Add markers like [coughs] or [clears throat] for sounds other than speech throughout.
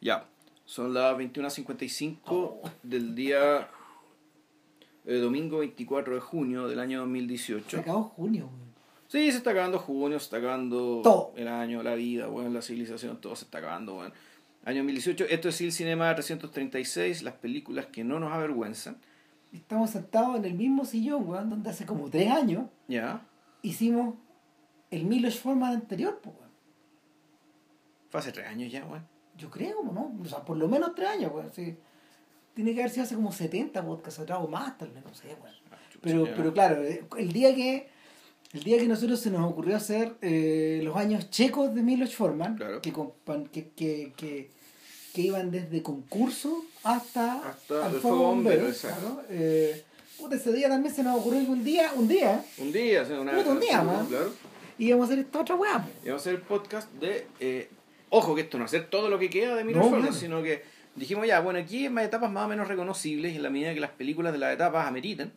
Ya, son las 21.55 del día eh, domingo 24 de junio del año 2018. Se acabó junio, weón. Sí, se está acabando junio, se está acabando Todo. el año, la vida, bueno, la civilización, todo se está acabando, bueno. Año 2018, esto es el Cinema 336, las películas que no nos avergüenzan. Estamos sentados en el mismo sillón, weón, donde hace como tres años Ya, hicimos el Milos Forman anterior, pues, weón. fue hace tres años ya, bueno. Yo creo, ¿no? O sea, por lo menos tres años, weón. Sí. Tiene que haber sido hace como 70 podcasts atrás o más, tal vez, no sé, chucha, Pero, pero claro, eh, el día que el día que nosotros se nos ocurrió hacer eh, los años checos de Milos Forman, Claro. que, que, que, que, que iban desde concurso hasta, Hasta el fuego bombero, exacto. claro. Eh, puta, ese día también se nos ocurrió un día, un día, Un día, sea, una Puta, un día, man. Claro. íbamos a hacer esta otra weá. po. Y vamos a hacer el podcast de. eh, ojo, que esto no hacer todo lo que queda de Miller No, claro. sino que dijimos ya, bueno, aquí hay etapas más o menos reconocibles y en la medida que las películas de las etapas ameriten,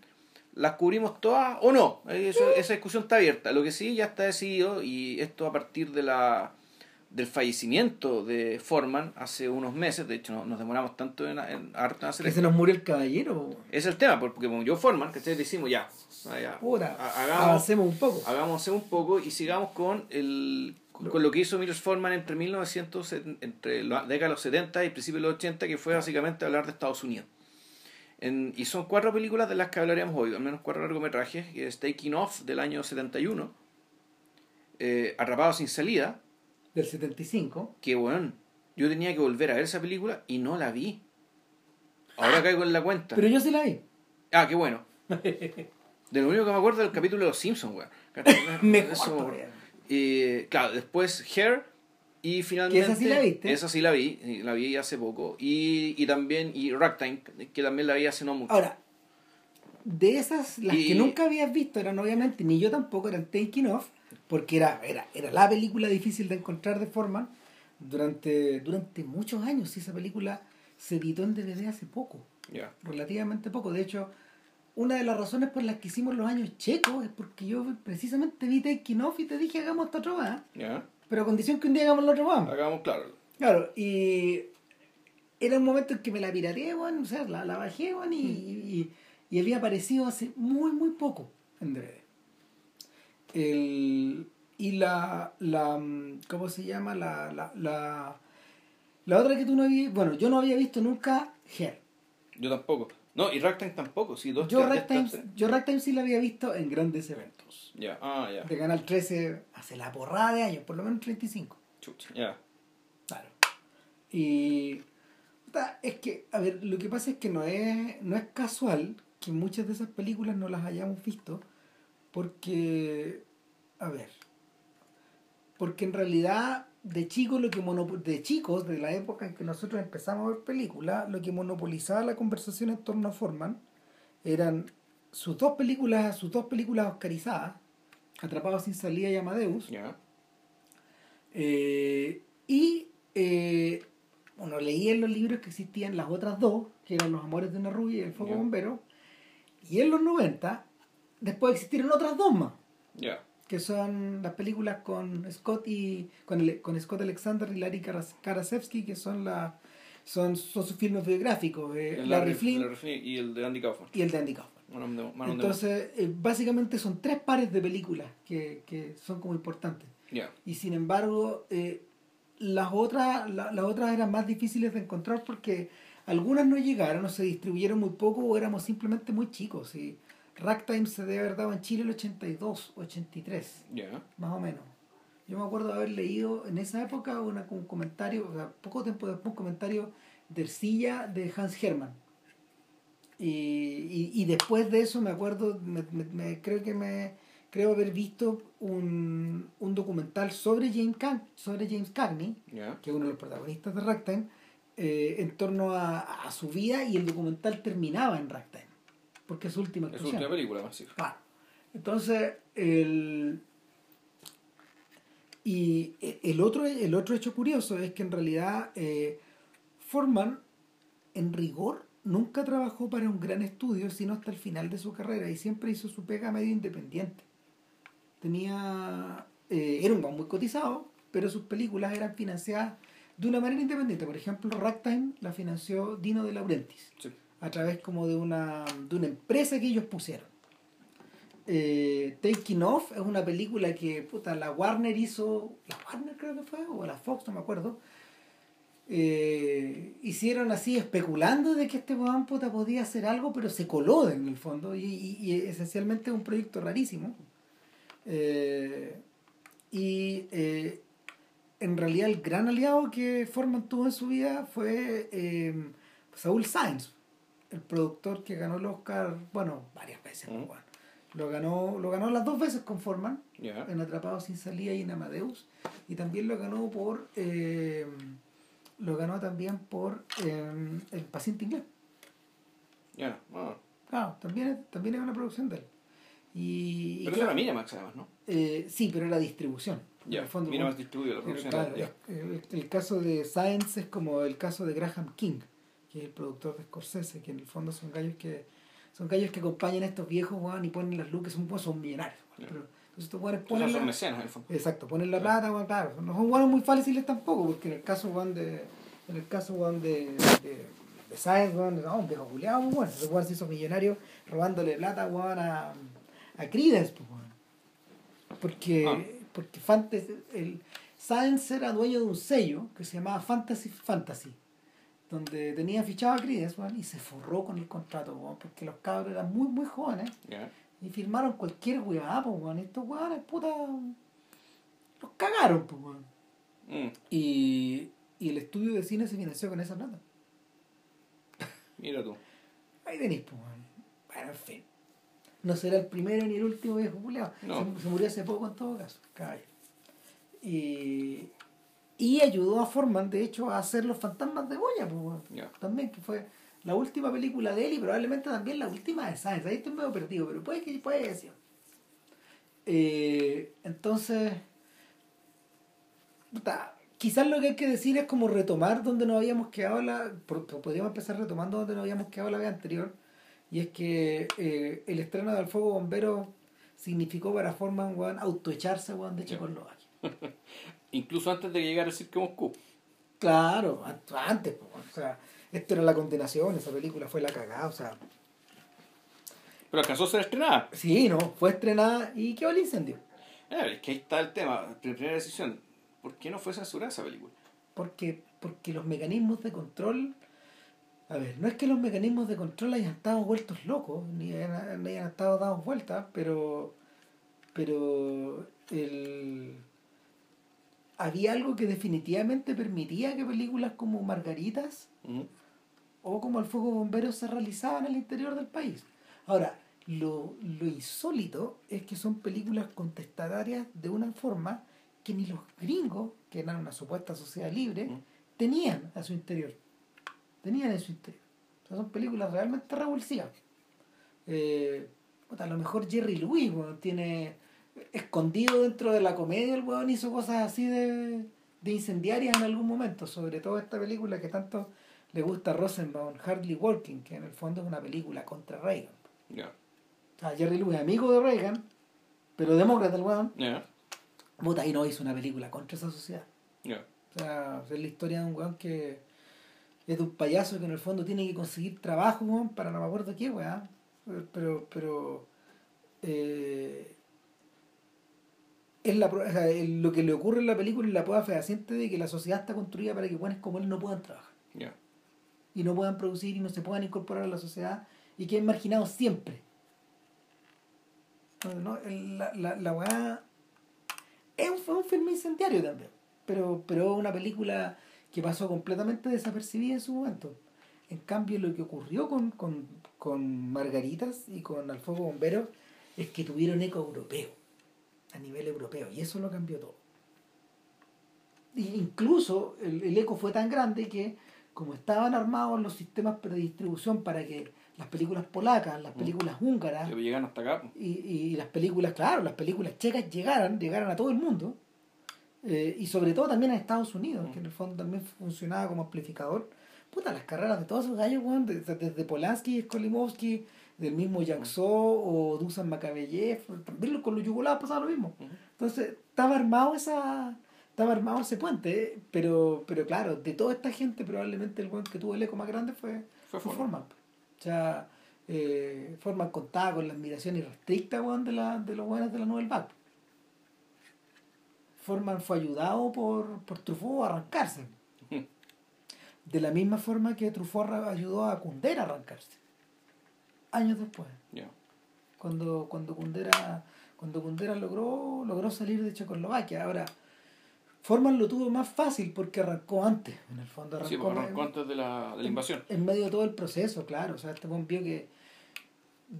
las cubrimos todas o no. Eh, eso- esa discusión está abierta. Lo que sí ya está decidido, y esto a partir de la del fallecimiento de Forman hace unos meses, de hecho no, nos demoramos tanto en, en, hacer Que se nos murió el caballero. es el tema, porque como yo Forman, que decimos ya, ya, Puta, ha- hagamos, avancemos un poco. hagamos un poco y sigamos con el con lo que hizo Milos Forman entre 1900 entre la década de los 70 y principios de los 80 que fue básicamente hablar de Estados Unidos. En- y son cuatro películas de las que hablaríamos hoy al menos cuatro largometrajes que es Taking Off del año 71 eh, Atrapado sin salida Del 75. que bueno yo tenía que volver a ver esa película y no la vi. Ahora caigo en la cuenta. Pero yo sí la vi. ah qué bueno. [laughs] De lo único que me acuerdo del capítulo de los Simpsons weón. [laughs] Mejor Y claro, después Hair y finalmente... ¿Que esa sí la viste? Esa sí la vi, y la vi hace poco. Y, y también, y Ragtime, que también la vi hace no mucho. Ahora, de esas, las Y- que nunca habías visto eran obviamente, ni yo tampoco, eran Taking Off, porque era, era, era la película difícil de encontrar de Forman durante, durante muchos años. Y esa película se editó en DVD hace poco, Ya. relativamente poco. De hecho, una de las razones por las que hicimos los años checos es porque yo precisamente vi Taking Off y te dije hagamos esta otra weá, pero a condición que un día hagamos la otra weá. Hagamos claro. Claro, y era un momento en que me la pirateé, bueno, o sea, la, la bajé, bueno, y, y, y había aparecido hace muy, muy poco en DVD. El, y la, la, mm, ¿cómo se llama? La, la, la, la otra que tú no habías, bueno, yo no había visto nunca Hair. Yo tampoco. No, y Ragtime tampoco. Sí, dos Yo Ragtime, yo Ragtime sí la había visto en grandes eventos. Ya, ah, ya. De Canal 13 hace la porrada de años, por lo menos 35. Chucha, ya. Claro. Y es que, a ver, lo que pasa es que no es, no es casual que muchas de esas películas no las hayamos visto, porque, a ver, porque en realidad de chicos lo que de chicos de la época en que nosotros empezamos a ver películas, lo que monopolizaba la conversación en torno a Forman eran sus dos películas, sus dos películas oscarizadas, Atrapados sin salida y Amadeus, eh, y eh, bueno, leí en los libros que existían las otras dos, que eran Los Amores de una Rubia y El Fuego. Bombero. Y en los 90, después existieron otras dos más. Que son las películas con Scott y con, el- con Scott Alexander y Larry Karas- Karasevsky, que son la, son, son sus filmes biográficos, eh, Larry Flynn Larry Flynn y el de Andy Kaufman. y el de Andy Kaufman. Man the- Man Entonces, eh, básicamente son tres pares de películas que, que son como importantes. Ya. y sin embargo eh, las otras la- las otras eran más difíciles de encontrar porque algunas no llegaron o se distribuyeron muy poco o éramos simplemente muy chicos y Ragtime se debe haber dado en Chile el 82 83 Ya. más o menos. Yo me acuerdo de haber leído en esa época una, un comentario o sea, poco tiempo después un comentario de Ercilla de Hans Hermann. Y, y, y después de eso me acuerdo me, me- me- creo que me creo haber visto un, un documental sobre James Can, sobre James Cagney que es uno de los protagonistas de Ragtime eh, en torno a, a su vida y el documental terminaba en Ragtime porque es su última Es su actuación última película, más. Claro. Entonces, el. Y el otro, el otro hecho curioso es que en realidad eh, Forman, en rigor, nunca trabajó para un gran estudio, sino hasta el final de su carrera y siempre hizo su pega medio independiente. Tenía. eh, era un guan muy cotizado, pero sus películas eran financiadas de una manera independiente. Por ejemplo, Ragtime la financió Dino de Laurentiis Sí. A través como de una, de una empresa que ellos pusieron. Eh, Taking Off es una película que puta, la Warner hizo, la Warner creo que fue, o la Fox, no me acuerdo. Eh, hicieron así especulando de que este weón puta podía hacer algo, pero se coló en el fondo y, y- esencialmente es un proyecto rarísimo. Eh, y eh, en realidad el gran aliado que Forman tuvo en su vida fue eh, Saúl Sainz, el productor que ganó el Oscar, bueno, varias veces. Mm. bueno. Lo ganó, lo ganó las dos veces con Forman, en Atrapado sin salida y en Amadeus, y también lo ganó por eh, lo ganó también por eh, El paciente inglés. Ya. Ah. Claro, también, es- también es una producción de él. Y, y Pero eso claro, era Miramax además, ¿no? eh, sí, pero era distribución. En Ya. el fondo, Miramax distribuye la producción. claro, el caso de Science es como el caso de Graham King, que es el productor de Scorsese, que en el fondo son gallos que son gallos que acompañan a estos viejos weón, y ponen las luces, son, pues, son millonarios. weón. Pero, entonces estos weones ponen son la, mecenas, en el fondo. exacto, ponen la plata, weón, claro. No son buenos muy fáciles tampoco, porque en el caso weón, de en el caso weón, de, de, de Science, weón, no, un viejo culiado, bueno. Ese weón se hizo millonario robándole plata weón, a, a Creedence, pues, weón. Porque, Ah. porque Fantasy, el era dueño de un sello que se llamaba Fantasy Fantasy, donde tenía fichado a Creedence y se forró con el contrato, porque los cabros eran muy, muy jóvenes y firmaron cualquier weá, pues, weón. Estos weones, puta. Los cagaron, pues, weón. Mm. Y, y el estudio de cine se financió con esa plata. Mira tú. Ahí tenéis, pues, weón. Bueno, en fin. No será el primero ni el último viejo. No. Se, se murió hace poco en todo caso. Caballo. Y, y ayudó a Forman, de hecho, a hacer Los Fantasmas de Goya, pues. También, que fue la última película de él y probablemente también la última de Sáenz. Ahí estoy medio perdido, pero puede que puede que sí. Eh, entonces, puta, quizás lo que hay que decir es como retomar donde nos habíamos quedado la. Podríamos empezar retomando donde nos habíamos quedado la vez anterior. Y es que eh, el estreno del Fuego Bombero significó para Forman weón, autoecharse weón, de Checoslovaquia. [laughs] Incluso antes de llegar a Cirque Moscú. Claro, an- antes, po, o sea, esto era la condenación, esa película fue la cagada, o sea, Pero alcanzó a ser estrenada. sí, no, fue estrenada y quedó el incendio. Eh, es que ahí está el tema. Primera decisión. ¿Por qué no fue censurada esa película? Porque, porque los mecanismos de control, a ver, no es que los mecanismos de control hayan estado vueltos locos, ni hayan, ni hayan estado dados vueltas, pero, pero el, había algo que definitivamente permitía que películas como Margaritas Mm. o como el fuego bombero se realizaban al interior del país. Ahora, lo, lo insólito es que son películas contestatarias de una forma que ni los gringos, que eran una supuesta sociedad libre, Mm. tenían a su interior. Tenían en su interior. O sea, son películas realmente revulsivas. Eh, a lo mejor Jerry Lewis weón, tiene escondido dentro de la comedia, el weón hizo cosas así de, de incendiarias en algún momento, sobre todo esta película que tanto le gusta a Rosenbaum, Hardly Walking, que en el fondo es una película contra Reagan. Ya. O sea, Jerry Lewis, amigo de Reagan, pero demócrata el weón, Ya. puta, y no hizo una película contra esa sociedad. O sea, es la historia de un weón que es de un payaso que en el fondo tiene que conseguir trabajo, weón, para no me acuerdo qué, weón. Pero, pero, eh, es la, o sea, lo que le ocurre en la película es la prueba fehaciente de que la sociedad está construida para que weones como él no puedan trabajar y no puedan producir y no se puedan incorporar a la sociedad y queden marginados siempre. No, la, la, la weá es un, un filme incendiario también, pero, pero una película que pasó completamente desapercibida en su momento. En cambio, lo que ocurrió con, con, con Margaritas y con Al Fuego Bombero es que tuvieron eco europeo, a nivel europeo, y eso lo cambió todo. Y incluso el, el eco fue tan grande que como estaban armados los sistemas de distribución para que las películas polacas, las películas húngaras llegan hasta acá. y, y las películas, claro, las películas checas llegaran, llegaran a todo el mundo eh, y sobre todo también a Estados Unidos, que en el fondo también funcionaba como amplificador. Puta, las carreras de todos esos gallos, desde, desde Polanski, Skolimowski, del mismo Jackson o Dusan Makabeyev, también con los yugoslavos pasaba lo mismo. Entonces, estaba armado esa estaba armado ese puente, pero, pero claro, de toda esta gente probablemente el que tuvo el eco más grande fue, Fue fue Forman. Forman. O sea, eh, Forman contaba con la admiración irrestricta weón, de, la, de los buenos de la Nouvelle Vague. Forman fue ayudado por, por Truffaut a arrancarse. De la misma forma que Truffaut ayudó a Kundera a arrancarse. Años después. Ya. Cuando, cuando Kundera, cuando Kundera logró, logró salir de Checoslovaquia. Ahora, Forman lo tuvo más fácil porque arrancó antes. En el fondo arrancó, Sí, en- arrancó antes de la, de la invasión. en medio de todo el proceso, claro. O sea, este vio que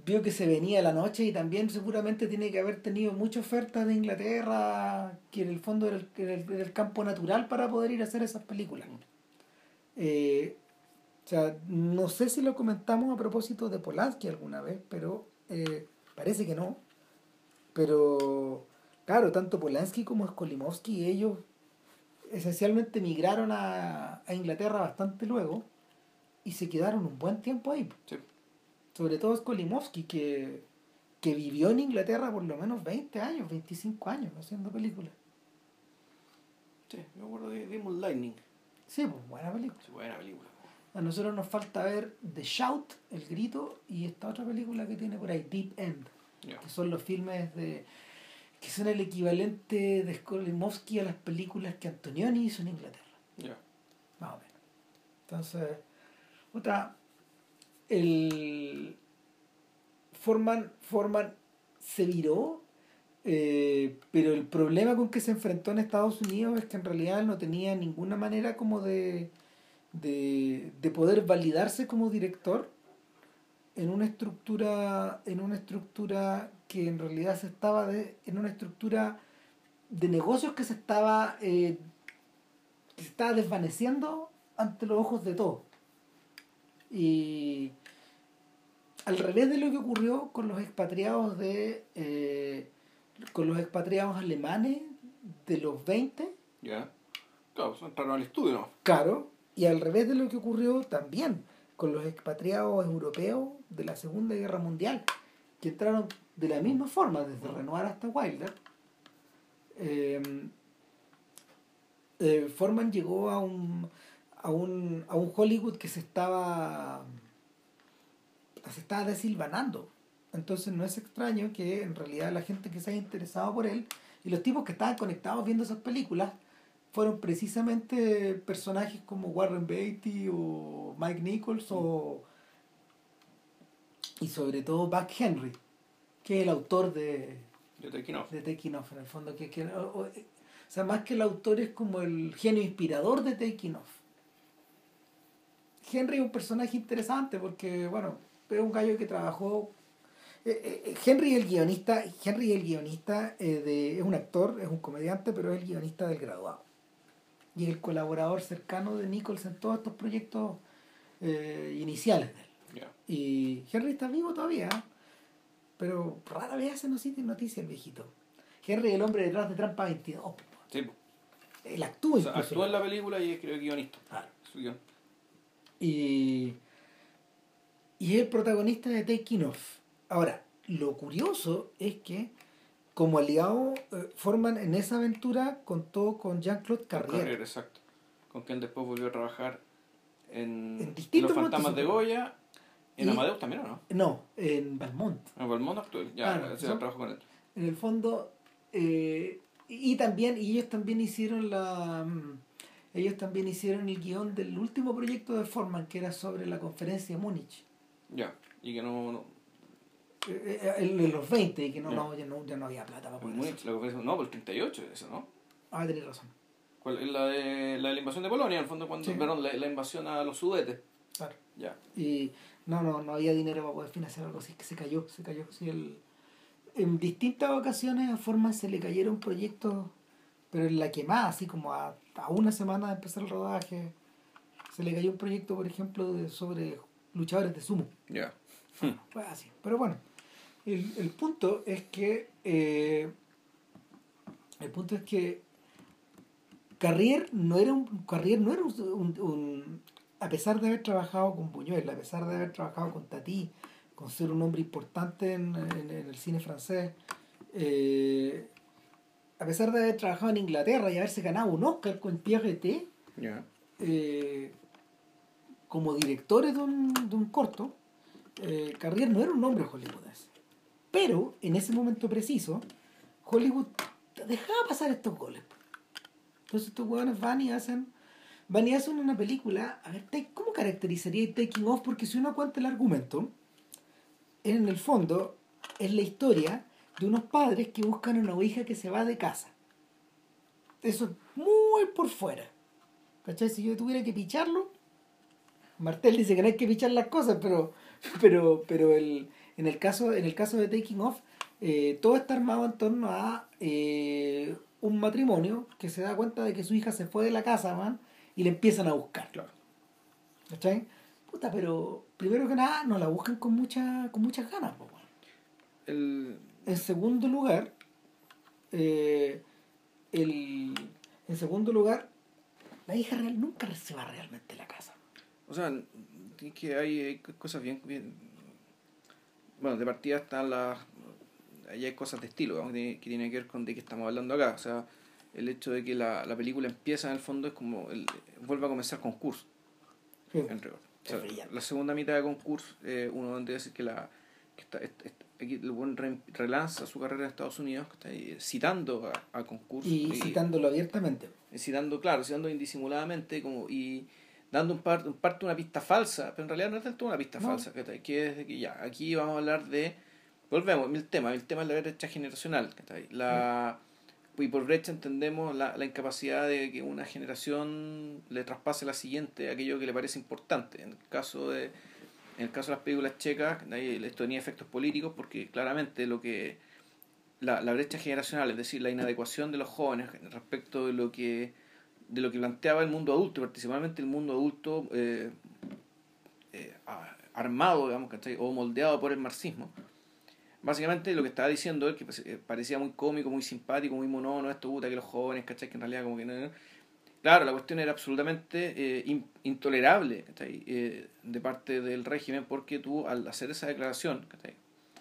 vio que se venía la noche y también seguramente tiene que haber tenido mucha oferta de Inglaterra, que en el fondo era el, era el- era el campo natural para poder ir a hacer esas películas. Eh, o sea, no sé si lo comentamos a propósito de Polanski alguna vez, pero eh, parece que no. Pero, claro, tanto Polanski como Skolimowski, ellos esencialmente migraron a, a Inglaterra bastante luego y se quedaron un buen tiempo ahí. Sí. Sobre todo Skolimowski, que, que vivió en Inglaterra por lo menos 20 años, 25 años haciendo películas. Sí, me acuerdo de Demon Lightning. Sí, pues buena película. Sí, buena película. A nosotros nos falta ver The Shout, El Grito, y esta otra película que tiene por ahí, Deep End, que son los filmes de que son el equivalente de Skolimowski a las películas que Antonioni hizo en Inglaterra. Ya. más o menos. Entonces, otra, el Forman, Forman se viró, eh, pero el problema con que se enfrentó en Estados Unidos es que en realidad no tenía ninguna manera como de, de, de poder validarse como director en una estructura en una estructura que en realidad se estaba de, en una estructura de negocios que se estaba eh, que se estaba desvaneciendo ante los ojos de todos. Y al revés de lo que ocurrió con los expatriados de eh, con los expatriados alemanes de los 20, Ya. Claro, pues, entraron al estudio, ¿no? claro, y al revés de lo que ocurrió también con los expatriados europeos de la Segunda Guerra Mundial, que entraron de la misma forma, desde Renoir hasta Wilder. Eh, eh, Forman llegó a un, a un, a un Hollywood que se estaba se estaba desilvanando. Entonces no es extraño que en realidad la gente que se haya interesado por él y los tipos que estaban conectados viendo esas películas fueron precisamente personajes como Warren Beatty o Mike Nichols o y sobre todo Buck Henry, que es el autor de, De Taking Off. de Taking Off en el fondo que, que- o, o- o sea más que el autor es como el genio inspirador de Taking Off Henry es un personaje interesante porque bueno es un gallo que trabajó eh, eh, Henry el guionista Henry el guionista eh, de, es un actor es un comediante pero es el guionista del graduado y el colaborador cercano de Nichols en todos estos proyectos eh, iniciales de él y Henry está vivo todavía, ¿eh? pero rara vez hace noticia, noticia el viejito. Henry el hombre detrás de Trampa 22. po. Sí. Él actúa O sea, actúa en la película y es guionista. Claro. Su guion. Y, y es el protagonista de Taking Off. Ahora, lo curioso es que como aliado eh, forman en esa aventura contó con Jean-Claude Carrier. Carrier, exacto. Con quien después volvió a trabajar en, En distintos Los Fantasmas de Goya. En Y- Amadeus también, ¿o no? No, en Valmont. En Valmont actual. Ya, Claro, ese son- trabajo con él. en el fondo eh, y también y ellos también hicieron la mm, ellos también hicieron el guion del último proyecto de Forman que era sobre la conferencia de Múnich Ya. Y que no. no eh, eh, de los 20 y que no, no, ya no ya no había plata para en Múnich, la conferencia. No, por el 38 es eso, ¿no? ah tenés razón ¿Cuál la de, la de la invasión de Polonia, en el fondo, cuando. Sí. Perdón, la, la invasión a los sudetes. claro Ya. y no no no había dinero para poder financiar algo así que se cayó se cayó sí, el, en distintas ocasiones a Forman se le cayeron proyectos pero en la quemada así como a, a una semana de empezar el rodaje se le cayó un proyecto por ejemplo de, sobre luchadores de sumo Ya. fue así pero bueno el, el punto es que eh, el punto es que Carrier no era un Carrier no era un, un- un- a pesar de haber trabajado con Buñuel a pesar de haber trabajado con Tati con ser un hombre importante en, en- en el cine francés eh, a pesar de haber trabajado en Inglaterra y haberse ganado un Oscar con Pierre T, Ya. eh, como directores de un, de un corto, eh, Carrier no era un nombre hollywoodense. Pero en ese momento preciso, Hollywood dejaba pasar estos goles. Entonces estos huevones van y hacen, van y hacen una película. A ver, ¿cómo caracterizaría Taking Off? Porque si uno cuenta el argumento, en el fondo es la historia de unos padres que buscan a una hija que se va de casa. Eso es muy por fuera. ¿Cachai? Si yo tuviera que picharlo, Martel dice que no hay que pichar las cosas, pero, pero, pero el, en, el caso, en el caso de Taking Off, eh, todo está armado en torno a eh, un matrimonio que se da cuenta de que su hija se fue de la casa, man, y le empiezan a buscar. Claro. ¿Cachai? Puta, pero primero que nada no la buscan con, mucha, con muchas ganas. po. El, En segundo lugar, eh, el, en segundo lugar, la hija real nunca se va realmente la casa. o sea, que hay, hay cosas bien, bien- Bueno, de partida están las. Ahí hay cosas de estilo digamos, que, tienen que ver con de qué estamos hablando acá. O sea, el hecho de que la, la película empieza en el fondo es como. El, vuelve a comenzar concurso. en rigor. O sea, la segunda mitad de concurso, eh, uno debe decir que la que está, est- est- aquí el buen re- relanza su carrera en Estados Unidos, que está ahí, citando a, a concurso Y citándolo abiertamente. citando, claro, citando indisimuladamente como y dando un parte, un parte una pista falsa, pero en realidad no es todo una pista No. falsa, ahí, que es que ya, aquí vamos a hablar de, volvemos, el tema, el tema es la brecha generacional, la, y por brecha entendemos la, la incapacidad de que una generación le traspase a la siguiente aquello que le parece importante, en el caso de en el caso de las películas checas, ahí esto tenía efectos políticos porque claramente lo que la, la brecha generacional, es decir, la inadecuación de los jóvenes respecto de lo que de lo que planteaba el mundo adulto, particularmente el mundo adulto eh, eh, armado, digamos, ¿cachai? o moldeado por el marxismo. Básicamente lo que estaba diciendo es que pues, eh, parecía muy cómico, muy simpático, muy monono, esto puta que los jóvenes, ¿cachai? Que en realidad como que no... Claro, la cuestión era absolutamente eh, in- intolerable ¿cachai? Eh, de parte del régimen porque tú al hacer esa declaración, ¿cachai?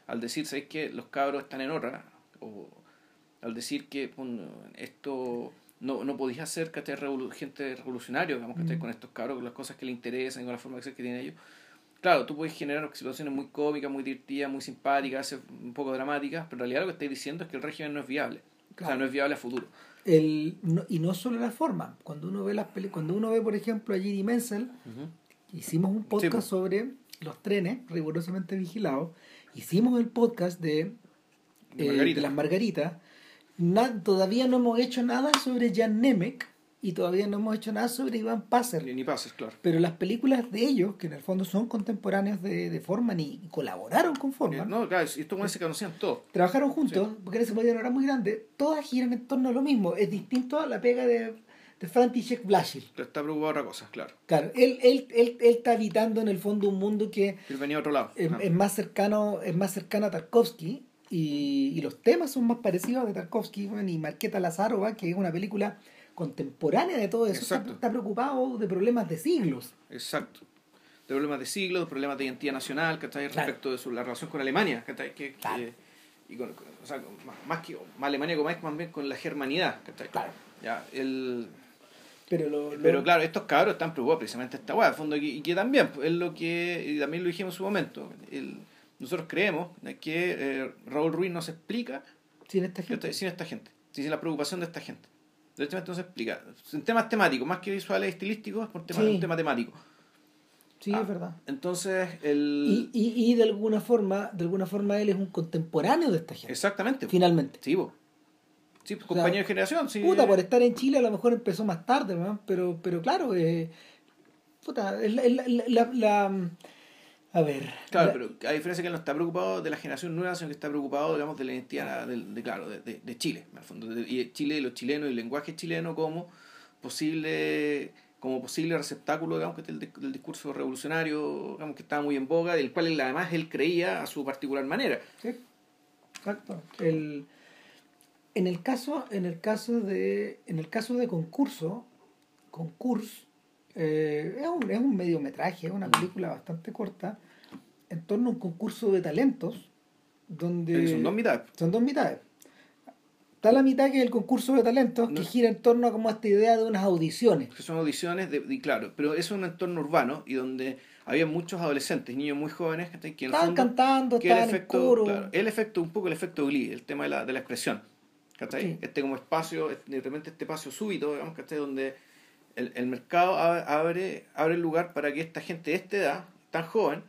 al decir, ¿sabes que Los cabros están en otra, o al decir que pun, esto no, no podías hacer ¿cachai? Revolu- gente revolucionario, digamos, ¿cachai? Mm. con estos cabros, con las cosas que le interesan, con la forma de ser que tienen ellos. Claro, tú puedes generar situaciones muy cómicas, muy divertidas, muy simpáticas, un poco dramáticas, pero en realidad lo que estáis diciendo es que el régimen no es viable. O sea, Claro. no es viable a futuro. El, no- y no solo la forma. Cuando uno ve las cuando uno ve, por ejemplo, a J.D. Menzel, hicimos un podcast pues. sobre los trenes rigurosamente vigilados. Hicimos el podcast de, De eh, Margarita. de las margaritas. Na- todavía no hemos hecho nada sobre Jan Nemec y todavía no hemos hecho nada sobre Iván Passer. Ni, pases, claro. Pero las películas de ellos, que en el fondo son contemporáneos de, de Forman y, y colaboraron con Forman, No, claro, estos buenos se conocían todos. trabajaron juntos, porque en ese momento era muy grande, todas giran en torno a lo mismo. Es distinto a la pega de, de František Blaschil. Pero está preocupado otra cosa, claro. Claro, él, él, él, él está habitando en el fondo un mundo que Él venía a otro lado. es, es más cercano es más cercano a Tarkovsky y, y los temas son más parecidos de Tarkovsky bueno, y Marqueta Lazarova, que es una película contemporánea de todo eso, está, preocupado de problemas de siglos. Exacto. De problemas de siglo, de problemas de identidad nacional, ¿cachai? Claro. Respecto de su, la relación con Alemania, ¿cachai? Que, que- Claro. y con, con- o sea, con- más, que más Alemania como más, más bien con la germanidad, ¿cachai? Claro. Ya, el, Pero, lo, lo- pero claro, estos cabros están preocupados precisamente esta weá, de fondo, y, y que también, pues, es lo que, y también lo dijimos en su momento, el, nosotros creemos que eh, Raúl Ruiz nos explica sin esta gente. sin esta gente, sin la preocupación de esta gente. Directamente no se explica. En temas temáticos, más que visuales y estilísticos, es por tema, Sí. un tema temático. Sí, Ah, es verdad. Entonces, el... Y, y, y de alguna forma, de alguna forma él es un contemporáneo de esta gente. Exactamente. Finalmente. Sí, po. Sí, pues, sea, compañero de generación, sí. Puta, por estar en Chile a lo mejor empezó más tarde, ¿no? pero, pero claro, eh, puta, la- la- la- a ver. Claro, la- pero a diferencia que él no está preocupado de la generación nueva, sino que está preocupado, digamos, de la identidad, de, de, claro, de, de, de Chile, el fondo, de, y de Chile, de los chilenos, y el lenguaje chileno como posible como posible receptáculo, digamos, que del, del discurso revolucionario, digamos, que estaba muy en boga, del cual él, además él creía a su particular manera. Sí, exacto. El, en el caso, en el caso de, en el caso de concurso, concurso, eh, es, un, es un mediometraje, es una película bastante corta, en torno a un concurso de talentos, donde Porque son dos mitades. son dos mitades. Está la mitad que es el concurso de talentos, que gira en torno a como esta idea de unas audiciones. Que son audiciones, de, y claro, pero es un entorno urbano y donde había muchos adolescentes, niños muy jóvenes que, estaban cantando, estaban el efecto, en coro. claro, el efecto, un poco el efecto Glee, el tema de la, de la expresión. ¿cachai? Sí. Este como espacio, de repente este espacio súbito, digamos, ¿cachai? Donde el, el mercado abre, abre el lugar para que esta gente de esta edad, tan joven,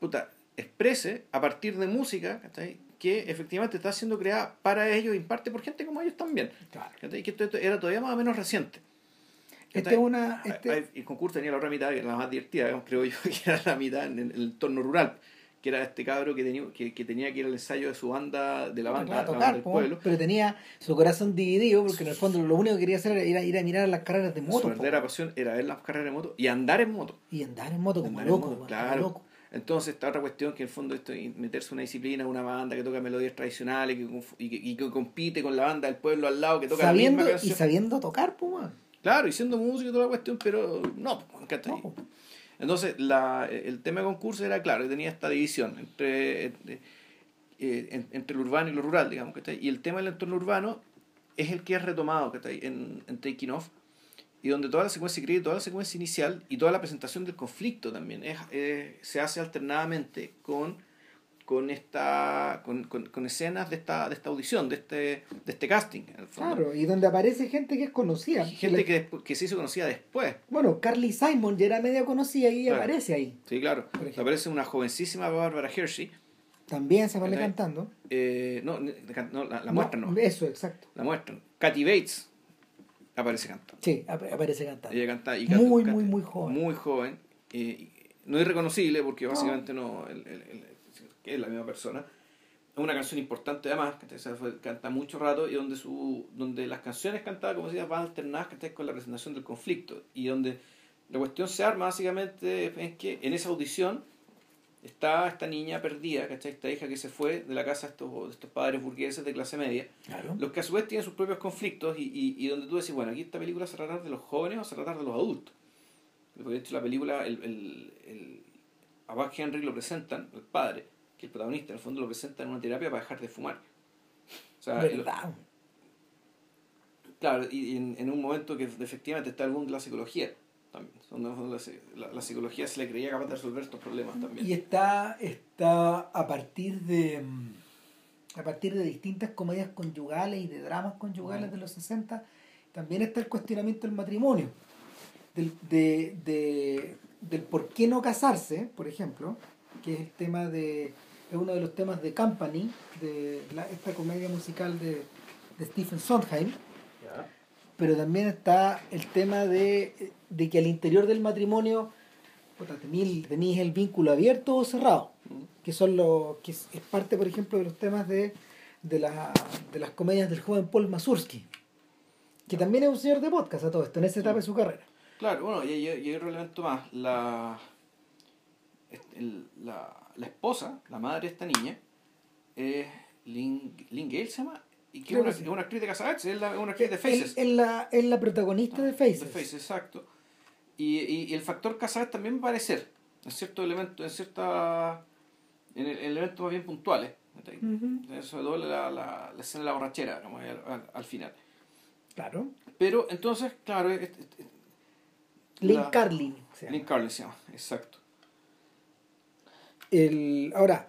puta, exprese a partir de música, ¿cachai? que efectivamente está siendo creada para ellos y en parte por gente como ellos también. Claro. ¿cachai? Que esto, esto era todavía más o menos reciente. Este es una. Este, el concurso tenía la otra mitad, que era la más divertida, digamos, creo yo, [laughs] que era la mitad en el entorno rural, que era este cabro que tenía que, que tenía que ir al ensayo de su banda, de la banda, claro, la banda del pueblo. pero tenía su corazón dividido porque en el fondo lo único que quería hacer era ir a, ir a mirar las carreras de Su moto po, verdadera pasión era ver las carreras de moto y andar en moto. y andar en moto como Andar en loco, moto, claro. loco. Entonces, esta otra cuestión que en el fondo esto es meterse una disciplina, una banda que toca melodías tradicionales que, y, que, y que compite con la banda del pueblo al lado que toca Sabiendo, la y misma canción. sabiendo tocar, pues. Claro, y siendo músico y toda la cuestión, pero no. No, po. Entonces, la, el tema de concurso era claro, que tenía esta división entre, entre, eh, en- entre lo urbano y lo rural, digamos, ¿cachai? Y el tema del entorno urbano es el que es retomado, ¿cachai? En, en Taking Off, y donde toda la secuencia increíble, toda la secuencia inicial y toda la presentación del conflicto también es, eh, se hace alternadamente con con esta con, con, con escenas de esta de esta audición de este de este casting en el fondo. Claro, y donde aparece gente que es conocida. gente que, que se hizo conocida después Bueno, Carly Simon ya era medio conocida y Claro. aparece ahí. sí claro aparece una jovencísima Barbara Hershey También se vale cantando. eh, no, no, la, la muestran no Eso, exacto. la muestran Katy Bates aparece cantando Sí, ap- aparece cantando. ella canta y Muy, canta- muy, muy joven. muy joven eh, no irreconocible porque básicamente no, el- el- el- que es la misma persona es una canción importante además que se canta mucho rato y donde su donde las canciones cantadas como decías van alternadas con la presentación del conflicto y donde la cuestión se arma básicamente es que en esa audición está esta niña perdida ¿cachai? esta hija que se fue de la casa de estos, de estos padres burgueses de clase media Claro. los que a su vez tienen sus propios conflictos y, y, y donde tú decís, bueno, aquí esta película se tratar de los jóvenes o se tratar de los adultos. Porque de hecho la película, el, el, el, a Buck Henry lo presentan, el padre, que el protagonista en el fondo lo presenta en una terapia para dejar de fumar. O claro, y, y en, en un momento que efectivamente está el boom de la psicología también. La, la- psicología se le creía capaz de resolver estos problemas también. Y está, está a partir de mm, a partir de distintas comedias conyugales y de dramas conyugales Mm. de los 60, también está el cuestionamiento del matrimonio, del, de, de- del por qué no casarse, por ejemplo, que es el tema de es uno de los temas de Company, de la- esta comedia musical de, de Stephen Sondheim, pero también está el tema de, de que al interior del matrimonio puta, tenís el vínculo abierto o cerrado, Mm. que son los que es, es parte, por ejemplo, de los temas de, de, la- de las comedias del joven Paul Mazursky, que también es un señor de podcast a todo esto, en esa etapa de su carrera. Claro, bueno, y, hay otro elemento más. La, el- la, la esposa, la madre de esta niña, es Lynn, Lynn Gale, se llama, y que es una, sí. una actriz de Casablanca, es, la- es una actriz de Faces. Es la, es la protagonista de Faces. De Faces, exacto. Y, y, y el factor Casablanca también va a aparecer en ciertos elementos, en cierta en, el- en elementos más bien puntuales. ¿cachai? Ujú, Sobre todo la, la, la escena de la borrachera, digamos, al, al- al final. Claro. Pero entonces, claro, es- es- Lynn Carlin. se llama. Lynn Carlin se llama, exacto. El, ahora,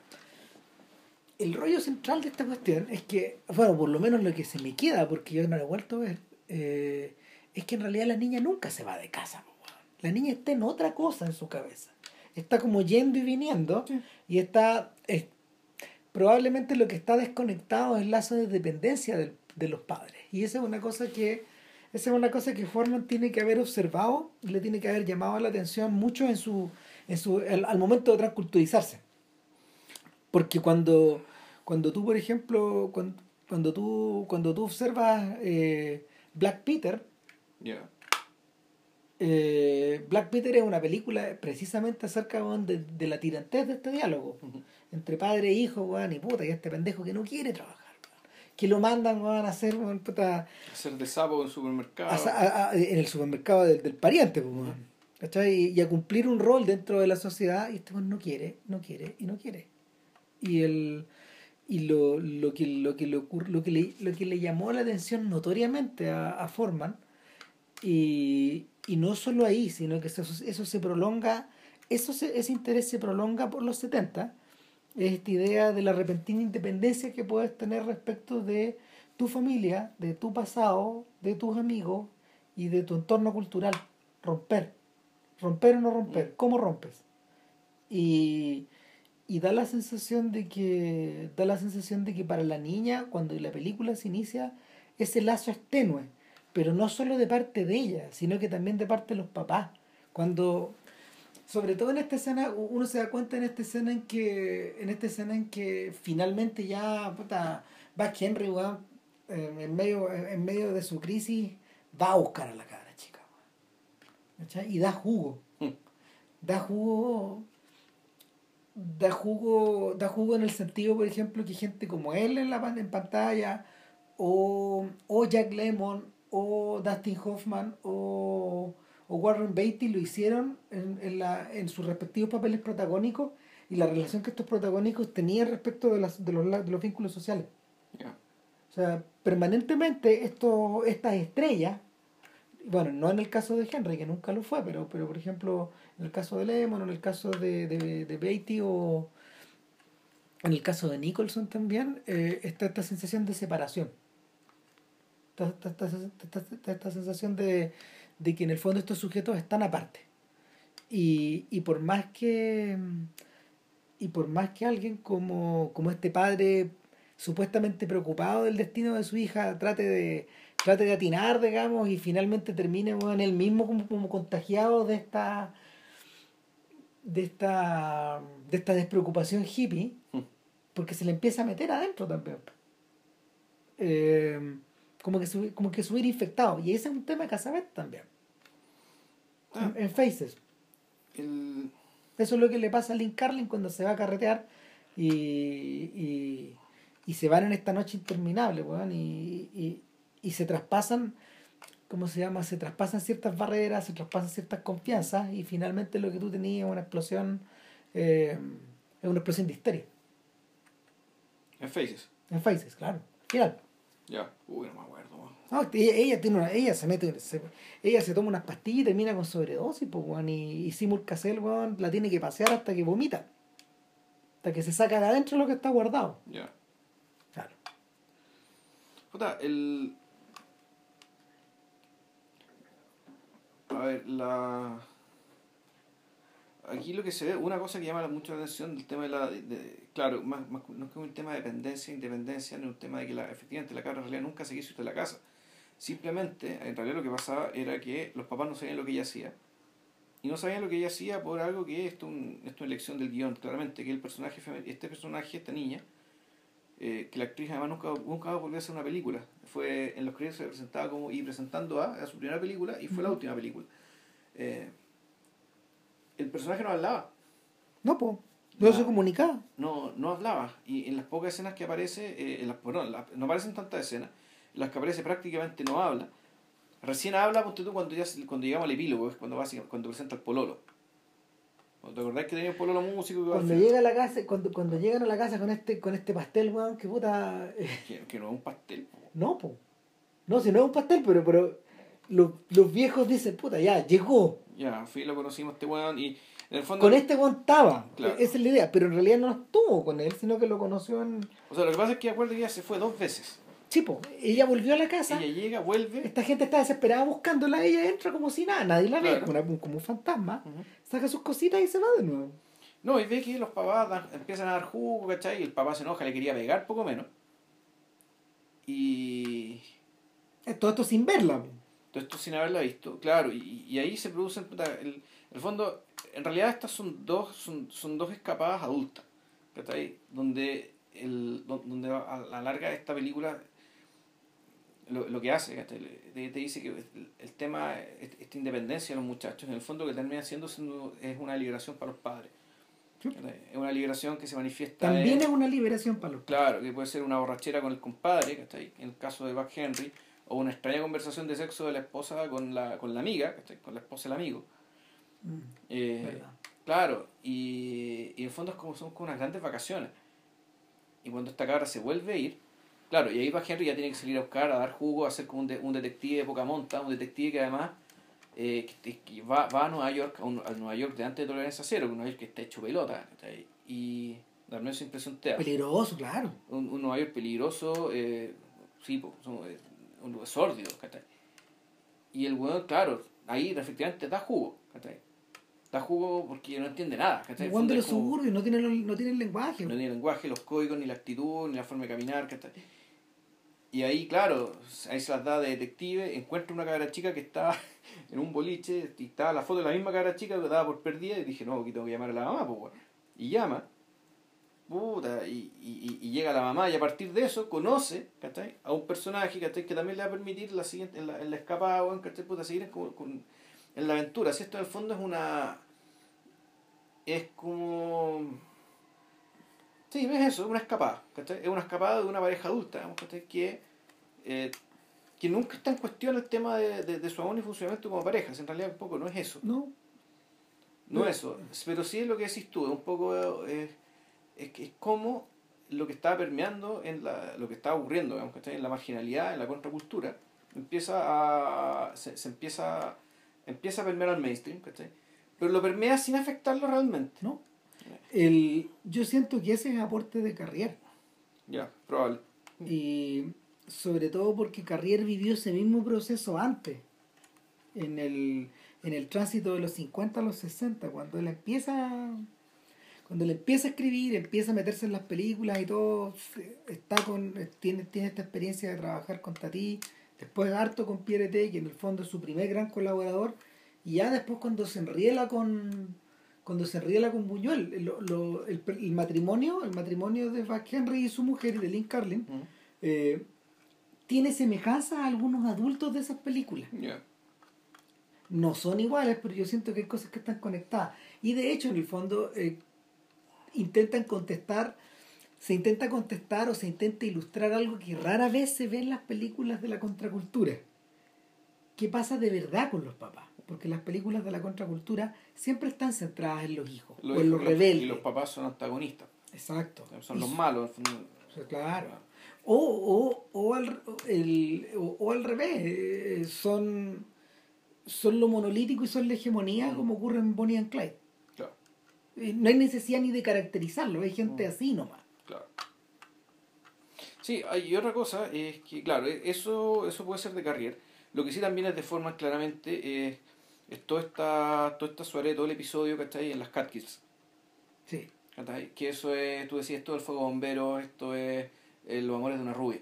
el rollo central de esta cuestión es que, bueno, por lo menos lo que se me queda, porque yo no lo he vuelto a ver, eh, es que en realidad la niña nunca se va de casa. La niña está en otra cosa en su cabeza. Está como yendo y viniendo y está... es- probablemente lo que está desconectado es el lazo de dependencia del- de los padres. Y esa es una cosa que... Esa es una cosa que Forman tiene que haber observado le tiene que haber llamado la atención mucho en su, en su, al, al momento de transculturizarse. Porque cuando, cuando tú, por ejemplo, cuando, cuando tú, cuando tú observas eh, Black Peter, eh, Black Peter es una película precisamente acerca de, de la tirantez de este diálogo entre padre e hijo, weón, y puta, y este pendejo que no quiere trabajar, que lo mandan a hacer puta, Hacer de sapo en el supermercado. a- a- a- en el supermercado del, del pariente, pues, Y, a cumplir un rol dentro de la sociedad, y este no quiere, no quiere y no quiere. Y el y lo, lo, que, lo, que, lo, que le, lo que le llamó la atención notoriamente a, a Forman, y, y no solo ahí, sino que eso, eso se prolonga, eso ese interés se prolonga por los 70, es esta idea de la repentina independencia que puedes tener respecto de tu familia, de tu pasado, de tus amigos y de tu entorno cultural. Romper. Romper o no romper. ¿Cómo rompes? Y, y da la sensación de que da la sensación de que para la niña cuando la película se inicia ese lazo es tenue pero no solo de parte de ella sino que también de parte de los papás cuando sobre todo en esta escena uno se da cuenta en esta escena en que en esta escena en que finalmente ya puta va Henry en medio en medio de su crisis va a buscar a la cara y da jugo mm. da jugo da jugo, da jugo en el sentido, por ejemplo, que gente como él en la en pantalla, o, o Jack Lemmon, o Dustin Hoffman, o, o Warren Beatty lo hicieron en, en, la, en sus respectivos papeles protagónicos y la relación que estos protagónicos tenían respecto de, las, de, los, de los vínculos sociales. O sea, permanentemente esto, estas estrellas bueno, no en el caso de Henry, que nunca lo fue, pero, pero por ejemplo, en el caso de Lemon, en el caso de, de, de Beatty o en el caso de Nicholson también, eh, está esta sensación de separación. Esta, esta, esta, sensación de, de, que en el fondo estos sujetos están aparte. Y, y por más que y por más que alguien como, como este padre supuestamente preocupado del destino de su hija trate de trate de atinar, digamos, y finalmente termine en el mismo como, contagiado de esta de esta de esta despreocupación hippie mm. porque se le empieza a meter adentro también eh, como que como que subir infectado y ese es un tema de Casabet también ah. en, Faces eso es lo que le pasa a Link Carlin cuando se va a carretear y, y, y se van en esta noche interminable y, y se traspasan, ¿cómo se llama? Se traspasan ciertas barreras, se traspasan ciertas confianzas y finalmente lo que tú tenías es una explosión, eh, es una explosión de histeria. En Faces. En Faces, claro. Final. Ya, uy, no me acuerdo. No, ella, tiene una, ella se mete, se, ella se toma unas pastillas y termina con sobredosis, pues, y, y Simul Cassell, la tiene que pasear hasta que vomita. Hasta que se saca de adentro lo que está guardado. Ya. Claro. Puta, el, A ver, la... Aquí lo que se ve, una cosa que llama mucho la atención del tema de la... De, claro, más, más, no es que un tema de dependencia, independencia, no es un tema de que la, efectivamente la cabra en realidad nunca se quiso ir de la casa. Simplemente, en realidad lo que pasaba era que los papás no sabían lo que ella hacía. Y no sabían lo que ella hacía por algo que esto, un, esto es una elección del guion, claramente, que el personaje, este personaje, esta niña, eh, que la actriz además nunca, nunca volvió a hacer una película. Fue en los créditos se presentaba como y presentando a, a su primera película y fue la última película. Eh, el personaje no hablaba. No pues no se comunicaba. No no hablaba. Y en las pocas escenas que aparece eh, en las, bueno, no aparecen tantas escenas en las que aparece prácticamente no habla. Recién habla tú cuando ya cuando llegamos al epílogo cuando va cuando presenta el pololo ¿Te acordás que tenía un pololo músico? Que cuando llega a la casa, cuando, cuando llegan a la casa con este, con este pastel, weón, que puta. Que, que no es un pastel, no, po. No, si no es un pastel, pero, pero los, los viejos dicen, puta, ya, llegó. Ya, fui, lo conocimos este weón y en el fondo... Con este weón estaba, esa es la idea, pero en realidad no estuvo con él, sino que lo conoció en... O sea, lo que pasa es que acuerdo que ella se fue dos veces. Sí, po. ella volvió a la casa. Ella llega, vuelve. Esta gente está desesperada buscándola, ella entra como si nada, nadie la ve, como, como un fantasma, saca sus cositas y se va de nuevo. No, y ve que los papás empiezan a dar jugo, ¿cachai? Y el papá se enoja, le quería pegar poco menos. Y. Todo esto sin verla. Todo esto sin haberla visto, claro. Y, y ahí se producen. El, el fondo, en realidad, estas son dos, son, son dos escapadas adultas. ¿Cachai? Donde, el, donde a la larga esta película lo, lo que hace, te, te, dice que el, tema, esta independencia de los muchachos, en el fondo que termina siendo, es una liberación para los padres. Es una liberación que se manifiesta. También es una liberación para los Claro, que puede ser una borrachera con el compadre, ahí En el caso de Buck Henry, o una extraña conversación de sexo de la esposa con la, con la amiga, Con la esposa del amigo. Mm, eh, claro, y, y en el fondo es como, son como unas grandes vacaciones. y cuando esta cabra se vuelve a ir, claro, y ahí va Henry ya tiene que salir a buscar, a dar jugo, a ser como un, de- un detective de poca monta, un detective que además eh, que, que va, va a Nueva York, a, un- a Nueva York de antes de Tolerancia Cero, que un Nueva York que está hecho pelota, y darme esa impresión te. Peligroso, claro. un, un Nueva York peligroso, eh, sí, po, eh, un lugar sórdido, ¿cachai? Y el weón, claro, ahí efectivamente da jugo, ¿cachai? Da jugo porque no entiende nada, ¿cachai? El weón de los suburbios no tiene, no tiene el lenguaje. no tiene el lenguaje, los códigos, ni la actitud, ni la forma de caminar, ¿cachai? Y ahí, claro, ahí se las da de detective, encuentra una cabra chica que está [laughs] en un boliche, y estaba la foto de la misma cabra chica que daba por perdida, y dije, no, aquí tengo que llamar a la mamá, pues, weón. Y llama, puta, y, y, y llega la mamá, y a partir de eso conoce, ¿cachai? A un personaje. Que también le va a permitir la siguiente, en la, en la escapada, weón, ¿cachai? Puta, seguir como- con- en la aventura. Si esto en el fondo es una... Es como... Sí, es eso, es una escapada, ¿cachai? Es una escapada de una pareja adulta, digamos. Que, eh, que nunca está en cuestión el tema de, de, de su amor y funcionamiento como pareja, si en realidad un poco no es eso, No, no No. es eso, pero sí es lo que decís tú, es un poco, eh, es, que es como lo que está permeando, en la, lo que está ocurriendo, digamos, ¿cachai? En la marginalidad, en la contracultura, empieza a, se, se empieza, empieza a permear al mainstream, ¿cachai? Pero lo permea sin afectarlo realmente. no. El, yo siento que ese es aporte de Carrier. Ya, probable. Y sobre todo porque Carrier vivió ese mismo proceso antes, en el, en el tránsito de los 50 a los 60, cuando él empieza cuando él empieza a escribir, empieza a meterse en las películas y todo, está con, tiene, tiene esta experiencia de trabajar con Tati, después harto con Pierre T, que en el fondo es su primer gran colaborador, y ya después cuando se enriela con cuando se enriela con Buñuel, lo- lo- el, el matrimonio, el matrimonio de Buck Henry y su mujer, y de Lynn Carlin, Mm. eh, tiene semejanza a algunos adultos de esas películas. No son iguales, pero yo siento que hay cosas que están conectadas. Y de hecho, en el fondo, eh, intentan contestar, se intenta contestar o se intenta ilustrar algo que rara vez se ve en las películas de la contracultura. ¿Qué pasa de verdad con los papás? Porque las películas de la contracultura siempre están centradas en los hijos Los o en los hijos y los- rebeldes. Y los papás son antagonistas. Exacto. Son Y los malos. claro. O, o, o, al, el, o, o al revés, eh, son, son lo monolítico y son la hegemonía Mm. como ocurre en Bonnie and Clyde. Claro, Eh, No hay necesidad ni de caracterizarlo, hay gente Mm. así nomás. claro. Sí, hay y otra cosa es que, claro, e- eso, eso puede ser de carrier. Lo que sí también es de forma claramente es toda esta, toda esta suerte, todo el episodio, ¿cachai? En las Cat Kills. Sí. ¿cachai? Que eso es, tú decías, esto del fuego bombero, esto es eh, los amores de una rubia.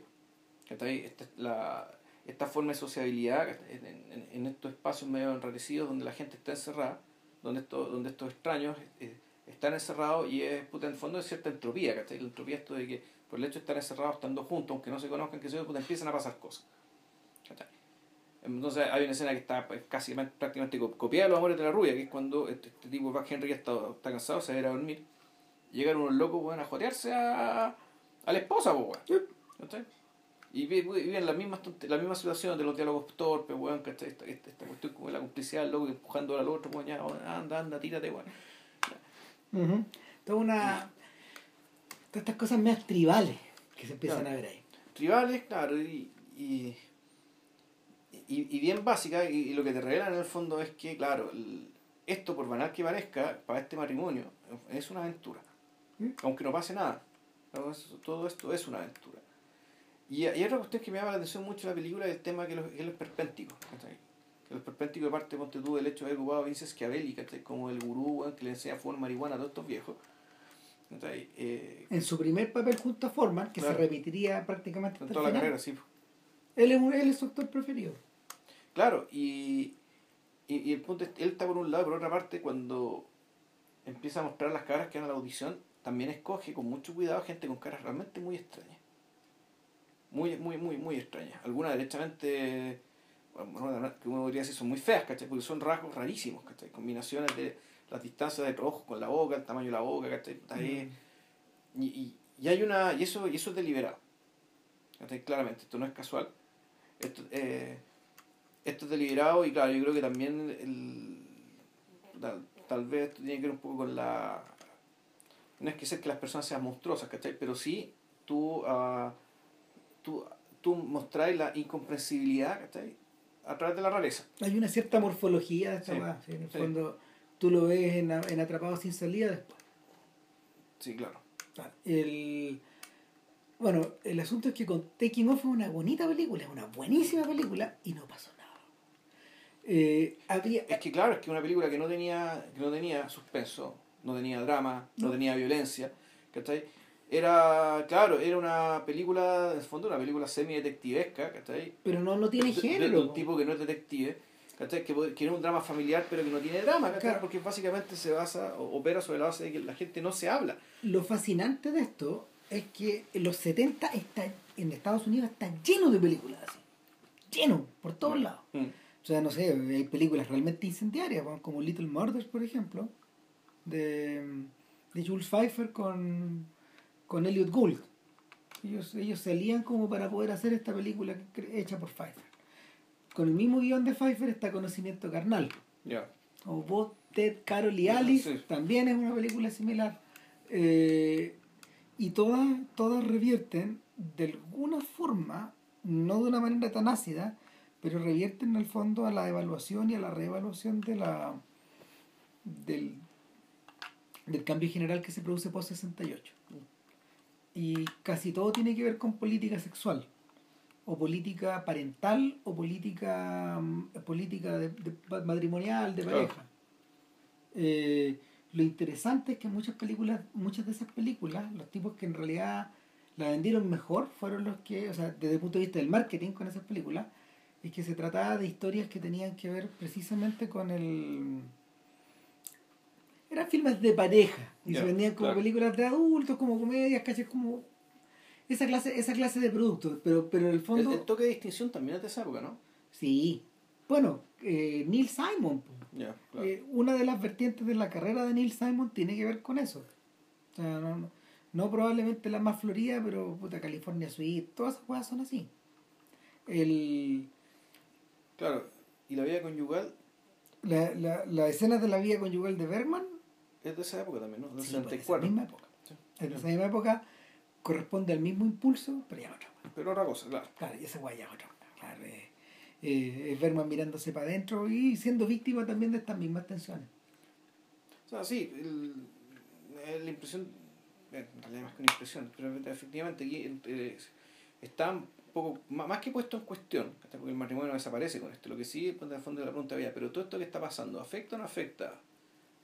¿cachai? Esta, es la, esta forma de sociabilidad en, en- en estos espacios medio enrarecidos donde la gente está encerrada, donde, esto, donde estos extraños eh, están encerrados y es, puta, en el fondo es cierta entropía, ¿cachai? La entropía esto de que por el hecho de estar encerrados, estando juntos, aunque no se conozcan, que se puta, empiezan a pasar cosas. ¿cachai? Entonces hay una escena que está pues, casi prácticamente co- copiada de los amores de la rubia, que es cuando este, este tipo, Buck Henry, está, está cansado, se va a ir a dormir. Llegan unos locos, weón, a jotearse a, a la esposa, weón. Y vi- vi- viven la misma, la misma situación de los diálogos torpes, weón, ¿cachai? Esta, esta, esta cuestión como la complicidad del loco empujando al otro, weón, ya, anda, anda, tírate, weón. Toda una. Todas estas cosas más tribales que se empiezan Claro. a ver ahí. Tribales, claro, y, y, y, y bien básica, y, y lo que te revelan en el fondo es que, claro, el- esto, por banal que parezca, para este matrimonio, es una aventura. ¿Mm? Aunque no pase nada. Todo esto es una aventura. Y hay otra cuestión que me llama la atención mucho la película es el tema que los, que los perpénticos. Que los perpénticos, aparte, ponte tú, del hecho de haber ocupado a Vince Schiavelli, ¿cachai? como el gurú que le enseña a fumar marihuana a todos estos viejos. Eh, En su primer papel junto a Forman, que Claro. se repetiría prácticamente en toda el la final, carrera, sí. Él es, él es su actor preferido. Claro, y, y, y el punto es, él está por un lado, por otra parte, cuando empieza a mostrar las caras que van a la audición, también escoge con mucho cuidado gente con caras realmente muy extrañas. Muy, muy, muy, muy extrañas. Algunas derechamente, bueno, que uno podría decir son muy feas, ¿cachai? Porque son rasgos rarísimos, ¿cachai? Combinaciones de las distancias de los ojos con la boca, el tamaño de la boca, ¿cachai? Ahí. Y, y, y hay una, y eso, y eso es deliberado. ¿cachai? Claramente, esto no es casual. Esto, eh, esto es deliberado y claro, yo creo que también el, tal, tal vez esto tiene que ver un poco con la... No es que ser que las personas sean monstruosas, ¿cachai? Pero sí tú, uh, tú, tú la incomprensibilidad ¿cachai? a través de la realeza. Hay una cierta morfología de esta Sí, sí, en el sí. fondo tú lo ves en, en Atrapados sin salida después. Sí, claro. Claro, El, bueno, el asunto es que con Taking Off es una bonita película, es una buenísima película y no pasó. Eh, había, Es que claro, es que una película que no tenía, que no tenía suspenso, no tenía drama, no, No. tenía violencia, ¿cachai? Era, claro, era una película, en el fondo, una película semi-detectivesca, ¿cachai? pero no, no tiene De- de- género. De un tipo que no es detective, ¿cachai? Que, que es un drama familiar, pero que no tiene drama, ¿cachai? Claro. Porque básicamente se basa, opera sobre la base de que la gente no se habla. Lo fascinante de esto es que en los 70 está, en Estados Unidos está lleno de películas así. Lleno, por todos lados. Mm. O sea, no sé, hay películas realmente incendiarias, como Little Murders, por ejemplo, de, de Jules Pfeiffer con, con Elliot Gould. Ellos, ellos salían como para poder hacer esta película hecha por Pfeiffer. Con el mismo guion de Pfeiffer está Conocimiento Carnal. O Bob, Ted, Carol y Alice Sí. también es una película similar. Eh, y todas, todas revierten de alguna forma, no de una manera tan ácida, pero revierten en el fondo a la evaluación y a la reevaluación de la del, del cambio general que se produce post 68. Y casi todo tiene que ver con política sexual, o política parental, o política, mm, política de, de- matrimonial, de Claro. pareja. Eh, lo interesante es que muchas películas, muchas de esas películas, los tipos que en realidad la vendieron mejor fueron los que, o sea, desde el punto de vista del marketing con esas películas, es que se trataba de historias que tenían que ver precisamente con el... Eran filmes de pareja y se vendían como claro. películas de adultos, como comedias, ¿cachai? Como esa clase, esa clase de productos, pero, pero en el fondo... el toque de distinción también es de esa época, ¿no? Sí. Bueno, eh, Neil Simon, claro. Eh, una de las vertientes de la carrera de Neil Simon tiene que ver con eso. O sea, no, no, no probablemente la más florida, pero puta California Suite, todas esas cosas son así. El, Claro, y la vida conyugal la, la, las escenas de la vida conyugal de Bergman, es de esa época también, ¿no? Del sí, pues, de esa 64. misma época. Sí. En esa misma época corresponde al mismo impulso, pero ya otra. Pero otra cosa, claro. Claro, y esa guay ya otra. Claro, eh, eh, es Bergman mirándose para adentro y siendo víctima también de estas mismas tensiones. O sea, sí, el, eh, la impresión, eh, en realidad más que una impresión, pero efectivamente aquí eh, está un poco, má- más que puesto en cuestión, porque el matrimonio desaparece con esto, lo que sí, pues, el fondo de la pregunta había, pero todo esto que está pasando, ¿afecta o no afecta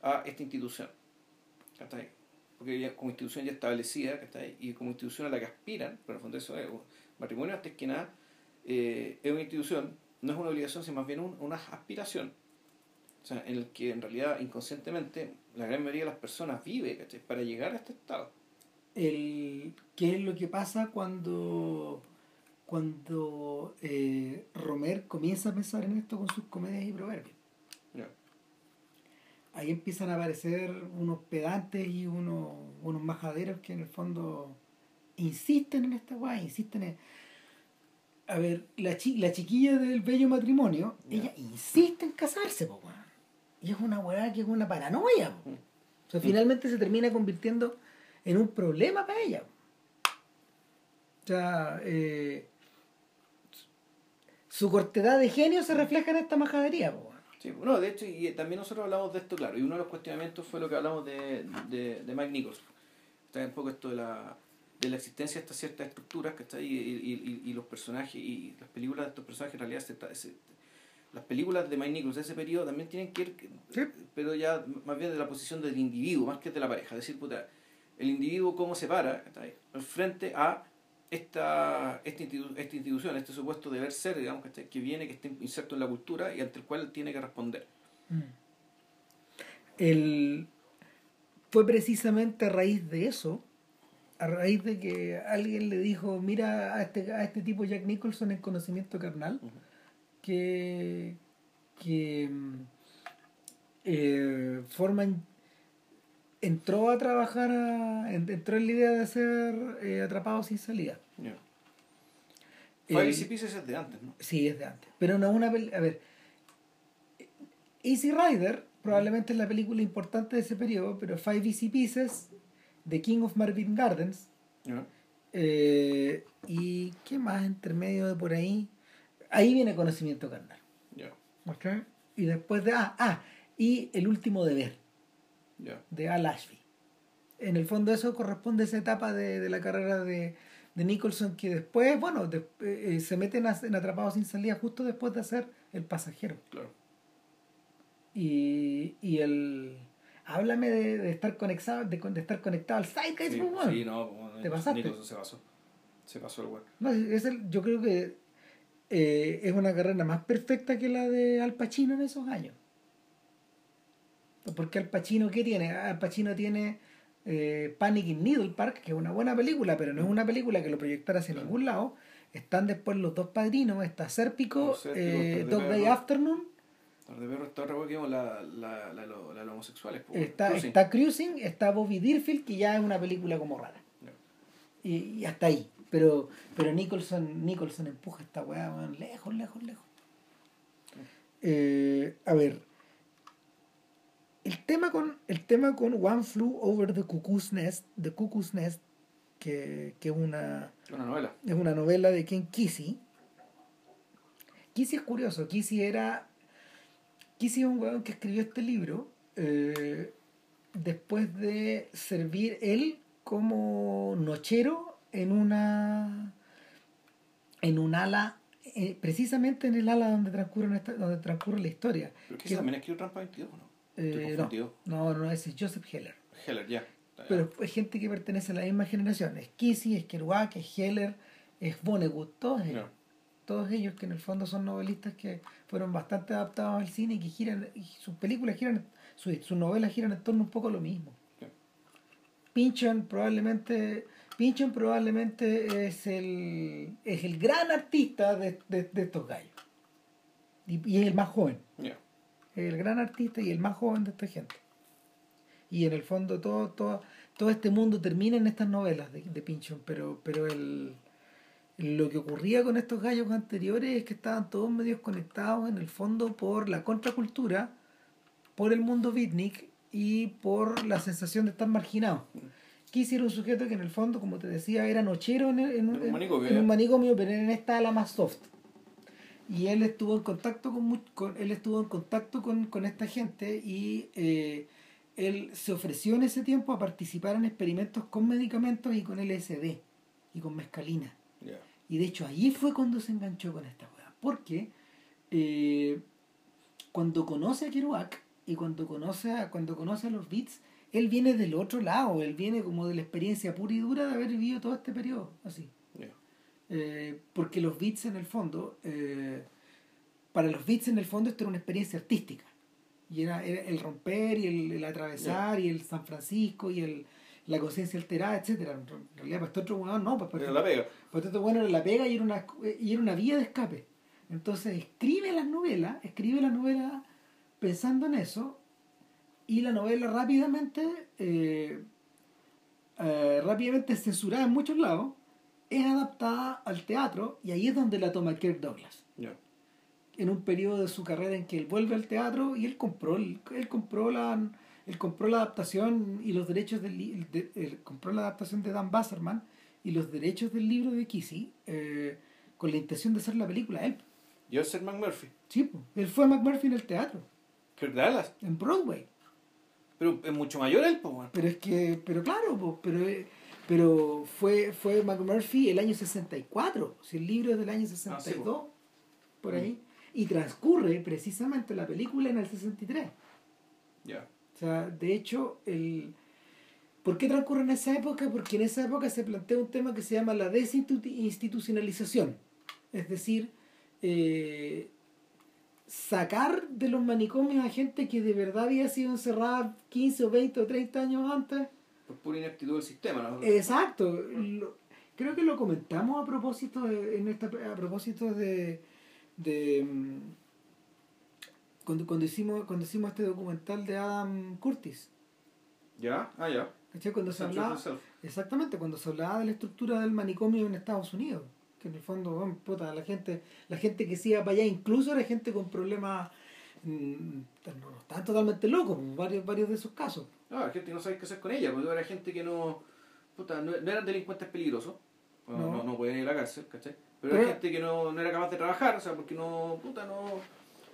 a esta institución? ¿cachai? Porque ya como institución ya establecida, ¿cachai? y como institución a la que aspiran, pero en el fondo eso es, matrimonio antes que nada, eh, es una institución, no es una obligación, sino más bien un- una aspiración. O sea, en el que en realidad inconscientemente la gran mayoría de las personas vive ¿cachai? para llegar a este estado. el qué es lo que pasa cuando cuando eh, Romer comienza a pensar en esto con sus comedias y proverbios. Ahí empiezan a aparecer unos pedantes y unos, unos majaderos que en el fondo insisten en esta guay, insisten en... A ver, la, chi- la chiquilla del bello matrimonio, ella insiste en casarse, po. Y es una weá que es una paranoia. po. Mm. O sea, finalmente se termina convirtiendo en un problema para ella. O sea, eh, su cortedad de genio se refleja en esta majadería. po. Sí, bueno, de hecho, y también nosotros hablamos de esto, claro, y uno de los cuestionamientos fue lo que hablamos de, de, de Mike Nichols. Está un poco esto de la, de la existencia de estas ciertas estructuras, que está ahí, y, y, y, los personajes, y las películas de estos personajes en realidad se, se- las películas de Mike Nichols de ese periodo también tienen que ir, Sí. pero ya más bien de la posición del individuo, más que de la pareja. Es decir, puta, el individuo cómo se para está ahí, frente a esta, esta, institu- esta institución, este supuesto deber ser, digamos, ¿cachai? que viene, que está inserto en la cultura y ante el cual tiene que responder. El, fue precisamente a raíz de eso, a raíz de que alguien le dijo, mira a este, a este tipo Jack Nicholson en conocimiento carnal, que, que mm, eh, Forman entró a trabajar, a- entró en la idea de hacer eh, Atrapados sin salida. El- Five Easy Pieces es de antes, ¿no? Sí, es de antes. Pero no una pel- A ver. Easy Rider probablemente es la película importante de ese periodo, pero Five Easy Pieces, The King of Marvin Gardens. Eh, ¿Y qué más entre medio de por ahí? Ahí viene conocimiento carnal. Ya. ¿ok? Y después de. Ah, ah, y el último deber De Al Ashby. En el fondo, eso corresponde a esa etapa de, de la carrera de, de Nicholson que después, bueno, de- eh, se meten a- en Atrapados sin salida justo después de hacer El pasajero. Claro. Y, y el. Háblame de, estar conectado, de, estar conectado al Zeitgeist, Sí, pues, bueno. sí, no, bueno, Te pasaste. Nicholson se pasó. Se pasó el weón. No, es el- yo creo que eh, es una carrera más perfecta que la de Al Pacino en esos años. Porque Al Pacino, ¿qué tiene? Al Pacino tiene eh, Panic in Needle Park, que es una buena película, pero no es una película que lo proyectara hacia ningún lado. Están después los dos padrinos, está Sérpico, eh, Dog Day. Afternoon, Tarde perro está la, la, la, la, homosexuales. pues, está, Cruising. está Cruising, está Bobby Deerfield, que ya es una película como rara. Y, y hasta ahí. Pero, pero Nicholson, Nicholson empuja esta weá, lejos, lejos, lejos. Eh, a ver. El tema con. El tema con One Flew Over the Cuckoo's Nest, The Cuckoo's Nest, que, que es una. Una novela. es una novela de Ken Kesey. Kesey es curioso, Kesey era. Kesey es un weón que escribió este libro eh, después de servir él como nochero en una. en un ala. eh, precisamente en el ala donde transcurre, esta- donde transcurre la historia. Pero que Que- también escribió Trampa 22, ¿no? Estoy Eh, no, no, no, ese es Joseph Heller. Heller, ya. Pero es gente que pertenece a la misma generación. Es Kesey, es Kerouac, es Heller, es Vonnegut, todos ellos. Todos ellos que en el fondo son novelistas que fueron bastante adaptados al cine y que giran, y sus películas giran, sus, sus novelas giran en torno un poco a lo mismo. Ya. Pynchon probablemente, Pynchon probablemente es el, es el gran artista de, de- de estos gallos. Y, y es el más joven. El gran artista y el más joven de esta gente. Y en el fondo todo, todo, todo este mundo termina en estas novelas de, de Pynchon, pero, pero el, lo que ocurría con estos gallos anteriores es que estaban todos medios conectados en el fondo por la contracultura, por el mundo beatnik y por la sensación de estar marginados. Kesey era un sujeto que en el fondo, como te decía, era nochero en, en un, En un manicomio, en un manicomio, pero en esta ala más soft y él estuvo en contacto con, con- él estuvo en contacto con, con esta gente y eh, él se ofreció en ese tiempo a participar en experimentos con medicamentos y con LSD y con mescalina y de hecho allí fue cuando se enganchó con esta weá porque eh, cuando conoce a Kerouac y cuando conoce a, cuando conoce a los Beats él viene del otro lado él viene como de la experiencia pura y dura de haber vivido todo este periodo así. Eh, porque los beats en el fondo, eh, para los beats en el fondo esto era una experiencia artística. Y era, era el romper y el, el atravesar y el San Francisco y el, la conciencia alterada, etcétera En realidad para este otro weón no, para, para, Era la pega. para este weón era la pega y era, una, y era una vía de escape. Entonces escribe las novelas, escribe las novelas pensando en eso y la novela rápidamente, eh, eh, rápidamente censurada en muchos lados, es adaptada al teatro y ahí es donde la toma Kirk Douglas. Ya. En un periodo de su carrera en que él vuelve al teatro y él compró, el- él compró la él compró la adaptación y los derechos del de- él compró la adaptación de Dan Basserman y los derechos del libro de Kissy eh, con la intención de hacer la película él. Joseph McMurphy. Sí, él fue McMurphy en el teatro, Kirk Douglas. en Broadway. Pero es mucho mayor él, pues. Pero es que, pero claro, po, pero, eh, pero fue, fue McMurphy el año 64, si el libro es del año 62, por ahí, y transcurre precisamente la película en el 63. Ya. O sea, de hecho, el... ¿por qué transcurre en esa época? Porque en esa época se plantea un tema que se llama la desinstitucionalización. Es decir, eh, sacar de los manicomios a gente que de verdad había sido encerrada 15 o 20 o 30 años antes. Por pura ineptitud del sistema, ¿no? Exacto. Lo- creo que lo comentamos a propósito de, en esta, a propósito de, de mm, cuando, cuando hicimos cuando hicimos este documental de Adam Curtis. ¿Ya? Ah, ya. ¿cachai? Cuando se hablaba, exactamente, cuando se hablaba de la estructura del manicomio en Estados Unidos, que en el fondo, bueno, puta, la gente, la gente que se iba para allá, incluso era gente con problemas, mm, no, no estaban totalmente locos, varios, varios de esos casos. No, la gente no sabe qué hacer con ella, porque era gente que no. Puta, no, no eran delincuentes peligrosos, no, No. no, no pueden ir a la cárcel, ¿cachai? Pero, Pero- hay gente que no, no era capaz de trabajar, o sea, porque no, puta, no,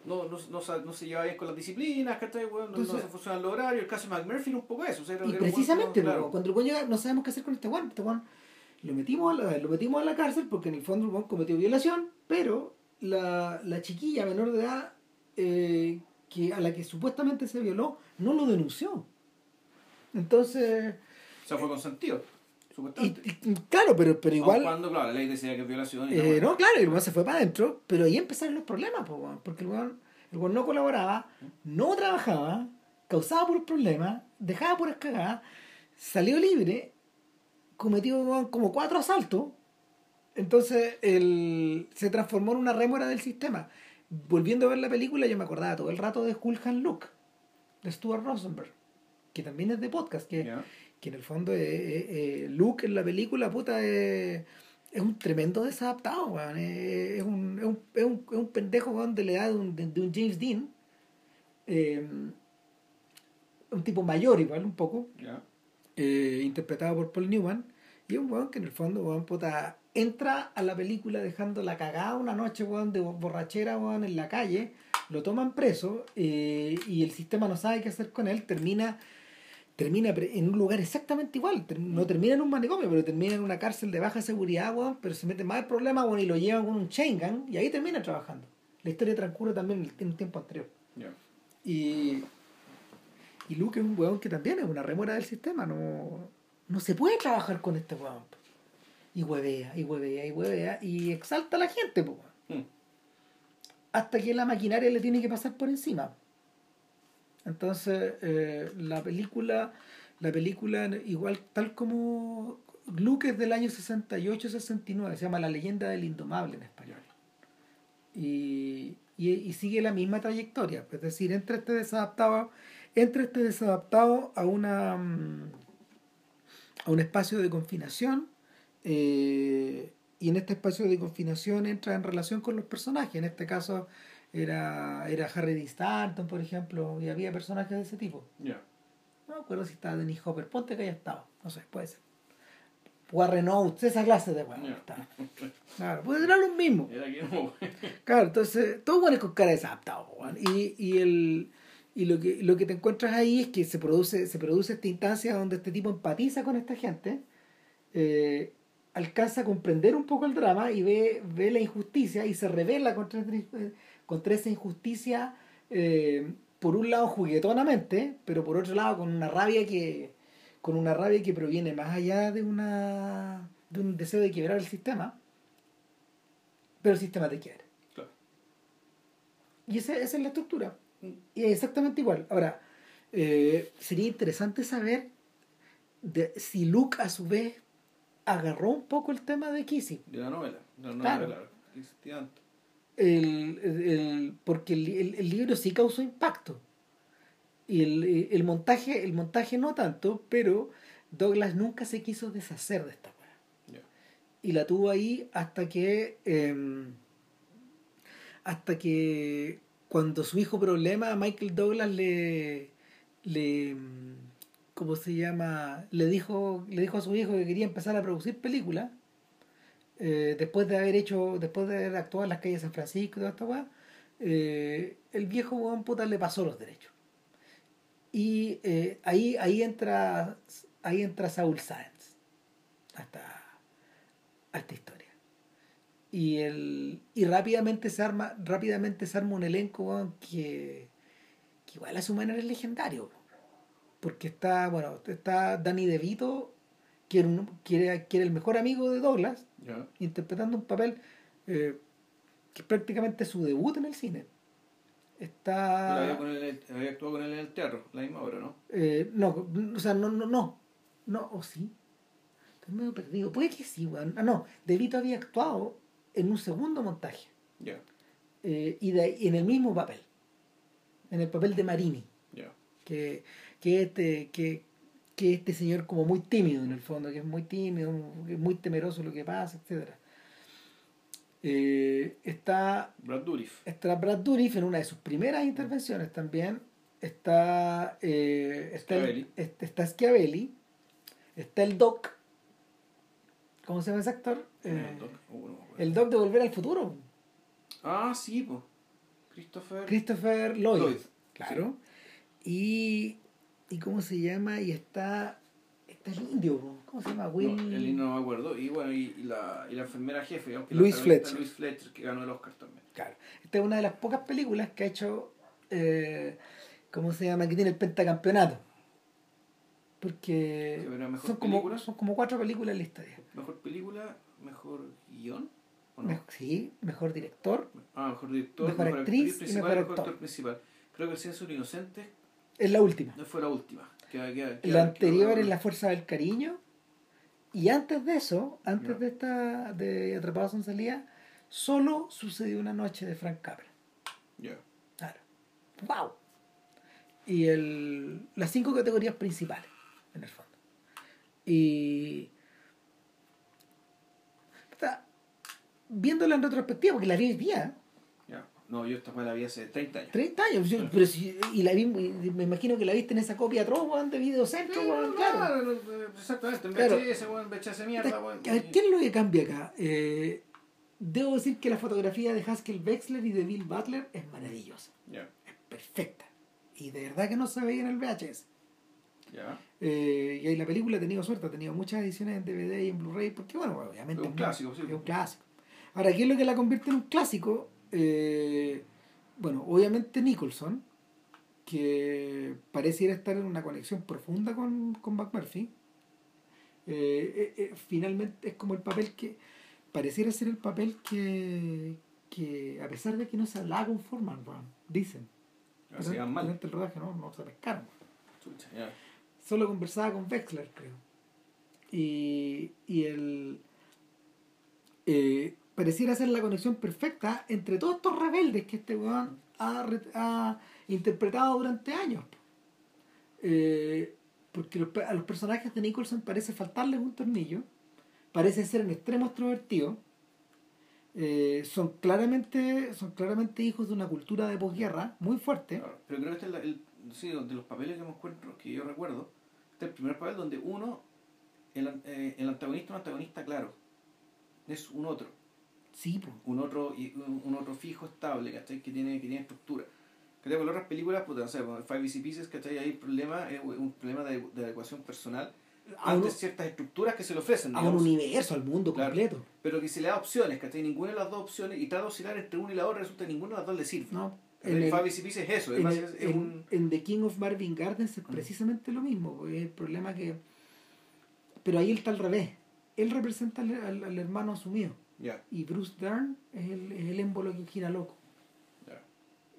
no, no, no, se llevaba bien con las disciplinas, ¿cachai? Weón, no, se funcionan los horarios. El caso de McMurphy era un poco eso. O sea, era- Y era que precisamente, no- claro. po, cuando el weón llega, no sabemos qué hacer con este weón. Este weón lo metimos, a la, lo metimos a la cárcel porque en el fondo el cometió violación, pero la, la chiquilla menor de edad eh, que, a la que supuestamente se violó no lo denunció. Entonces, O sea, fue consentido, y, supuestamente. y- claro, pero, pero igual... cuando, claro, la ley decía que es violación. y no, Eh, no, claro, el weón se fue para adentro, pero ahí empezaron los problemas, po, porque el weón, el weón no colaboraba, no trabajaba, causaba puros problemas, dejaba puras cagadas, salió libre, cometió weón, como cuatro asaltos, entonces el, se transformó en una rémora del sistema. Volviendo a ver la película, yo me acordaba todo el rato de Cool Hand Luke, de Stuart Rosenberg, que también es de podcast, que, que en el fondo eh, eh, Luke en la película, puta, es un tremendo desadaptado, weón. Es, un, es, un, es, un, es un pendejo, weón, de la edad de un, de, de un James Dean. Eh, un tipo mayor igual, un poco, eh, interpretado por Paul Newman. Y es un weón que en el fondo, weón, puta, entra a la película dejando la cagada una noche, weón, de borrachera, weón, en la calle. Lo toman preso eh, y el sistema no sabe qué hacer con él. Termina termina en un lugar exactamente igual. No termina en un manicomio, pero termina en una cárcel de baja seguridad, weón, pero se mete más el problema, weón, y lo llevan con un chain gun y ahí termina trabajando. La historia transcurre también en un tiempo anterior. Y, y Luke es un weón que también es una remora del sistema. No, no se puede trabajar con este weón. Y huevea, y huevea, y huevea, y exalta a la gente, weón. Mm. hasta que la maquinaria le tiene que pasar por encima. Entonces, eh, la película, la película, igual tal como Luke es del año 68-69, se llama La leyenda del indomable en español. Y, y, sigue la misma trayectoria, es decir, entre este desadaptado, entre este desadaptado a una mm, a un espacio de confinación eh, y en este espacio de confinación entra en relación con los personajes. En este caso era, era Harry D. Stanton, por ejemplo, y había personajes de ese tipo. Ya. No me acuerdo si estaba Dennis Hopper, ponte que haya estado, no sé, puede ser. Warren Oates, esa clase de weón. Ya. estaba. Claro, puede ser lo mismo. Era que no, Claro, entonces, todo bueno con cara desadaptado, weón. Y, y el y lo que lo que te encuentras ahí es que se produce se produce esta instancia donde este tipo empatiza con esta gente eh, alcanza a comprender un poco el drama y ve, ve la injusticia y se revela contra, esta- contra esa injusticia eh, por un lado juguetonamente pero por otro lado con una rabia que con una rabia que proviene más allá de una de un deseo de quebrar el sistema pero el sistema te quiere Claro. y esa, esa es la estructura. Y es exactamente igual. Ahora, eh, sería interesante saber de, si Luke a su vez agarró un poco el tema de Kissy. De la novela. De la novela, Claro. claro. El, el- porque el, el- libro sí causó impacto. Y el, el montaje, el montaje no tanto, pero Douglas nunca se quiso deshacer de esta. Ya. y la tuvo ahí hasta que eh, hasta que cuando su hijo problema Michael Douglas le le cómo se llama le dijo le dijo a su hijo que quería empezar a producir películas eh, después de haber hecho después de haber actuado en las calles de San Francisco y toda esta weá, eh, el viejo weón puta le pasó los derechos y eh, ahí ahí entra ahí entra Saul Sáenz hasta a esta historia. Y el y rápidamente se arma rápidamente se arma un elenco weón, que, que igual a su manera es legendario. Porque está, bueno, está Danny DeVito, que era, que era, el mejor amigo de Douglas, interpretando un papel eh, que es prácticamente su debut en el cine. Está... había, con él- había actuado con él en el teatro, la misma obra, ¿no? Eh, no, o sea, no, no, no. No, o sí. Estoy medio perdido. Puede que sí, weón. Ah, no. DeVito había actuado en un segundo montaje. Ya. eh, y, de, en el mismo papel. En el papel de Marini. Ya. Que, que este, que, que este señor como muy tímido en el fondo, que es muy tímido, que es muy temeroso lo que pasa, etcétera. Eh, está Brad Dourif. Está Brad Dourif en una de sus primeras intervenciones también. Está, eh, está, el- Schiavelli. este- está Schiavelli. Está el Doc. ¿Cómo se llama ese actor? Eh, el Doc. Oh, no el Doc de Volver al Futuro. Ah, sí, pues. Christopher. Christopher Lloyd. Lloyd, Claro. Y, y ¿cómo se llama? Y está, está el indio. ¿cómo se llama? Will... No, el no me acuerdo. Y bueno, y, y la, y la enfermera jefe, aunque la protagonista Fletcher. Louise Fletcher, que ganó el Oscar también. Claro. Esta es una de las pocas películas que ha hecho, eh, ¿cómo se llama? Que tiene el pentacampeonato. Porque Sí, son, como, son como cuatro películas en la historia. Mejor película, mejor guion. ¿o no? Sí, mejor director. Ah, mejor director, Mejor actriz y principal, mejor mejor actor. actor principal. Creo que de Inocentes Es la última. no fue la última. Queda- queda- La anterior es La Fuerza del Cariño. Y antes de eso, antes de esta de Atrapados en Salida, solo sucedió una noche de Frank Capra. Ya. Claro. ¡Wow! Y el, las cinco categorías principales, en el fondo. Y. Puta, Viéndola en retrospectiva, porque la vi hoy día. No, yo esta fue la vi hace 30 años. 30 años, yo- pero si, y la vi, me imagino que la viste en esa copia atroz, weón, de Videocentro, weón, claro. no, exactamente. En Claro. VHS, weón, VHS mierda, weón. A ver, ¿qué es lo que cambia acá? Eh, debo decir que la fotografía de Haskell Wexler y de Bill Butler es maravillosa, Ya. es perfecta. Y de verdad que no se veía en el VHS. Ya. Eh, y ahí la película ha tenido suerte, ha tenido muchas ediciones en DVD y en Blu-ray, porque bueno, obviamente Es un clásico, sí. es un clásico. Ahora, ¿qué es lo que la convierte en un clásico? Eh, bueno, obviamente Nicholson, que pareciera estar en una conexión profunda con, con McMurphy. Eh, eh, eh, finalmente es como el papel que pareciera ser el papel que, que a pesar de que no se hablaba con Forman, weón, dicen, Ya se llevan mal. durante el rodaje no, no se pescaron. Chucha. Solo conversaba con Wexler, creo. Y, y el. eh, pareciera ser la conexión perfecta entre todos estos rebeldes que este weón ha, re- ha interpretado durante años. Eh, porque a los personajes de Nicholson parece faltarles un tornillo, parece ser en extremo extrovertido. eh, son claramente son claramente hijos de una cultura de posguerra muy fuerte Pero creo que este es el, sí, de los papeles que me encuentro, que yo recuerdo, este es el primer papel donde uno, el, eh, el antagonista, un antagonista claro, es un otro, sí po. un otro, un, otro fijo, estable, ¿cachai? Que tiene, que tiene estructura. ¿Cachai? Con las otras películas, puta, no sé, con Five Easy Pieces, ¿cachai? Hay problema, es un problema de, de adecuación personal a ante ciertas estructuras que se le ofrecen, a un universo al mundo Claro. completo pero que se le da opciones, ¿cachai? Ninguna de las dos opciones, y trata de oscilar entre una y la otra, resulta que ninguna de las dos le sirve. no en el- Five Easy Pieces es eso, en, el- es, en- un... en The King of Marvin Gardens es Mm. precisamente lo mismo, porque es el problema que... Pero ahí él está al revés. Él representa al, al- al hermano asumido. Ya, Y Bruce Dern es el, es el émbolo que gira loco. ya.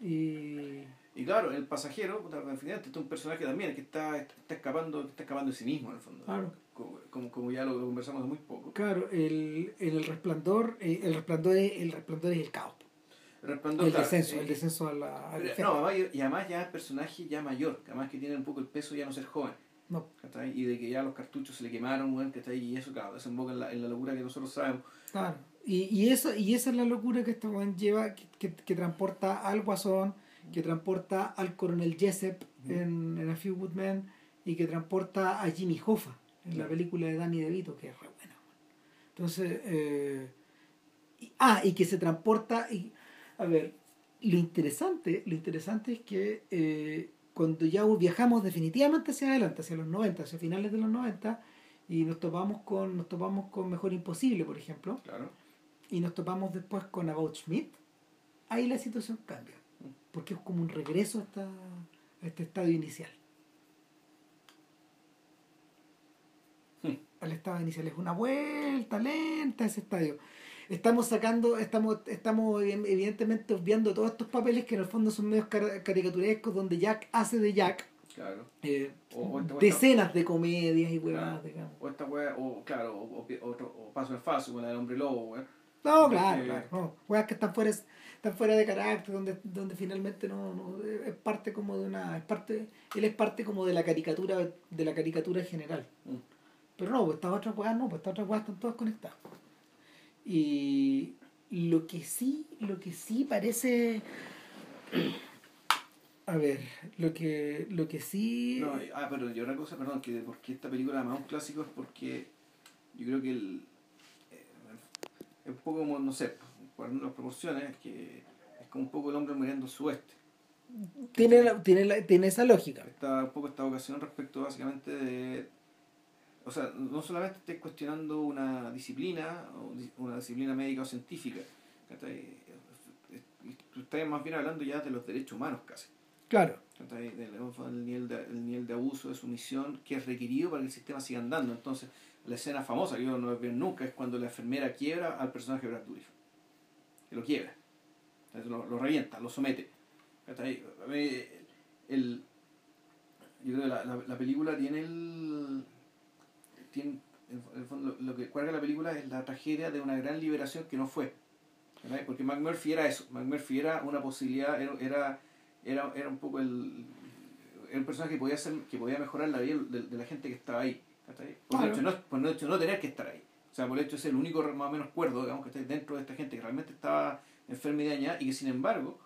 Y... Y claro, el pasajero, final, este es un personaje también que está, está escapando está escapando de sí mismo, en el fondo. Claro. Como, como, como ya lo conversamos de muy poco. Claro, el, en el resplandor, eh, el resplandor es el resplandor es el caos. El resplandor, El claro, descenso, el descenso a la... pero- infierno. no, además, y además ya es personaje ya mayor, que además que tiene un poco el peso ya no ser joven. No. Y de que ya los cartuchos se le quemaron, weón, ¿cachai? y eso, claro, desemboca en la, en la locura que nosotros sabemos. Claro. Y, y, eso, y esa es la locura que este weón lleva, que, que, que transporta al Guasón, que transporta al coronel Jessup en, en A Few Good Men y que transporta a Jimmy Hoffa en la película de Danny DeVito, que es re buena. Entonces, eh, y- ah, y que se transporta, y, a ver, lo interesante, lo interesante es que eh, cuando ya viajamos definitivamente hacia adelante, hacia los 90, hacia finales de los 90, y nos topamos con, nos topamos con Mejor Imposible, por ejemplo, Claro. Y nos topamos después con About Schmidt, ahí la situación cambia. Porque es como un regreso a, esta- a este estadio inicial. Hmm. Al estado inicial es una vuelta lenta a ese estadio. Estamos sacando, estamos, estamos ev- evidentemente obviando todos estos papeles que en el fondo son medios car- caricaturescos donde Jack hace de Jack Claro. eh, O- o esta- decenas de comedias y huevadas, Claro. digamos. O esta weá, o claro, o, paso en falso, con la del hombre lobo. No, Porque- claro, claro. No. Weas que están fuera, están fuera de carácter, donde, donde finalmente no, no es parte como de una. Es parte, él es parte como de la caricatura, de la caricatura general. Mm. Pero no, pues estas otras weas no, pues estas otras weas están todas conectadas. Y lo que sí, lo que sí parece. A ver, lo que, lo que sí. No, ah, pero yo otra cosa, perdón, que porque esta película además es un clásico es porque yo creo que el, un poco como, no sé, por las proporciones, que es como un poco el hombre muriendo su oeste. Tiene, la- tiene, la- tiene esa lógica. Está un poco esta vocación respecto básicamente de... O sea, no solamente estés cuestionando una disciplina, una disciplina médica o científica, tú estás más bien hablando ya de los derechos humanos casi. Claro. Del, el, nivel de, el nivel de abuso de sumisión que es requerido para que el sistema siga andando. Entonces, la escena famosa que yo no veo nunca es cuando la enfermera quiebra al personaje de Brad Dourif. Que lo quiebra. Lo, lo revienta, lo somete. ¿cachai? A mí, el, yo creo que la, la, la película tiene el. Tiene, en el fondo, lo, lo que cuelga la película es la tragedia de una gran liberación que no fue. ¿verdad? Porque McMurphy era eso. McMurphy era una posibilidad, era, era, era, un poco el. Un personaje que podía, ser, que podía mejorar la vida de la gente que estaba ahí. Por, el hecho, no, por el hecho de no tener que estar ahí. O sea, por el hecho de ser el único más o menos cuerdo, digamos, que está dentro de esta gente que realmente estaba enferma y dañada y que sin embargo,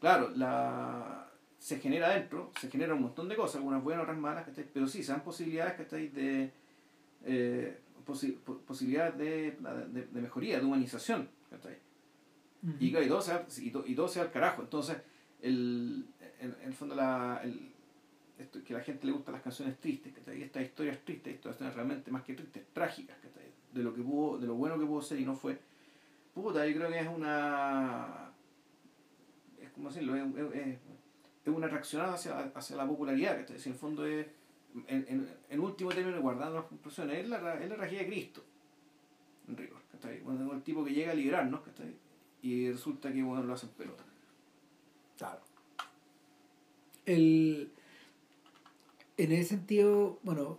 claro, la se genera dentro, se genera un montón de cosas, algunas buenas, otras malas, ¿cachai? pero sí, se dan posibilidades ¿cachai? de eh, posi- po- posibilidades de, de, de mejoría, de humanización. ¿cachai? Y, claro, y todo se y, to- y todo se al carajo. Entonces, el, en, en el fondo, la, el, esto, que a la gente le gustan las canciones tristes, ¿cachai? Estas historias tristes, estas historias realmente más que tristes, trágicas, ¿cachai? De lo que pudo, de lo bueno que pudo ser y no fue. Puta, yo creo que es una. Es como decirlo, es, es, una reaccionada hacia, hacia la popularidad, ¿cachai? En el fondo es. En, en, en último término, guardando las conclusiones, es la, es la de Cristo. En rigor, ¿cachai? Cuando el tipo que llega a liberarnos, ¿cachai? Y resulta que bueno, lo hacen pelota. Claro. El, en ese sentido, bueno,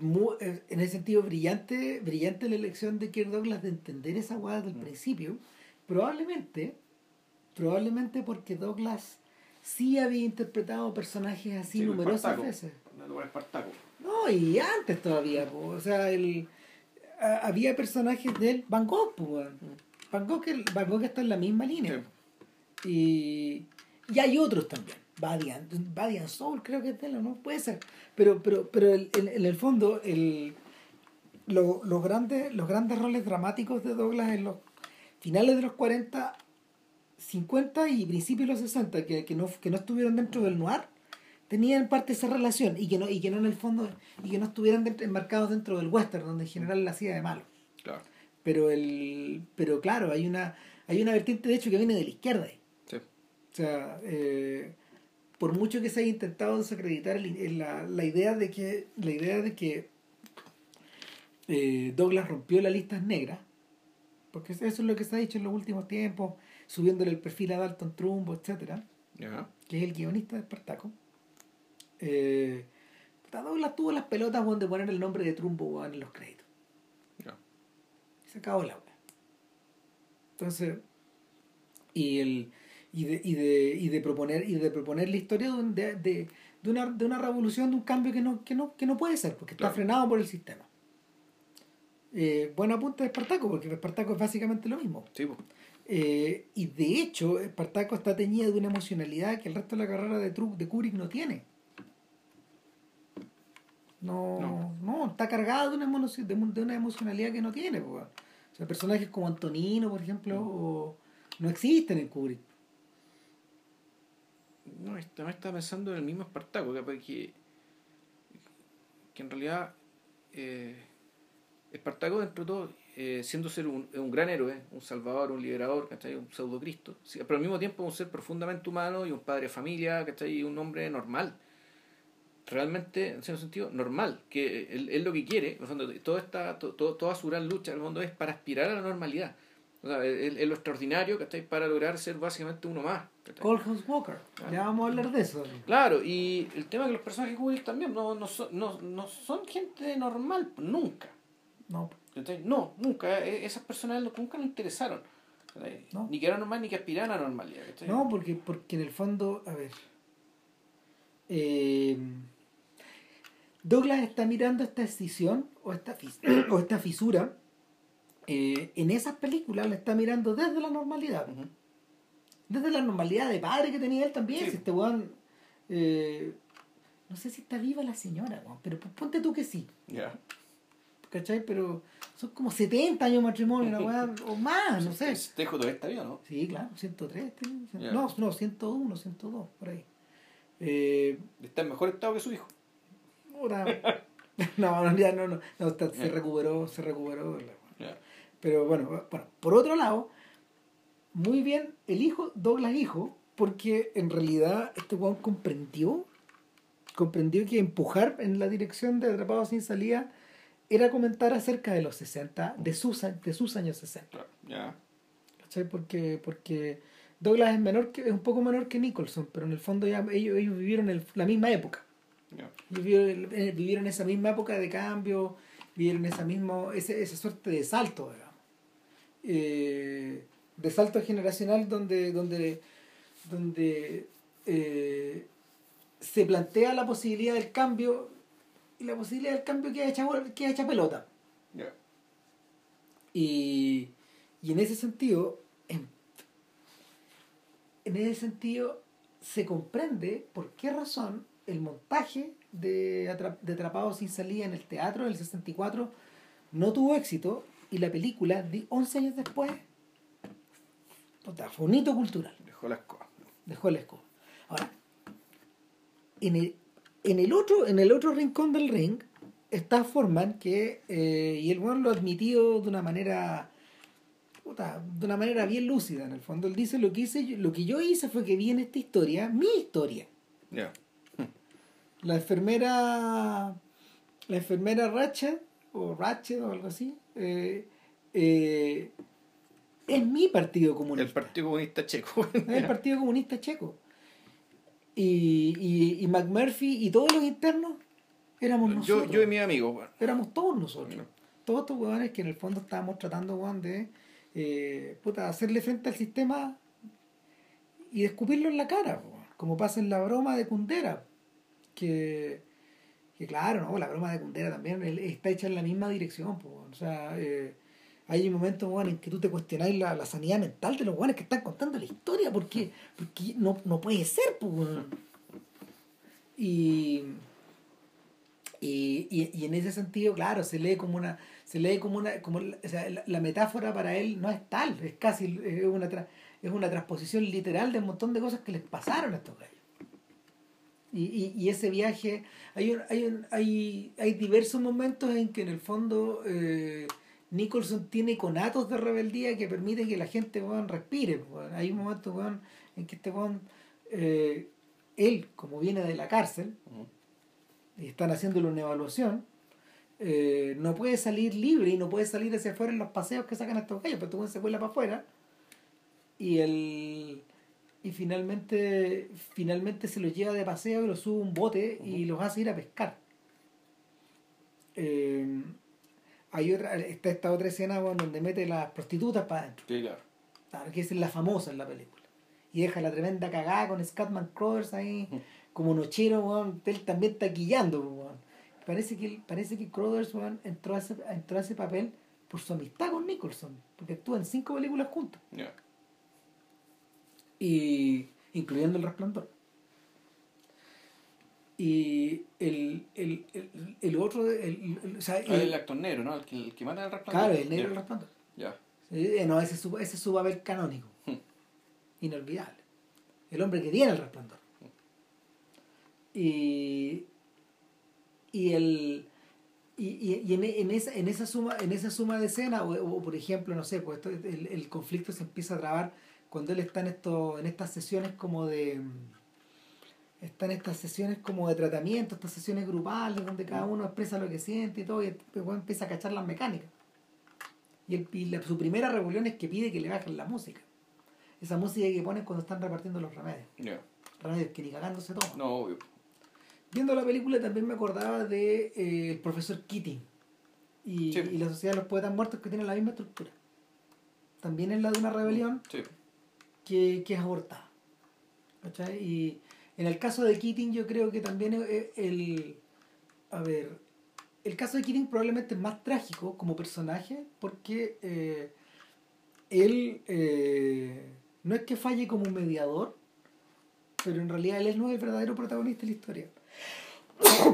mu- eh, en ese sentido brillante, brillante la elección de Kirk Douglas de entender esa hueá desde el Mm. principio, probablemente, probablemente porque Douglas sí había interpretado personajes así Sí, numerosas Espartaco. veces. No, y antes todavía, po, o sea, el, a- había personajes de él, Van Gogh, po, weón. Van Gogh, Van Gogh está en la misma línea. Y, y hay otros también. Badian, Badian Soul creo que es de él, ¿o ¿no? Puede ser. Pero, pero, pero el- el- en el fondo, el, lo- los, grandes, los grandes roles dramáticos de Douglas en los finales de los 40, 50 y principios de los 60, que, que, no, que no estuvieron dentro del noir, tenían en parte esa relación y que no, y que no en el fondo, y que no estuvieran dentro- enmarcados dentro del western, donde en general la hacía de malo. Claro. Pero el, pero claro, hay una, hay una vertiente de hecho que viene de la izquierda ahí. Sí. O sea, eh, por mucho que se haya intentado desacreditar el- el- la, la idea de que la idea de que eh, Douglas rompió las listas negras, porque eso es lo que se ha dicho en los últimos tiempos, subiéndole el perfil a Dalton Trumbo, etcétera, Ajá. que es el guionista de Espartaco. Eh, Douglas tuvo las pelotas weón, de poner el nombre de Trumbo en los créditos. Ya. Y se acabó la wea. Entonces, y el y de, y de, y de proponer y de proponer la historia de, de, de, una, de una revolución, de un cambio que no, que no, que no puede ser, porque está Claro. frenado por el sistema. Eh, buen apunte de Espartaco, porque Espartaco es básicamente lo mismo. Sí, pues. Eh, y de hecho, Espartaco está teñida de una emocionalidad que el resto de la carrera de, Tru- de Kubrick no tiene. No, no, No. está cargada de una, de, de una emocionalidad que no tiene. O sea, personajes como Antonino, por ejemplo, o- no existen en Kubrick. No, también estaba pensando en el mismo Espartaco, que, que, en realidad eh, Espartaco dentro de todo, eh, siendo ser un, un gran héroe, un salvador, un liberador, ¿cachai? un pseudo Cristo, pero al mismo tiempo un ser profundamente humano y un padre de familia, ¿cachai? un hombre normal. Realmente, en cierto sentido, normal, que él, lo que quiere, en el fondo, toda, esta, to- to- toda su gran lucha el fondo es para aspirar a la normalidad. O sea, es, es lo extraordinario, ¿cachai? Para lograr ser básicamente uno más. ¿cachai? Coldhouse Walker. Claro. Ya vamos a hablar de eso. Claro, y el tema es que los personajes Kubrick también no, no, son, no, no son gente normal, nunca. No, ¿cachai? No, nunca. E- Esas personas nunca nos interesaron. No. Ni que eran normal ni que aspiraban a normalidad. ¿cachai? No, porque, porque en el fondo, a ver. eh, Douglas está mirando esta escisión o esta, fis- [clears throat] o esta fisura. Eh, en esas películas la está mirando desde la normalidad. Desde la normalidad de padre que tenía él también. Sí. Si este weón. eh, no sé si está viva la señora, weón, pero ponte tú que sí. Ya. ¿cachai? Pero son como 70 años de matrimonio, una weá, o más, no sé. Tejo todavía está bien, ¿no? Sí, claro, 103, tiene, Ya. no, no, 101, 102, por ahí. Eh, Está en mejor estado que su hijo. [laughs] No, no, ya no, no, no, está- se recuperó, se recuperó. la-. Pero bueno, bueno, por otro lado, muy bien el hijo, Douglas hijo, porque en realidad este weón comprendió, comprendió que empujar en la dirección de Atrapados sin salida era comentar acerca de los 60, de sus, de sus años 60. Claro, ya. ¿Cachai? Porque, porque Douglas es menor que, es un poco menor que Nicholson, pero en el fondo ya ellos, ellos vivieron el- la misma época. Vivieron, eh, vivieron esa misma época de cambio, vivieron esa misma, ese, esa suerte de salto, digamos. Eh, de salto generacional donde, donde, donde eh, se plantea la posibilidad del cambio y la posibilidad del cambio queda hecha, bol- queda hecha pelota. Ya. Y, y en ese sentido, en, en ese sentido, se comprende por qué razón el montaje de Atrapados sin salida en el teatro del 64 no tuvo éxito y la película, di- 11 años después, puta, fue un hito cultural Dejó la escoba. dejó la escoba. Ahora, en el, en el otro, en el otro rincón del ring está Forman que, eh, y el bueno lo ha admitido de una manera puta, de una manera bien lúcida en el fondo. Él dice lo que hice, lo que yo hice fue que vi en esta historia, mi historia. Ya. La enfermera, la enfermera Ratchet, o Ratchet o algo así, eh, eh, es mi partido comunista. El Partido Comunista Checo. [laughs] Es el Partido Comunista Checo. Y, y, y McMurphy y todos los internos éramos yo, nosotros. yo y mis amigos, bueno. Éramos todos nosotros. No. Todos estos huevones que en el fondo estábamos tratando, weón, de eh, puta, hacerle frente al sistema y de escupirlo en la cara, weón. como pasa en la broma de Kundera. Que, que claro, ¿no? la broma de Kundera también él- está hecha en la misma dirección. weón. O sea, eh, hay momentos weón, en que tú te cuestionáis la, la sanidad mental de los weones que están contando la historia, porque, porque no, no puede ser, pues. Y, y, y, y en ese sentido, claro, se lee como una, se lee como una, como o sea, la, la metáfora para él no es tal, es casi es una, es una transposición literal de un montón de cosas que les pasaron a estos gallos. Y, y, y ese viaje, hay, un- hay, un- hay, hay diversos momentos en que en el fondo eh, Nicholson tiene conatos de rebeldía que permiten que la gente respire. Hay un momento en que este eh, él, como viene de la cárcel, y están haciéndole una evaluación, eh, no puede salir libre y no puede salir hacia afuera en los paseos que sacan a estos gallos, pero este weón se vuela para afuera y el y finalmente finalmente se los lleva de paseo y los sube a un bote y los hace ir a pescar. Eh, hay otra, está esta otra escena weón, donde mete las prostitutas para adentro. Sí, claro. Claro, que es la famosa en la película. Y deja la tremenda cagada con Scatman Crothers ahí, como nochero, weón. Él también taquillando, weón. Parece que, parece que Crothers, entró a, ese, entró a ese papel por su amistad con Nicholson, porque actúan cinco películas juntos. Y incluyendo El Resplandor. Y el, el, el, el otro, el, el- o sea, Ah, el el- actor negro, ¿no? El que, el que mata al resplandor. claro, el negro del Resplandor. Ya. Eh, no, ese es su, ese es su papel canónico. Hmm. Inolvidable. El hombre que tiene el resplandor. Y, y el y, y, y en, en esa en esa suma en esa suma de escena o, o, por ejemplo no sé pues esto- el, el conflicto se empieza a trabar cuando él está en esto en estas sesiones como de está en estas sesiones como de tratamiento estas sesiones grupales donde cada uno expresa lo que siente y todo y el weón empieza a cachar las mecánicas y, el- y la- su primera rebelión es que pide que le bajen la música esa música que ponen cuando están repartiendo los remedios Ya. remedios que ni cagándose todo No, obvio. Viendo la película también me acordaba de eh, el profesor Keating y, Sí. y la sociedad de los poetas muertos que tienen la misma estructura. También es la de una rebelión Sí. Que, que es abortada. ¿Cachai? Y en el caso de Keating yo creo que también el... A ver, el caso de Keating probablemente es más trágico como personaje porque eh, él eh, no es que falle como un mediador, pero en realidad él no es el verdadero protagonista de la historia. [coughs]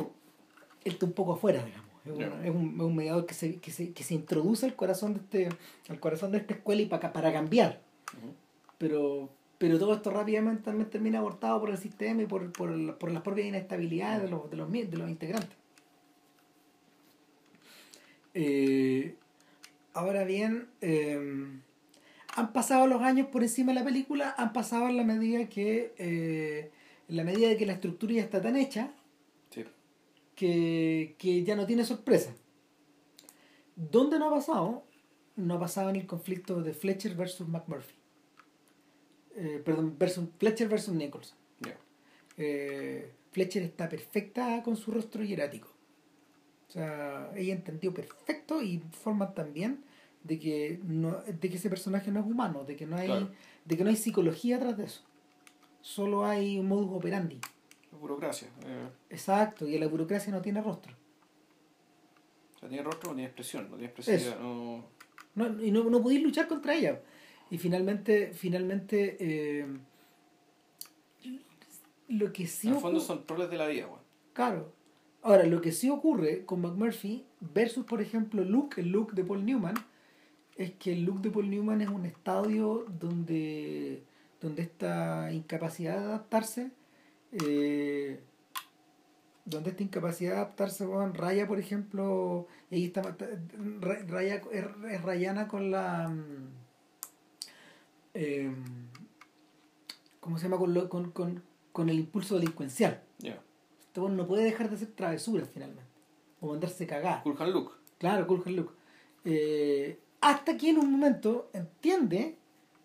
él está un poco afuera, digamos. Es, un, es un, mediador que se, que, se, que se introduce al corazón de este, al corazón de esta escuela y para, para cambiar. Pero pero todo esto rápidamente también termina abortado por el sistema y por, por, por las propias inestabilidades de los, de los, de los integrantes. Eh, ahora bien, eh, han pasado los años por encima de la película, han pasado en la medida que eh, en la medida de que la estructura ya está tan hecha que, que ya no tiene sorpresa. ¿Dónde no ha pasado? No ha pasado en el conflicto de Fletcher versus McMurphy. Eh, perdón, versus, Fletcher versus Nicholson. Eh, Fletcher está perfecta con su rostro hierático. O sea, ella entendió perfecto y forma también de que no, de que ese personaje no es humano, de que no hay, de que no hay psicología atrás de eso. Solo hay un modus operandi. La burocracia. Eh. Exacto, y la burocracia no tiene rostro. O sea, tiene rostro, no tiene expresión, no tiene expresión. No... No, y no, no podéis luchar contra ella. Y finalmente, finalmente eh, lo que sí... En el fondo son roles de la vida, güey. Claro. Ahora, lo que sí ocurre con McMurphy versus, por ejemplo, Luke, el Luke de Paul Newman, es que el Luke de Paul Newman es un estadio donde, donde esta incapacidad de adaptarse, eh, donde esta incapacidad de adaptarse, raya, por ejemplo, ahí está, raya, es rayana con la eh, ¿cómo se llama? Con, con, con, con, el impulso delincuencial. Yeah. Este no puede dejar de hacer travesuras finalmente. O mandarse cagar. Culhan Luke. Claro, Culhan Luke. Eh, hasta que en un momento entiende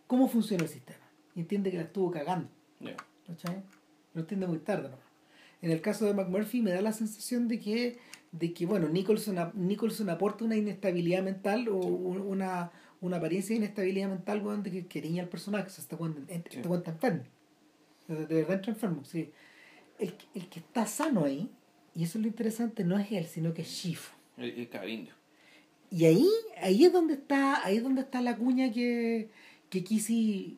cómo funciona el sistema. Y entiende que la estuvo cagando. Yeah. Lo entiende muy tarde ¿no? En el caso de McMurphy me da la sensación de que, de que bueno, Nicholson, Nicholson aporta una inestabilidad mental o una, una apariencia de inestabilidad mental, weón, de que al personaje. O sea, este weón, este está enfermo. De, verdad entra enfermo, sí. El, el, que está sano ahí, y eso es lo interesante, no es él, sino que es Shifu. El, el Y ahí, ahí es donde está, ahí es donde está la cuña que, que quise,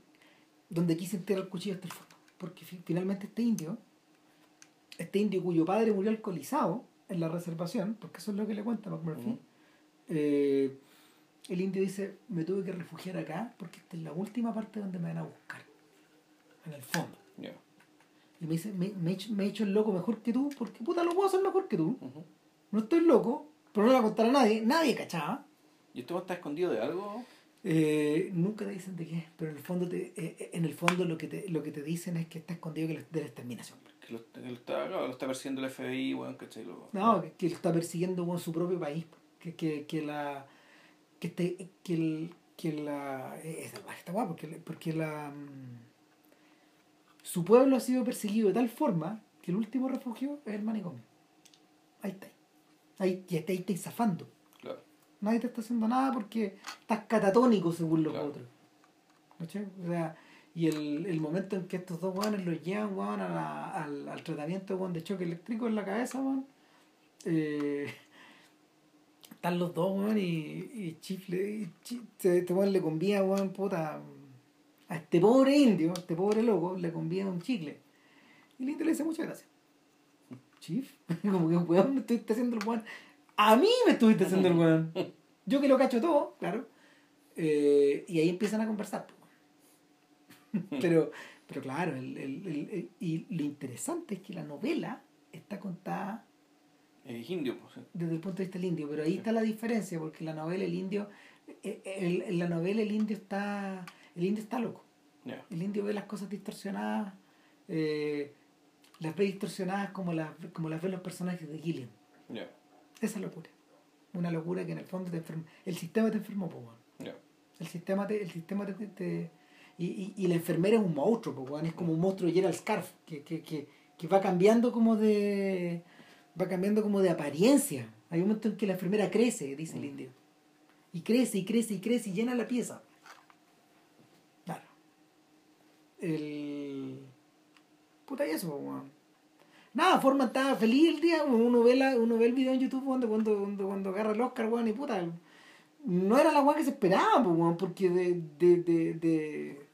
donde quise enterrar el cuchillo hasta el fondo. Porque finalmente este indio, este indio cuyo padre murió alcoholizado en la reservación, porque eso es lo que le cuenta McMurphy, eh, el indio dice, me tuve que refugiar acá porque esta es la última parte donde me van a buscar. En el fondo. Y me dice, me, me, he hecho, el loco mejor que tú porque puta lo puedo hacer mejor que tú. No estoy loco, pero no le voy a contar a nadie. Nadie cachaba. ¿Y esto está escondido de algo? Eh, nunca te dicen de qué, pero en el fondo te, eh, eh, en el fondo lo que te, lo que te dicen es que está escondido de la exterminación. Que lo, está, lo está persiguiendo el FBI, bueno, ¿cachai? no, que, lo está persiguiendo con su propio país. Que, que, que la que, te, que, el, que la... Es salvaje está guapo, porque, porque la... Mm, su pueblo ha sido perseguido de tal forma que el último refugio es el manicomio. Ahí está. Ahí, y ahí estáis zafando. Claro. Nadie te está haciendo nada porque estás catatónico según los otros. O sea, y el, el momento en que estos dos guanes los llevan guan, al, al tratamiento de choque eléctrico en la cabeza, guan, eh, están los dos, weón, y, y chifle, y este weón le convía, weón, puta, a este pobre indio, a este pobre loco, le convía un chicle. Y el indio le dice muchas gracias. Chif, [laughs] como que weón me estuviste haciendo el weón. A mí me estuviste haciendo el weón. Yo que lo cacho todo, claro. Eh, y ahí empiezan a conversar. [laughs] pero, pero claro, el, el, el, y lo interesante es que la novela está contada es indio. Pues, Desde el punto de vista del indio, pero ahí está la diferencia, porque en la novela el indio, eh, eh, en la novela el indio está, el indio está loco. El indio ve las cosas distorsionadas, eh, las ve distorsionadas como las, como las ven los personajes de Gilliam. Esa locura. Una locura que en el fondo te enferma. El sistema te enfermó, pues, El sistema te, el sistema te, y, y, y, la enfermera es un monstruo, pues, es como un monstruo de Gerald Scarf, que, que, que, que va cambiando como de va cambiando como de apariencia. Hay un momento en que la enfermera crece, dice el mm. indio. Y crece y crece y crece y llena la pieza. Claro. El. Puta, y eso, weón. Nada, Forma estaba feliz el día. Uno ve, la, uno ve el video en YouTube cuando, cuando, cuando, agarra el Oscar, weón, y puta. No era la weón que se esperaba, weón, porque de, de, de, de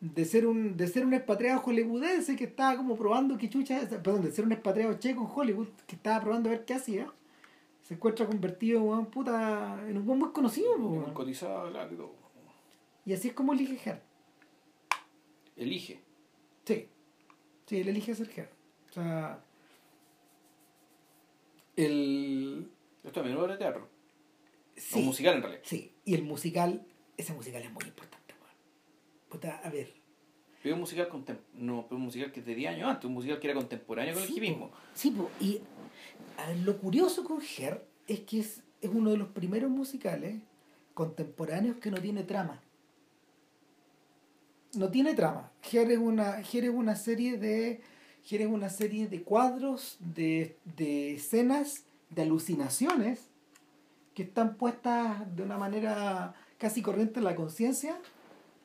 de ser un de ser un expatriado hollywoodense que estaba como probando que chucha perdón de ser un expatriado checo en Hollywood que estaba probando a ver qué hacía se encuentra convertido weón, puta, en un buen muy conocido. Un cotizado, claro, y todo. Y así es como elige Her. Elige. Sí. Sí, él elige ser Her. O sea. El. Esto también es obra de teatro. Sí. O musical en realidad. Sí. Y el musical, ese musical es muy importante. Puta, a ver. Pero un musical no, pero un musical que es de 10 años antes, un musical que era contemporáneo con Sí, el hipismo. Sí, po. y a ver, lo curioso con Her es que es, es uno de los primeros musicales contemporáneos que no tiene trama. No tiene trama. Her es una, Her es una serie de. Her es una serie de cuadros, de, de escenas, de alucinaciones que están puestas de una manera casi corriente en la conciencia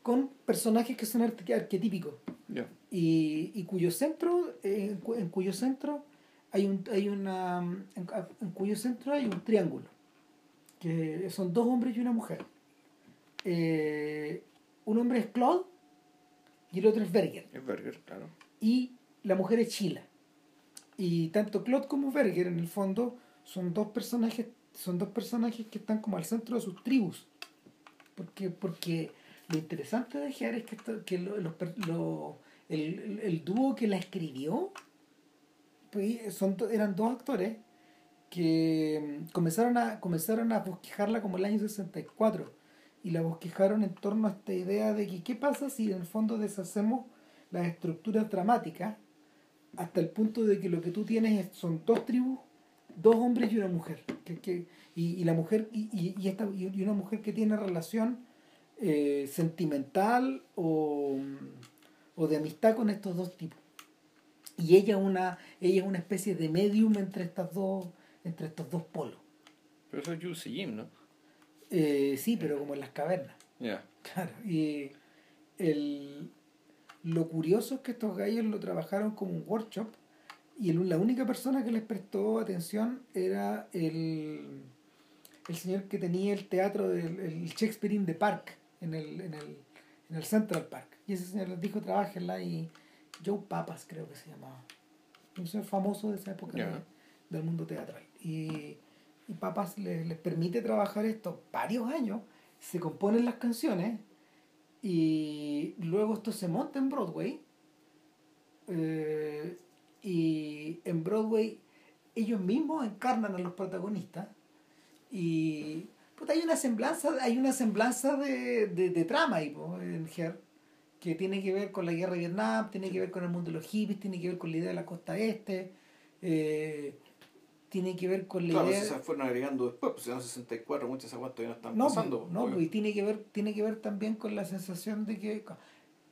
con personajes que son arque- arquetípicos. Y, y cuyo centro eh, en, cu- en cuyo centro hay un hay una en, en cuyo centro hay un triángulo que son dos hombres y una mujer. Eh, un hombre es Claude y el otro es Berger. Es Berger, claro. y la mujer es Chila y tanto Claude como Berger en el fondo son dos personajes son dos personajes que están como al centro de sus tribus. Porque porque lo interesante de Gear es que, esto- que lo- los el, el- dúo que la escribió pues, son, eran dos actores que mm, comenzaron a, comenzaron a bosquejarla como el año 64 y la bosquejaron en torno a esta idea de que qué pasa si en el fondo deshacemos las estructuras dramáticas hasta el punto de que lo que tú tienes es- son dos tribus, dos hombres y una mujer. Que, que- y, y la mujer y, y esta, y una mujer que tiene relación eh, sentimental o, o de amistad con estos dos tipos. Y ella una, ella es una especie de medium entre estas dos, entre estos dos polos. Pero eso es Jules y Jim, ¿no? Eh, sí, pero como en las cavernas. Ya. Claro, y el, lo curioso es que estos gallos lo trabajaron como un workshop y el- la única persona que les prestó atención era el, el señor que tenía el teatro del el Shakespeare in the Park, en el, en, el, en el Central Park. Y ese señor les dijo, trabajenla y Joe Papas creo que se llamaba. Un señor famoso de esa época de- del mundo teatral. Y, y Papas les, les permite trabajar esto varios años, se componen las canciones y luego esto se monta en Broadway. eh, y en Broadway ellos mismos encarnan a los protagonistas y puta, hay una semblanza hay una semblanza de, de, de trama ahí, po, en Her que tiene que ver con la guerra de Vietnam tiene que ver con el mundo de los hippies tiene que ver con la idea de la costa este eh, tiene que ver con la Claro, idea se fueron agregando después, pues eran 64, muchas aguas todavía no están no, pasando. pues, no obvio. pues, y tiene que ver tiene que ver también con la sensación de que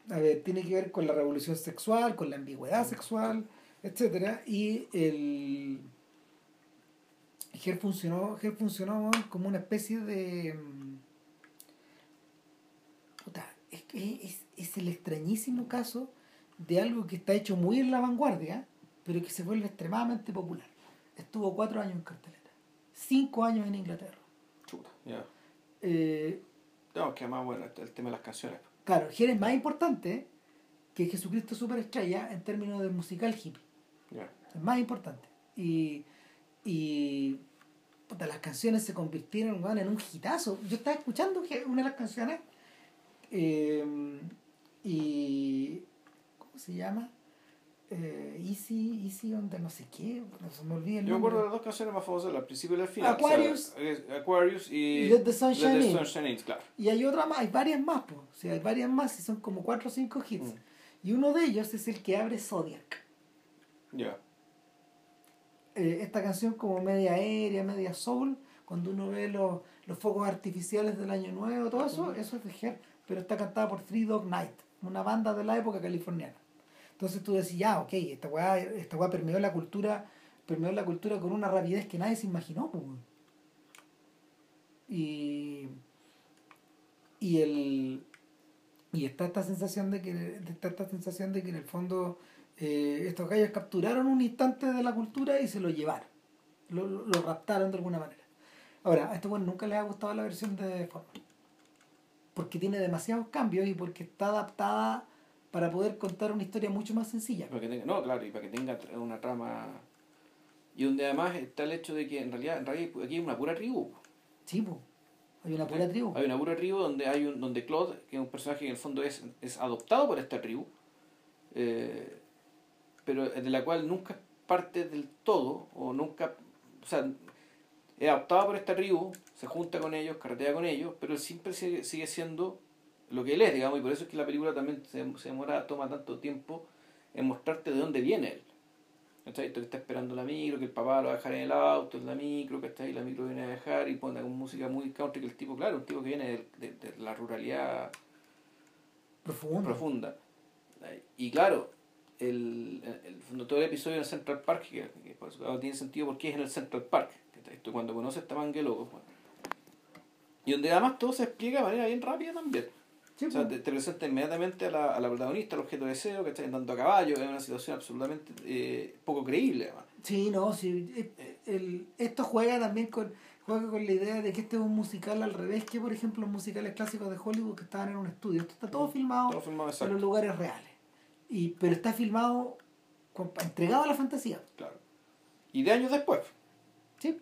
a ver tiene que ver con la revolución sexual con la ambigüedad sexual etcétera y el Her funcionó Her funcionó como una especie de mm, puta, es, es, es el extrañísimo caso de algo que está hecho muy en la vanguardia pero que se vuelve extremadamente popular estuvo cuatro años en cartelera cinco años en Inglaterra Chuta, ya. eh, No, que además, bueno, el tema de las canciones. Claro, Her es más importante que Jesucristo Superestrella en términos de musical hippie. Ya. Es más importante. Y, y puta, las canciones se convirtieron weón, en un hitazo. Yo estaba escuchando una de las canciones eh, y ¿cómo se llama? Eh, Easy, Easy on the no sé qué, no se me olvida el Yo de las dos canciones más famosas, al principio y al final. Aquarius. O sea, Aquarius y Let the Sunshine Let the In. Sunshine In, claro. Y hay otra más, hay varias más, pues. O sea, hay varias más y son como cuatro o cinco hits. Mm. Y uno de ellos es el que abre Zodiac. Ya. Eh, esta canción como media aérea, media soul, cuando uno ve los, los fuegos artificiales del año nuevo, todo eso, eso es de Her, pero está cantada por Three Dog Night, una banda de la época californiana. Entonces tú decís, ya, ok, esta weá, esta weá permeó la cultura, permeó la cultura con una rapidez que nadie se imaginó, pues. Y, y el y está esta sensación de que está esta sensación de que en el fondo eh, estos gallos capturaron un instante de la cultura y se lo llevaron lo, lo, lo raptaron de alguna manera ahora a estos bueno nunca les ha gustado la versión de forma porque tiene demasiados cambios y porque está adaptada para poder contar una historia mucho más sencilla Para que tenga, no, claro, y para que tenga una trama Y donde además está el hecho de que en realidad, en realidad aquí hay una pura tribu. Sí. Hay una pura tribu. Hay una pura tribu donde hay un, donde Claude, que es un personaje que en el fondo es, es adoptado por esta tribu, eh, pero de la cual nunca parte del todo, o nunca, o sea, es adoptado por esta tribu, se junta con ellos, carretea con ellos, pero siempre sigue, sigue siendo lo que él es, digamos, y por eso es que la película también se, demora, toma tanto tiempo en mostrarte de dónde viene él. ¿Cachai? Que está esperando la micro, que el papá lo va a dejar en el auto, en la micro, que está ahí, la micro viene a dejar y pone con música muy country, que el tipo, claro, un tipo que viene de, de, la ruralidad profunda. profunda. Y claro, el, el, todo el episodio en Central Park, que, por eso tiene sentido porque es en el Central Park. Esto cuando conoce a este mangue loco. Y donde además todo se explica de manera bien rápida también o sea, te, presenta inmediatamente a la, a la protagonista, al objeto de deseo, que está andando a caballo, es una situación absolutamente eh, poco creíble. Además. Sí, no, sí. Eh, el, esto juega también con, juega con la idea de que este es un musical al revés que, por ejemplo, los musicales clásicos de Hollywood que estaban en un estudio. Esto está todo filmado, todo filmado en los lugares reales. Y, pero está filmado entregado a la fantasía. Claro. Y de años después. Sí.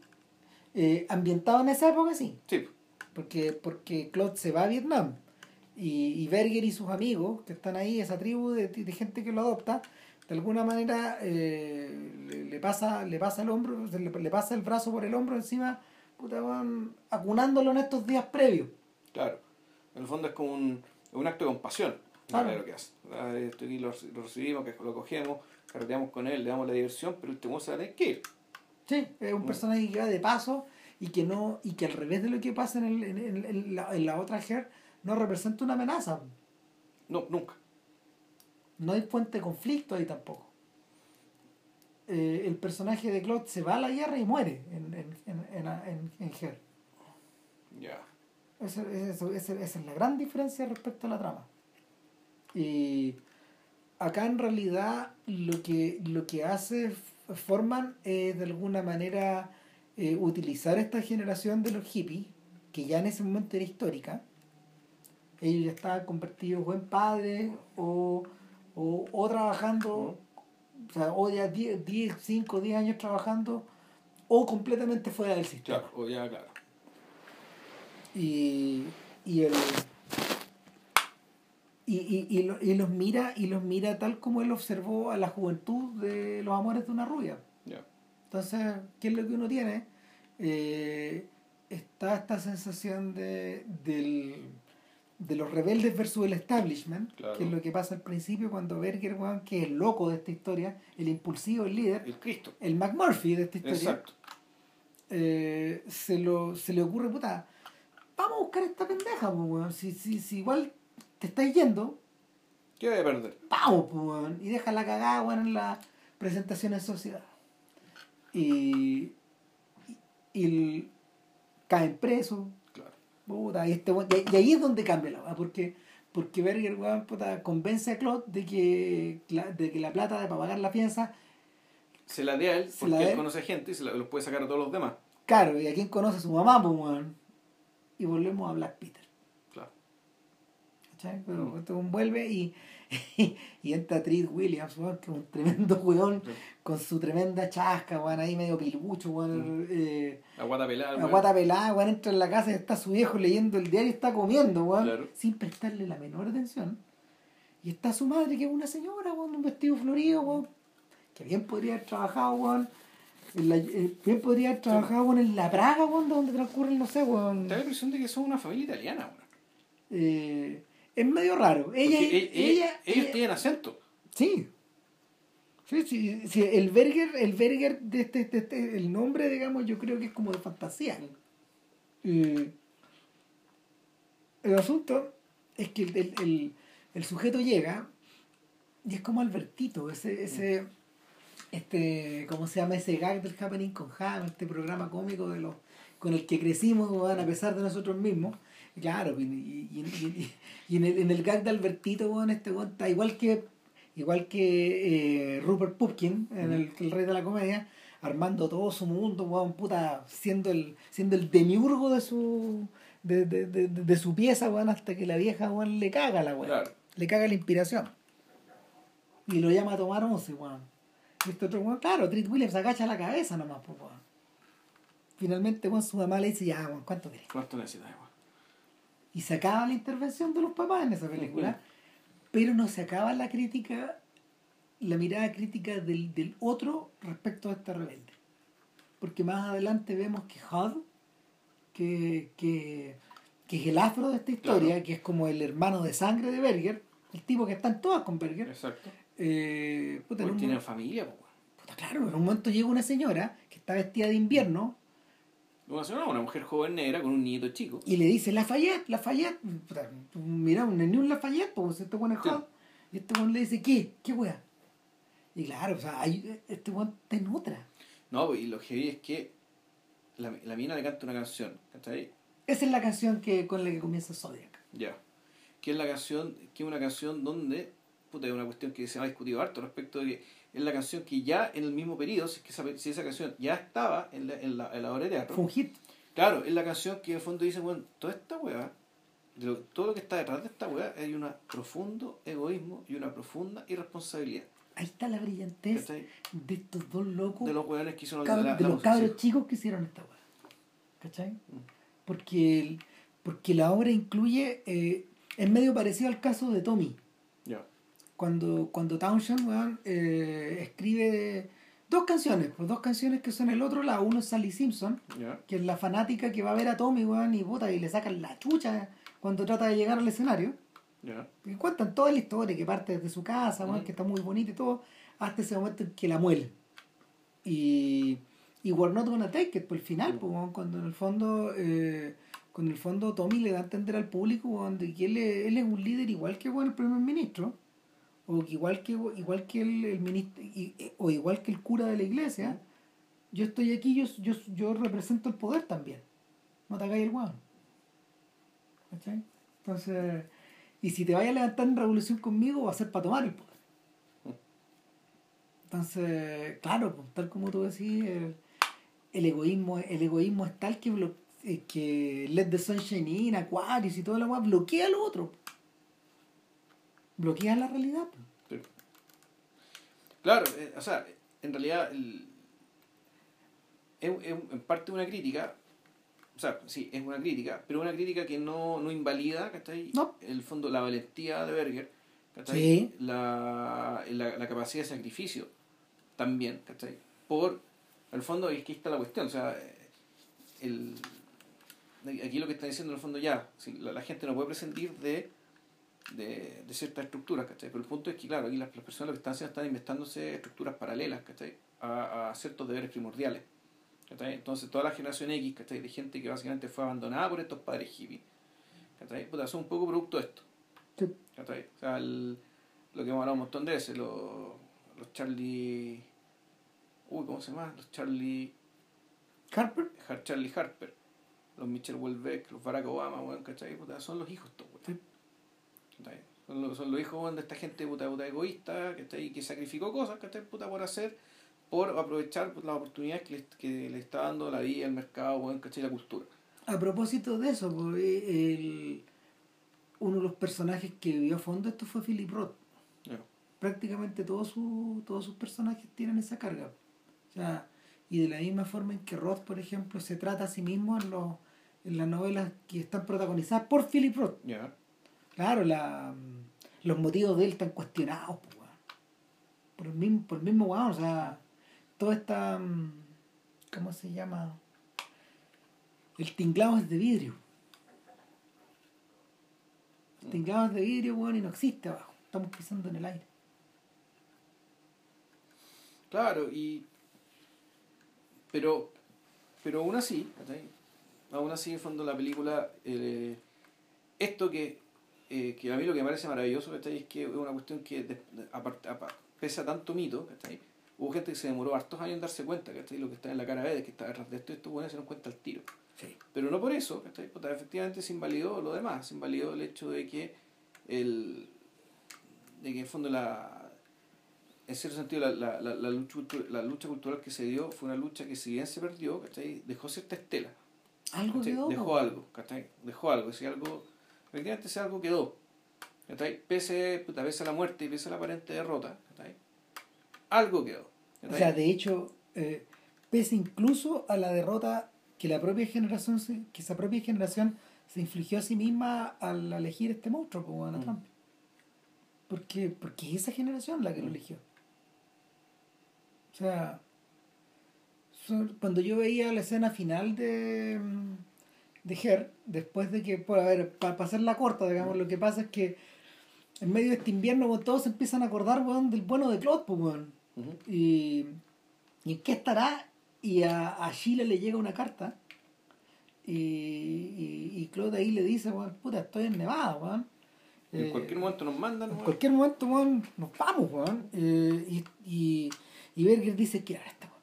Eh, ambientado en esa época, sí. Sí. Porque, porque Claude se va a Vietnam y, y Berger y sus amigos que están ahí, esa tribu de, de gente que lo adopta, de alguna manera eh, le, pasa le pasa el hombro, le, pasa el brazo por el hombro encima, puta, van acunándolo en estos días previos. Claro, en el fondo es como un, un acto de compasión. Claro. lo que hace. Aquí lo, recibimos, que lo cogemos, carreteamos con él, le damos la diversión, pero este se va a tener que ir. Sí, es un mm. personaje que va de paso y que no y que al revés de lo que pasa en, el, en, en, en la, otra Her, no representa una amenaza. No, nunca. No hay fuente de conflicto ahí tampoco. Eh, el personaje de Claude se va a la guerra y muere en, en, en, en, en Her. Ya. Esa, esa, es la gran diferencia respecto a la trama. Y acá en realidad lo que, lo que hace Forman es de alguna manera eh, utilizar esta generación de los hippies, que ya en ese momento era histórica, ellos ya estaban convertidos o en padres o, o, o trabajando, o sea, o ya 10, 10, 5, 10 años trabajando o completamente fuera del sistema. O ya, claro. Y, y el y, y, y, lo, y, los mira y los mira tal como él observó a la juventud de los amores de una rubia. Yeah. Entonces, ¿qué es lo que uno tiene? Eh, está esta sensación de del de los rebeldes versus el establishment, que es lo que pasa al principio cuando Berger, que es el loco de esta historia, el impulsivo, el líder, el Cristo, el McMurphy de esta historia, eh, se, lo, se le ocurre, puta, vamos a buscar esta pendeja, pues, si, si, si igual te estáis yendo, ¿qué voy a perder? Vamos, pues, y deja la cagada, en la presentación en sociedad. Y, y, y caen presos y, este, y, ahí es donde cambia la porque porque Berger convence a Claude de que, la, de que la plata para pagar la fianza se la dé a él porque él conoce gente y se la, los puede sacar a todos los demás. Claro, y a quien conoce a su mamá, pues, Y volvemos a Black Peter. ¿Cachai? Pero mm. esto vuelve y [laughs] y entra Trid Williams, que es un tremendo weón, con su tremenda chasca, weón, ahí medio pilucho, weón. Eh, aguata pelada, Aguata pelada, weón, entra en la casa y está su viejo leyendo el diario y está comiendo, weón, sin prestarle la menor atención. Y está su madre, que es una señora, weón, un vestido florido, weón, que bien podría haber trabajado, weón. En la, eh, bien podría haber trabajado en la Praga, weón, donde transcurre, no sé, weón. Te da la impresión de que son una familia italiana, weón. Eh, es medio raro. Ella, e-, ella, ellos tienen acento. Sí. Sí, sí, sí, el Berger, el Berger de este, de este, el nombre, digamos, yo creo que es como de fantasía. el asunto es que el, el, el, sujeto llega y es como Albertito, ese, ese, este, ¿cómo se llama? Ese gag del Happening con Ham, este programa cómico de los, con el que crecimos, a pesar de nosotros mismos Claro, y, y, y, en, el, en el gag de Albertito, bueno, este está igual que igual que eh, Rupert Pupkin, en el, el, Rey de la Comedia, armando todo su mundo, weón, puta, siendo el, siendo el demiurgo de su de, de, de, de su pieza, weón, hasta que la vieja, weón, le caga la weón. Le caga la inspiración. Y lo llama a tomar once, weón. Este otro weón, claro, Treat Williams agacha la cabeza nomás, pues, weón. Finalmente, weón, su mamá le dice, ya, weón, ¿cuánto querés? ¿Cuánto necesitas? Y se acaba la intervención de los papás en esa película, pero no se acaba la crítica, la mirada crítica del, del otro respecto a esta rebelde. Porque más adelante vemos que Hud, que, que, que es el afro de esta historia, Claro. que es como el hermano de sangre de Berger, el tipo que están todas con Berger, Exacto. eh, puta, tienen familia, weón. puta, claro, en un momento llega una señora que está vestida de invierno Una señora, una mujer joven negra con un nieto chico. y le dice Lafayette, Lafayette, mira, un ni un Lafayette, pues este weón es. Hud. Y este weón le dice, ¿qué? ¿Qué weá? Y claro, o sea, hay- este weón está en otra. No, pues, y lo que vi es que la, la mina le canta una canción, ¿cachai? Esa es la canción que, con la que comienza Zodiac. Ya. Que es la canción, que es una canción donde, puta, es una cuestión que se ha discutido harto respecto de que es la canción que ya en el mismo periodo, si, es que esa, si esa canción ya estaba en la, en la, en la obra de teatro, Fue un hit. claro, es la canción que en el fondo dice, bueno, toda esta weá, de todo lo que está detrás de esta weá, hay un profundo egoísmo y una profunda irresponsabilidad. Ahí está la brillantez ¿cachai? de estos dos locos, De los weones que hicieron cab- la- de la los música, cabros sí. chicos que hicieron esta weá. ¿Cachai? Mm. Porque, el- porque la obra incluye, eh, es medio parecido al caso de Tommy. Cuando, cuando Townshend weón, eh, escribe dos canciones, pues dos canciones que son el otro lado, uno es Sally Simpson, que es la fanática que va a ver a Tommy weón, y puta, y le sacan la chucha cuando trata de llegar al escenario. Y cuentan toda la historia, que parte desde su casa, weón, que está muy bonita y todo, hasta ese momento en que la muelen. Y, y We're Not Gonna Take It, por el final, pues, weón, cuando en el fondo, eh, en el fondo Tommy le da a entender al público weón, de que él es, él es un líder igual que weón, el primer ministro, o igual que igual que el, el ministro, eh, o igual que el cura de la iglesia, yo estoy aquí, yo, yo, yo represento el poder también. No te hagáis el weón. ¿Cachai? Entonces, y si te vayas a levantar en revolución conmigo, va a ser para tomar el poder. Entonces, claro, pues, tal como tú decís, el, egoísmo, el egoísmo es tal que, eh, que Let the Sunshine In, Aquarius y toda la weá bloquea lo otro. Bloquea la realidad. Sí. Claro, eh, o sea, en realidad el- es, es en parte una crítica, o sea, sí, es una crítica, pero una crítica que no, no invalida, ¿cachai? No. El fondo, la valentía de Berger, ¿cachai? Sí. La, la, la capacidad de sacrificio también, ¿cachai? Por, el fondo, es que está la cuestión, o sea, el, aquí lo que está diciendo en el fondo ya, si la, la gente no puede prescindir de de, de ciertas estructuras, ¿cachai? Pero el punto es que, claro, aquí las, las personas lo que están haciendo están inventándose estructuras paralelas, ¿cachai? A, a ciertos deberes primordiales, ¿cachai? Entonces, toda la generación X, ¿cachai? De gente que básicamente fue abandonada por estos padres hippies, ¿cachai? Puta, son un poco producto de esto, Sí. ¿cachai? O sea, el- lo que hemos hablado un montón de veces, los, los Charlie... Uy, ¿cómo se llama? Los Charlie... Harper, Har- Charlie Harper, los Michelle Houellebecq, los Barack Obama, weón, ¿cachai? Puta, son los hijos. ¿Cachai? Son los, son los hijos de esta gente puta, puta egoísta, ¿cachai? Que sacrificó cosas, ¿cachai? Puta, por hacer, por aprovechar pues, las oportunidades que le, que le está dando la vida, el mercado, ¿cachai? La cultura. a propósito de eso, pues, eh, el, uno de los personajes que vivió a fondo esto fue Philip Roth. Prácticamente todos sus todos sus personajes tienen esa carga. O sea, y de la misma forma en que Roth, por ejemplo, se trata a sí mismo en, los, en las novelas que están protagonizadas por Philip Roth. Claro, la, los motivos de él están cuestionados, por el mismo, por el mismo weón, o sea, toda esta, mm, ¿cómo se llama? El tinglado es de vidrio. El tinglado es de vidrio, weón, y no existe abajo. Estamos pisando en el aire. Claro, y. Pero. Pero aún así. Aún así, en fondo, la película. eh, esto que. Eh, que a mí lo que me parece maravilloso, ¿cachai? Es que es una cuestión que, de- de- apart- apa- pese a tanto mito, ¿cachai? Hubo gente que se demoró hartos años en darse cuenta, ¿cachai? Lo que está en la cara de que está detrás de esto, y estos buenos se dan cuenta al tiro. Sí. Pero no por eso, ¿cachai? Efectivamente se invalidó lo demás, se invalidó el hecho de que el de que en el fondo la en cierto sentido la, la, la, la lucha, la lucha cultural que se dio fue una lucha que si bien se perdió, ¿cachai? dejó cierta estela, Algo dejó algo, ¿cachai? dejó algo, si algo, efectivamente ese algo quedó, pese, puta, pese a la muerte y pese a la aparente derrota, algo quedó. O sea, de hecho, eh, pese incluso a la derrota que la propia generación, que esa propia generación se infligió a sí misma al elegir este monstruo, como Donald Mm. Trump. Porque, porque es esa generación la que lo Mm. eligió. O sea, cuando yo veía la escena final de, de Her, después de que, por a ver, para pasar la corta, digamos, lo que pasa es que en medio de este invierno, todos se empiezan a acordar, weón, del bueno de Claude, pues, weón. Y, y en qué estará y a, a Chile le llega una carta y, y, y Claude ahí le dice weón, puta estoy en Nevada weón En Eh, cualquier momento nos mandan. en weón. cualquier momento weón, nos vamos weón Eh, y, y, y Berger dice que esta weón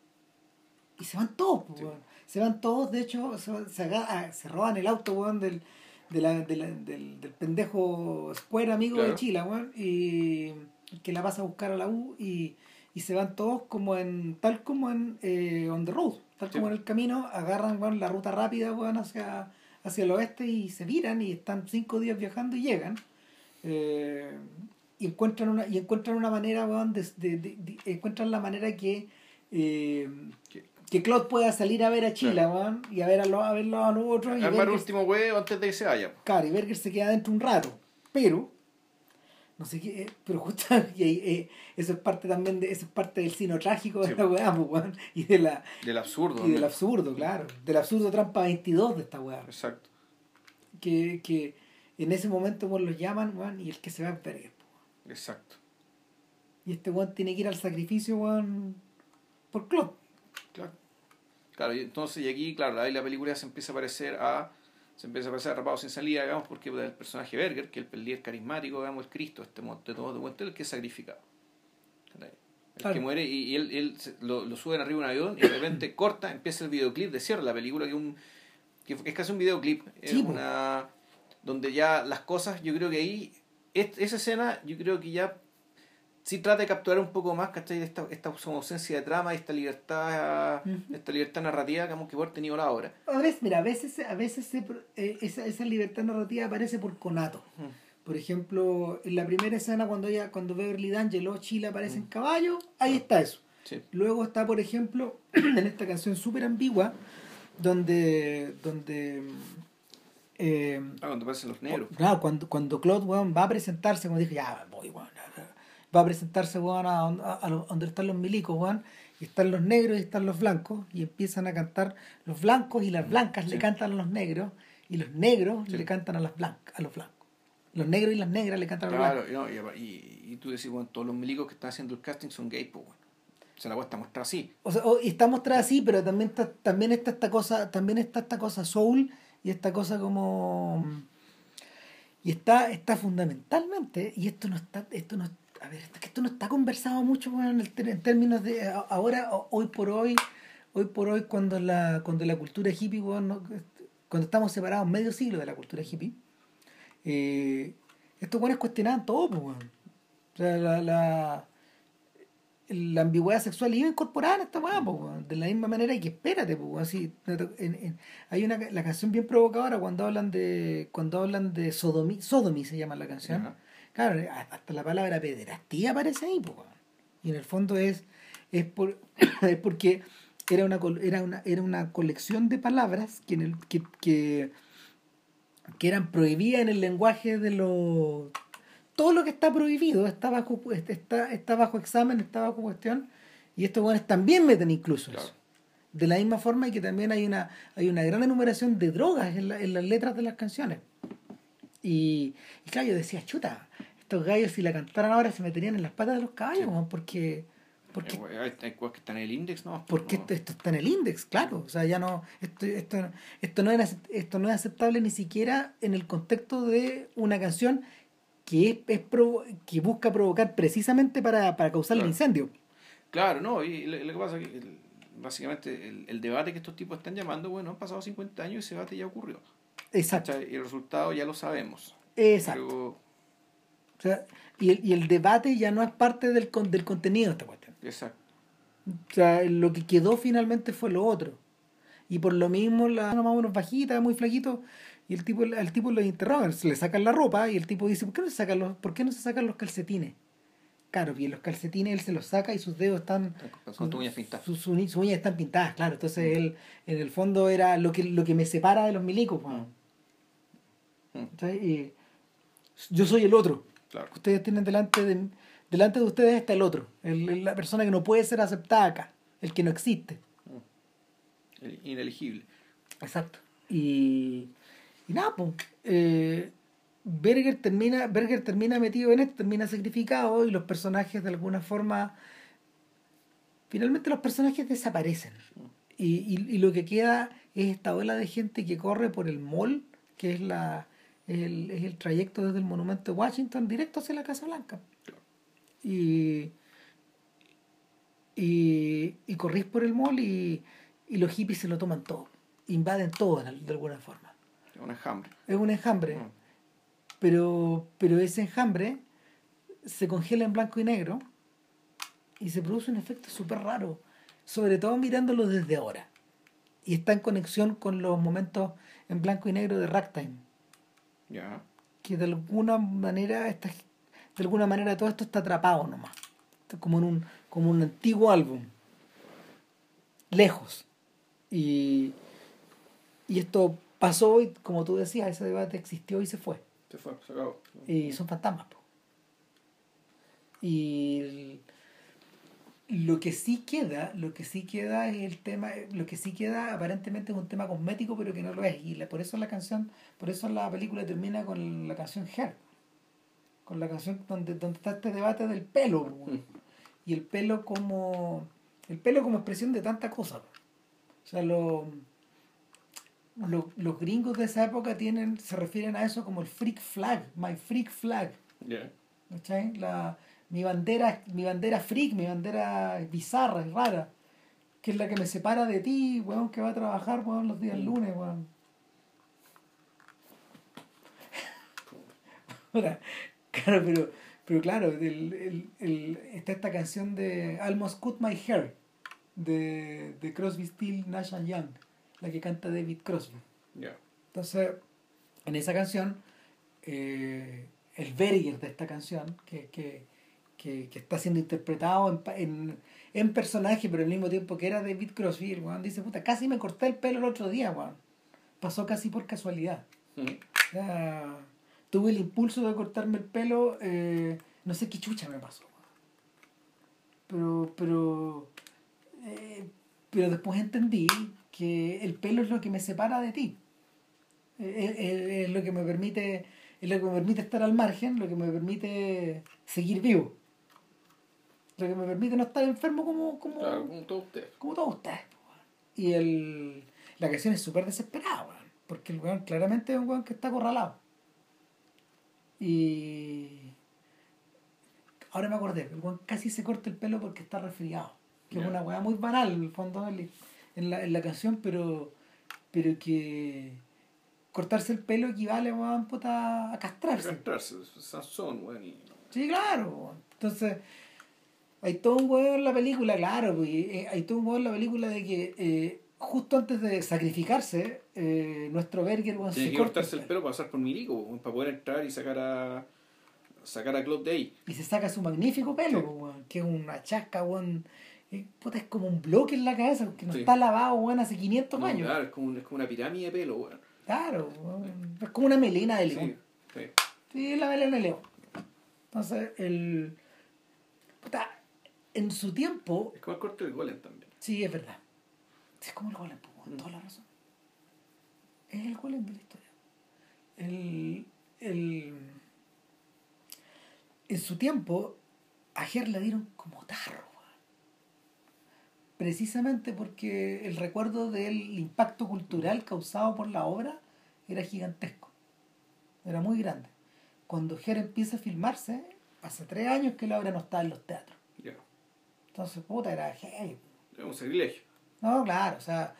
y se van todos pues, Sí. weón. Se van todos de hecho se, se, ah, se roban el auto weón del de la- de la- del, del pendejo Square amigo Claro. de Chile weón, y que la pasa a buscar a la U y, y se van todos como en tal como en eh, on the road tal Sí. como en el camino agarran weón, la ruta rápida weón, hacia hacia el oeste y se viran y están cinco días viajando y llegan eh, y encuentran una y encuentran una manera weón, de, de- de- de- encuentran la manera que eh, Que- que Claude pueda salir a ver a Chile Claro. weón, y a ver a los a verlos a los otros y Armar Berger- último huevo antes de que se vaya. Claro, y Berger se queda dentro un rato, pero no sé qué, pero justo y eh, eso es parte también de eso es parte del sino trágico de la weá, pues, weón, y de la Del absurdo. y del absurdo, claro, del absurdo trampa 22 de esta weá, Exacto. que, que en ese momento weón, los llaman, weón, y el que se va es Berger. po. Exacto. Y este weón tiene que ir al sacrificio, weón, por Claude. Claro. Claro, y entonces, y aquí, claro, ahí la película se empieza a parecer a. Se empieza a parecer a Rapados sin salida, digamos, porque el personaje Berger, que es el líder carismático, digamos, el Cristo, este monte de todo el que es sacrificado. El Claro. que muere y, y él, él lo, lo suben arriba de un avión y de repente [clears throat] corta, empieza el videoclip de cierre la película, que, es un, que es casi un videoclip. Es Sí, po. una. Donde ya las cosas, yo creo que ahí. es- esa escena, yo creo que ya sí trata de capturar un poco más, ¿cachai? De esta, esta ausencia de trama y esta libertad, esta libertad narrativa que hemos que haber tenido la obra. A veces, mira, a veces, a veces se eh, esa, esa libertad narrativa aparece por conato. Por ejemplo, en la primera escena cuando ella, cuando Beverly D'Angelo, Chile aparece en caballo, ahí está eso. Sí. Luego está, por ejemplo, [clears throat] en esta canción súper ambigua, donde, donde eh, Ah, cuando aparecen los negros. claro, cuando, cuando Claude weón, va a presentarse, como dije, ya voy, weón. Va a presentarse weón, a, a- a donde están los milicos, weón, y están los negros y están los blancos, y empiezan a cantar, los blancos y las blancas le Sí. cantan a los negros, y los negros Sí. le cantan a las blancas, a los blancos. Los negros y las negras le cantan a los blancos. Claro, y, no, y, y, tú decís, bueno, todos los milicos que están haciendo el casting son gays, pues bueno. Se la cuesta mostrar así. O sea, o- y está mostrada así, pero también está, también está esta cosa, también está esta cosa soul y esta cosa como y está, está fundamentalmente, y esto no está, esto no a ver, esto no está conversado mucho weón, en, términos de ahora, hoy por hoy, hoy por hoy cuando la, cuando la cultura hippie, weón, no- cuando estamos separados medio siglo de la cultura hippie, eh, estos weones cuestionaban todo, pues, weón. O sea, la, la, la ambigüedad sexual iba incorporada en esta weá, pues, weón. de la misma manera que espérate, pues, así, en- en- hay una la canción bien provocadora cuando hablan de cuando hablan de sodomy, sodomy se llama la canción. Claro, hasta la palabra pederastía aparece ahí. Y en el fondo es es por [coughs] es porque era una era una era una colección de palabras que en el que, que que eran prohibidas en el lenguaje de los todo lo que está prohibido está bajo está, está bajo examen, está bajo cuestión y estos buenos también meten incluso Claro. eso. De la misma forma que también hay una hay una gran enumeración de drogas en, la- en las letras de las canciones. Y, y claro, yo decía, chuta, estos gallos si la cantaran ahora se meterían en las patas de los caballos, Sí. porque porque Eh, Hay, cosas que están en el index, ¿no? porque esto, esto está en el index, claro. O sea, ya no, esto, esto, esto, no, es, esto no es aceptable ni siquiera en el contexto de una canción que, es, es provo- que busca provocar precisamente para, para causar el incendio. Claro, no, y lo, lo que pasa es que el- básicamente el, el debate que estos tipos están llamando, bueno, han pasado 50 años y ese debate ya ocurrió. Exacto. ¿cachai? Y el resultado ya lo sabemos. Exacto. Pero- O sea, y, el, y el debate ya no es parte del, con- del contenido de esta cuestión. exacto. O sea, lo que quedó finalmente fue lo otro. Y por lo mismo, la más o menos bajita, muy flaquito, y el tipo, al tipo lo interrogan, se le sacan la ropa y el tipo dice, ¿por qué no se sacan los, ¿por qué no se sacan los calcetines? Claro, y en los calcetines él se los saca y sus dedos están. Con tus uñas pintadas. Sus, sus uñas están pintadas, claro. Entonces él, en el fondo, era lo que, lo que me separa de los milicos. pues. Mm. Y yo soy el otro. Claro. Ustedes tienen delante de, delante de ustedes está el otro. El- la persona que no puede ser aceptada acá. El que no existe. El ineligible. Exacto. Y, y nada, pues. eh, Berger termina, Berger termina metido en esto, termina sacrificado y los personajes de alguna forma. Finalmente los personajes desaparecen. Y, y, y lo que queda es esta ola de gente que corre por el mall, que es la es el, es el trayecto desde el monumento de Washington directo hacia la Casa Blanca. Y, y, y corrís por el mall y, y los hippies se lo toman todo. Invaden todo de alguna forma. Es un enjambre. Es un enjambre. Mm. Pero, pero ese enjambre se congela en blanco y negro y se produce un efecto súper raro, sobre todo mirándolo desde ahora. Y está en conexión con los momentos en blanco y negro de Ragtime, Que de alguna manera está, de alguna manera todo esto está atrapado nomás, como en un, como un antiguo álbum, lejos. Y, y esto pasó y como tú decías, ese debate existió y se fue. Se fue, se acabó. Y son fantasmas. po. Y el- lo que sí queda, lo que sí queda es el tema, lo que sí queda aparentemente es un tema cosmético, pero que no lo es. Y la- por eso la canción, por eso la película termina con la canción Her. Con la canción donde, donde está este debate del pelo. Mm. Y el pelo como. El pelo como expresión de tanta cosa. O sea, lo, lo- los gringos de esa época tienen, se refieren a eso como el freak flag, my freak flag. Ya. ¿cachai? La, mi bandera, mi bandera freak, mi bandera bizarra, rara, que es la que me separa de ti, weón, que va a trabajar, weón, los días lunes, weón. [laughs] Ahora, claro, pero, pero claro, el, el, el- está esta canción de Almost Cut My Hair, de, de Crosby, Still, Nash and Young, la que canta David Crosby. Entonces, en esa canción, eh, el Berger de esta canción, que, que, que, que está siendo interpretado en, en, en personaje, pero al mismo tiempo que era David Crosby, el weón dice, puta, casi me corté el pelo el otro día, weón. Pasó casi por casualidad. Mm. O sea, tuve el impulso de cortarme el pelo, eh, no sé qué chucha me pasó. Pero, pero, eh, pero después entendí que el pelo es lo que me separa de ti. Eh, eh, Es, lo que me permite, es lo que me permite estar al margen, lo que me permite seguir vivo. Lo que me permite no estar enfermo como, como, Claro, como todos ustedes. como todos ustedes. weón. Y el, la canción es súper desesperada, weón, porque el weón claramente es un weón que está acorralado. Y ahora me acordé, el weón casi se corta el pelo porque está resfriado. Que es una weá muy banal en el fondo en la, en la canción, pero, pero que cortarse el pelo equivale weón, puta, a castrarse. Castrarse, Sansón, weón. y- Sí, claro. Entonces, hay todo un huevo en la película, claro, pues, y, eh, hay todo un huevo en la película de que eh, justo antes de sacrificarse, eh, nuestro Berger Tiene se que corta cortarse el pelo para pasar por Milico, weón, para poder entrar y sacar a. sacar a de ahí. y se saca su magnífico pelo, Sí. pues, weón, que es una chasca, weón, puta, es como un bloque en la cabeza, que no Sí. está lavado, weón, hace 500 No, años. claro, es como, es como una pirámide de pelo, weón. Claro, weón, es como una melena de león. Sí, sí. Sí, la melena de león. Entonces, el... Puta, en su tiempo, Es como el corte del golem también. Sí, es verdad. Es como el golem, con toda la razón. Es el golem de la historia. El, el, en su tiempo, a Ger le dieron como tarro. Precisamente porque el recuerdo del impacto cultural causado por la obra era gigantesco. Era muy grande. Cuando Ger empieza a filmarse, hace tres años que la obra no está en los teatros. Entonces, puta, era heavy. Es un sacrilegio. No, claro, o sea,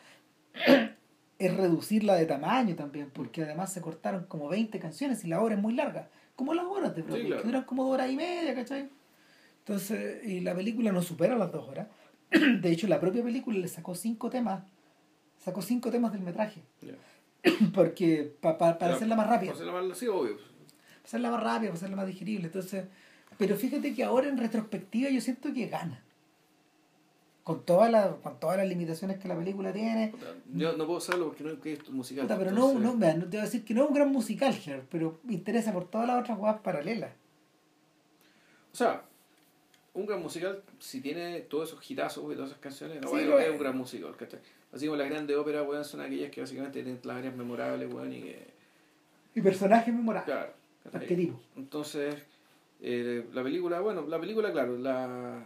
[clears throat] es reducirla de tamaño también, porque además se cortaron como 20 canciones y la obra es muy larga, como las horas de Broadway, claro. que duran como dos horas y media, ¿cachai? Entonces, y la película no supera las dos horas. [clears throat] De hecho, la propia película le sacó cinco temas, sacó cinco temas del metraje, [clears throat] porque pa- pa- para hacerla más rápida Para hacerla más, sí, obvio. para hacerla más rápida, para hacerla más digerible. Entonces, Pero fíjate que ahora en retrospectiva yo siento que gana. Con, todas las con todas las limitaciones que la película tiene. Yo no puedo saberlo porque no es un musical. pero no, no, no, te voy a decir que no es un gran musical, pero me interesa por todas las otras cosas paralelas. O sea, un gran musical, si tiene todos esos hitazos y todas esas canciones, no, es, un gran musical, Así como las grandes óperas, weón, son aquellas que básicamente tienen las áreas memorables, weón, y Y personajes memorables. Claro. Arquetipos. Entonces, eh, la película, bueno, la película, claro, la...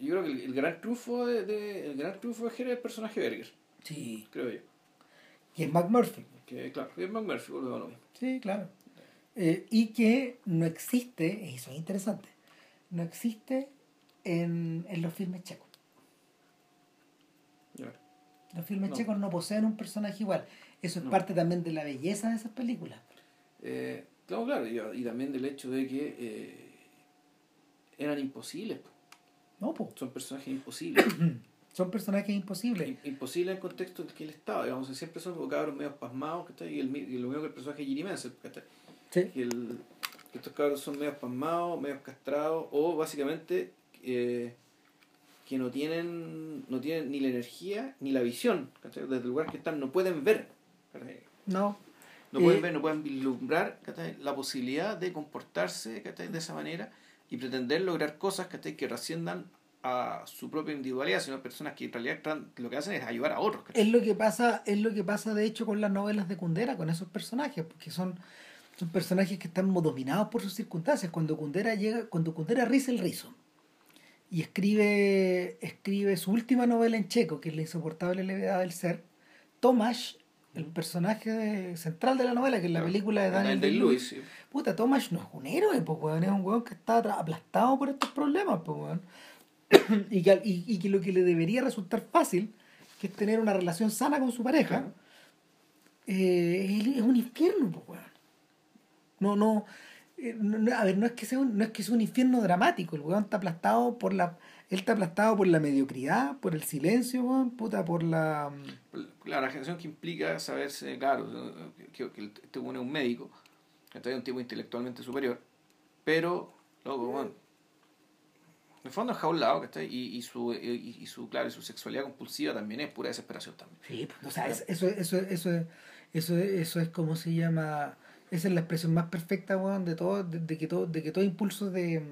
Yo creo que el, gran triunfo de, de, el gran triunfo de Jere es el personaje Berger. Sí. Creo yo. Y es McMurphy. Que, claro, es McMurphy, boludo, no. Sí, claro. Eh, y que no existe, eso es interesante, no existe en, en los filmes checos. Los filmes checos no poseen un personaje igual. Eso es parte también de la belleza de esas películas. Eh, claro, claro, y, también del hecho de que eh, eran imposibles. No. Son personajes imposibles. [clears throat] son personajes imposibles. imposibles en el contexto en el que él estaba. Digamos, siempre son cabros medio pasmados, Y, el, y lo mismo que el personaje Jimmy Sí. Y el, estos cabros son medio pasmados, medio castrados, o básicamente eh, que no tienen, no tienen ni la energía ni la visión. Desde el lugar que están no pueden ver. No. No pueden eh, ver, no pueden vislumbrar la posibilidad de comportarse de esa manera y pretender lograr cosas que trasciendan a su propia individualidad, sino personas que en realidad lo que hacen es ayudar a otros. Es lo que pasa, es lo que pasa de hecho con las novelas de Kundera, con esos personajes, porque son, son personajes que están dominados por sus circunstancias. Cuando Kundera llega, cuando Kundera riza el rizo, y escribe, escribe su última novela en checo, que es La insoportable levedad del ser, Tomás, el personaje central de la novela, que es la película de Daniel de Lewis, puta, Tomás no es un héroe, pues, es un weón que está aplastado por estos problemas, pues, [coughs] y, que, y, que lo que le debería resultar fácil, que es tener una relación sana con su pareja, eh, es un infierno, pues, No, no, eh, a ver, no es que sea un, no es que sea un infierno dramático, el weón está aplastado por la él está aplastado por la mediocridad, por el silencio, weón, puta, por la la regeneración que implica saberse, claro, que, que este weón es un médico, que es un tipo intelectualmente superior, pero loco, weón, en el fondo es jaulado, ¿cachai? Y, y, su, y, y, su, claro, y su sexualidad compulsiva también es pura desesperación también. Sí, pues, o sea, eso, eso, eso, eso, eso, eso es como se llama esa es la expresión más perfecta, weón, de todo, de, que todo, de que todo impulso de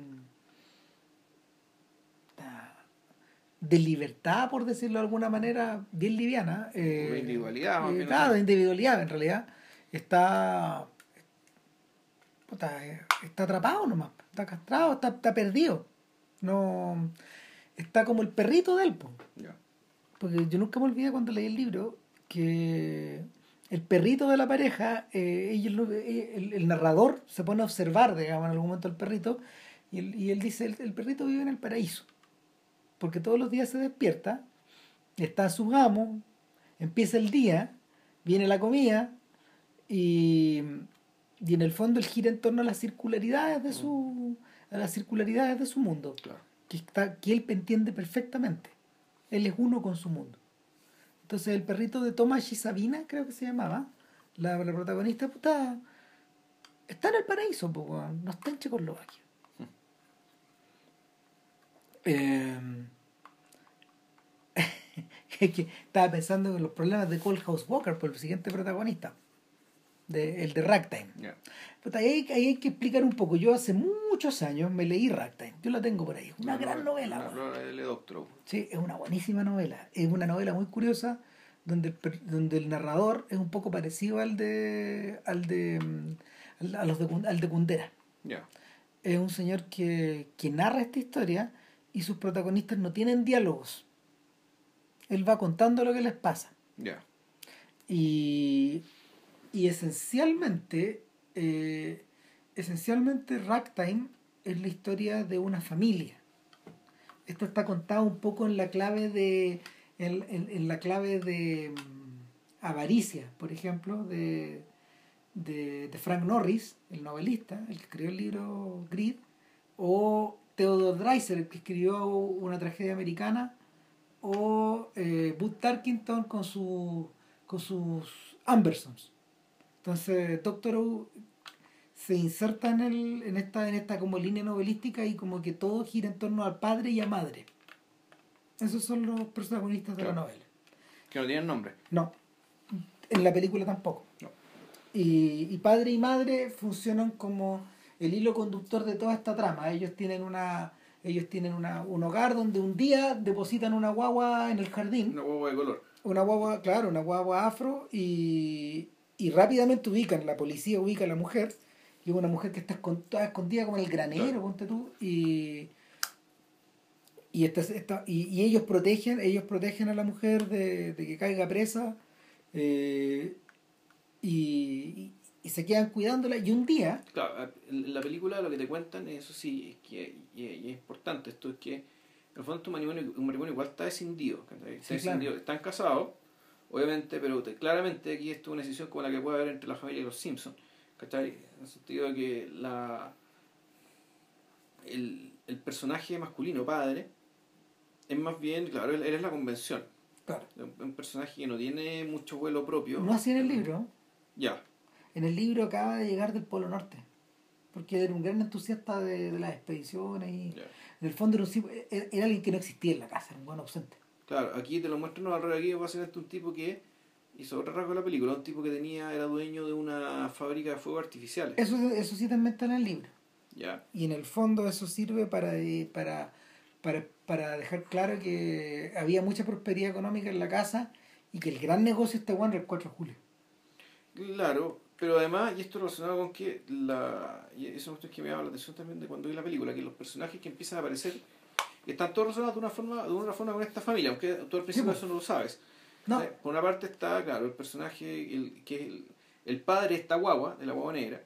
de libertad, por decirlo de alguna manera, bien liviana. Eh, de individualidad, eh, Claro, de individualidad, en realidad. Está. está atrapado nomás. Está castrado, está, está perdido. No. Está como el perrito del po. Porque yo nunca me olvidé cuando leí el libro que el perrito de la pareja, eh, ellos, eh, el, narrador se pone a observar, digamos, en algún momento al perrito, y él, y él dice, el, perrito vive en el paraíso, porque todos los días se despierta, está su amo, empieza el día, viene la comida, y, y en el fondo él gira en torno a las circularidades de su, a las circularidades de su mundo, que, está, que él entiende perfectamente. Él es uno con su mundo. Entonces el perrito de Tomás y Sabina, creo que se llamaba, la, la protagonista, puta, está en el paraíso, no está en Checoslovaquia. [laughs] Eh, estaba pensando en los problemas de Cold House Walker por el siguiente protagonista, de, el de Ragtime. ahí, hay que explicar un poco. Yo hace muchos años me leí Ragtime, yo la tengo por ahí, una gran novela. Sí, es una buenísima novela. Es una novela muy curiosa donde el, donde el narrador es un poco parecido al de al de mm, a los de, al de Kundera. Es un señor que, que narra esta historia y sus protagonistas no tienen diálogos. Él va contando lo que les pasa. Y, y esencialmente, eh, esencialmente Ragtime es la historia de una familia. Esto está contado un poco en la clave de en, en, la clave de mm, avaricia, por ejemplo, de, de, de, Frank Norris, el novelista, el que escribió el libro Grid, o Theodore Dreiser, el que escribió una tragedia americana, o eh, Booth Tarkington con, su, con sus Ambersons. Entonces, Doctor Who se inserta en, el, en, esta, en esta como línea novelística y como que todo gira en torno al padre y a madre. Esos son los protagonistas de la novela. Que no tienen nombre. No, en la película tampoco. Y, y padre y madre funcionan como el hilo conductor de toda esta trama. Ellos tienen una ellos tienen una, un hogar donde un día depositan una guagua en el jardín. Una guagua de color. Una guagua, claro, una guagua afro y, y rápidamente ubican, la policía ubica a la mujer, y es una mujer que está escondida como en el granero, ponte tú, y, y, esta, y, ellos protegen, ellos protegen a la mujer de, de que caiga presa, eh, y, y se quedan cuidándola y un día... Claro, en la película lo que te cuentan, eso sí, es que y, es importante, esto es que en el fondo un matrimonio, un matrimonio igual está escindido, está están casados, obviamente, pero claramente aquí esto es una decisión como la que puede haber entre la familia y los Simpsons, ¿cachai? En el sentido de que la el, el personaje masculino, padre, es más bien, claro, él, es la convención. Claro. Un, un, personaje que no tiene mucho vuelo propio. No así en el libro. Ya en el libro acaba de llegar del Polo Norte, porque era un gran entusiasta de, las expediciones y en el fondo era, era, alguien que no existía en la casa, era un buen ausente. Claro, aquí te lo muestran al revés, aquí básicamente un tipo que hizo otra rasgo de la película, un tipo que tenía era dueño de una fábrica de fuegos artificiales. Eso, eso sí también está en el libro. Ya. Y en el fondo eso sirve para, para, para, para dejar claro que había mucha prosperidad económica en la casa y que el gran negocio está bueno el 4 de julio. Claro, pero además, y esto relacionado con que la. Y eso es que me llama la atención también de cuando vi la película, que los personajes que empiezan a aparecer están todos relacionados de una forma, de una forma con esta familia, aunque tú al principio eso no lo sabes. No. Por una parte está, claro, el personaje, el, que es el, el padre de esta guagua, de la guagua negra.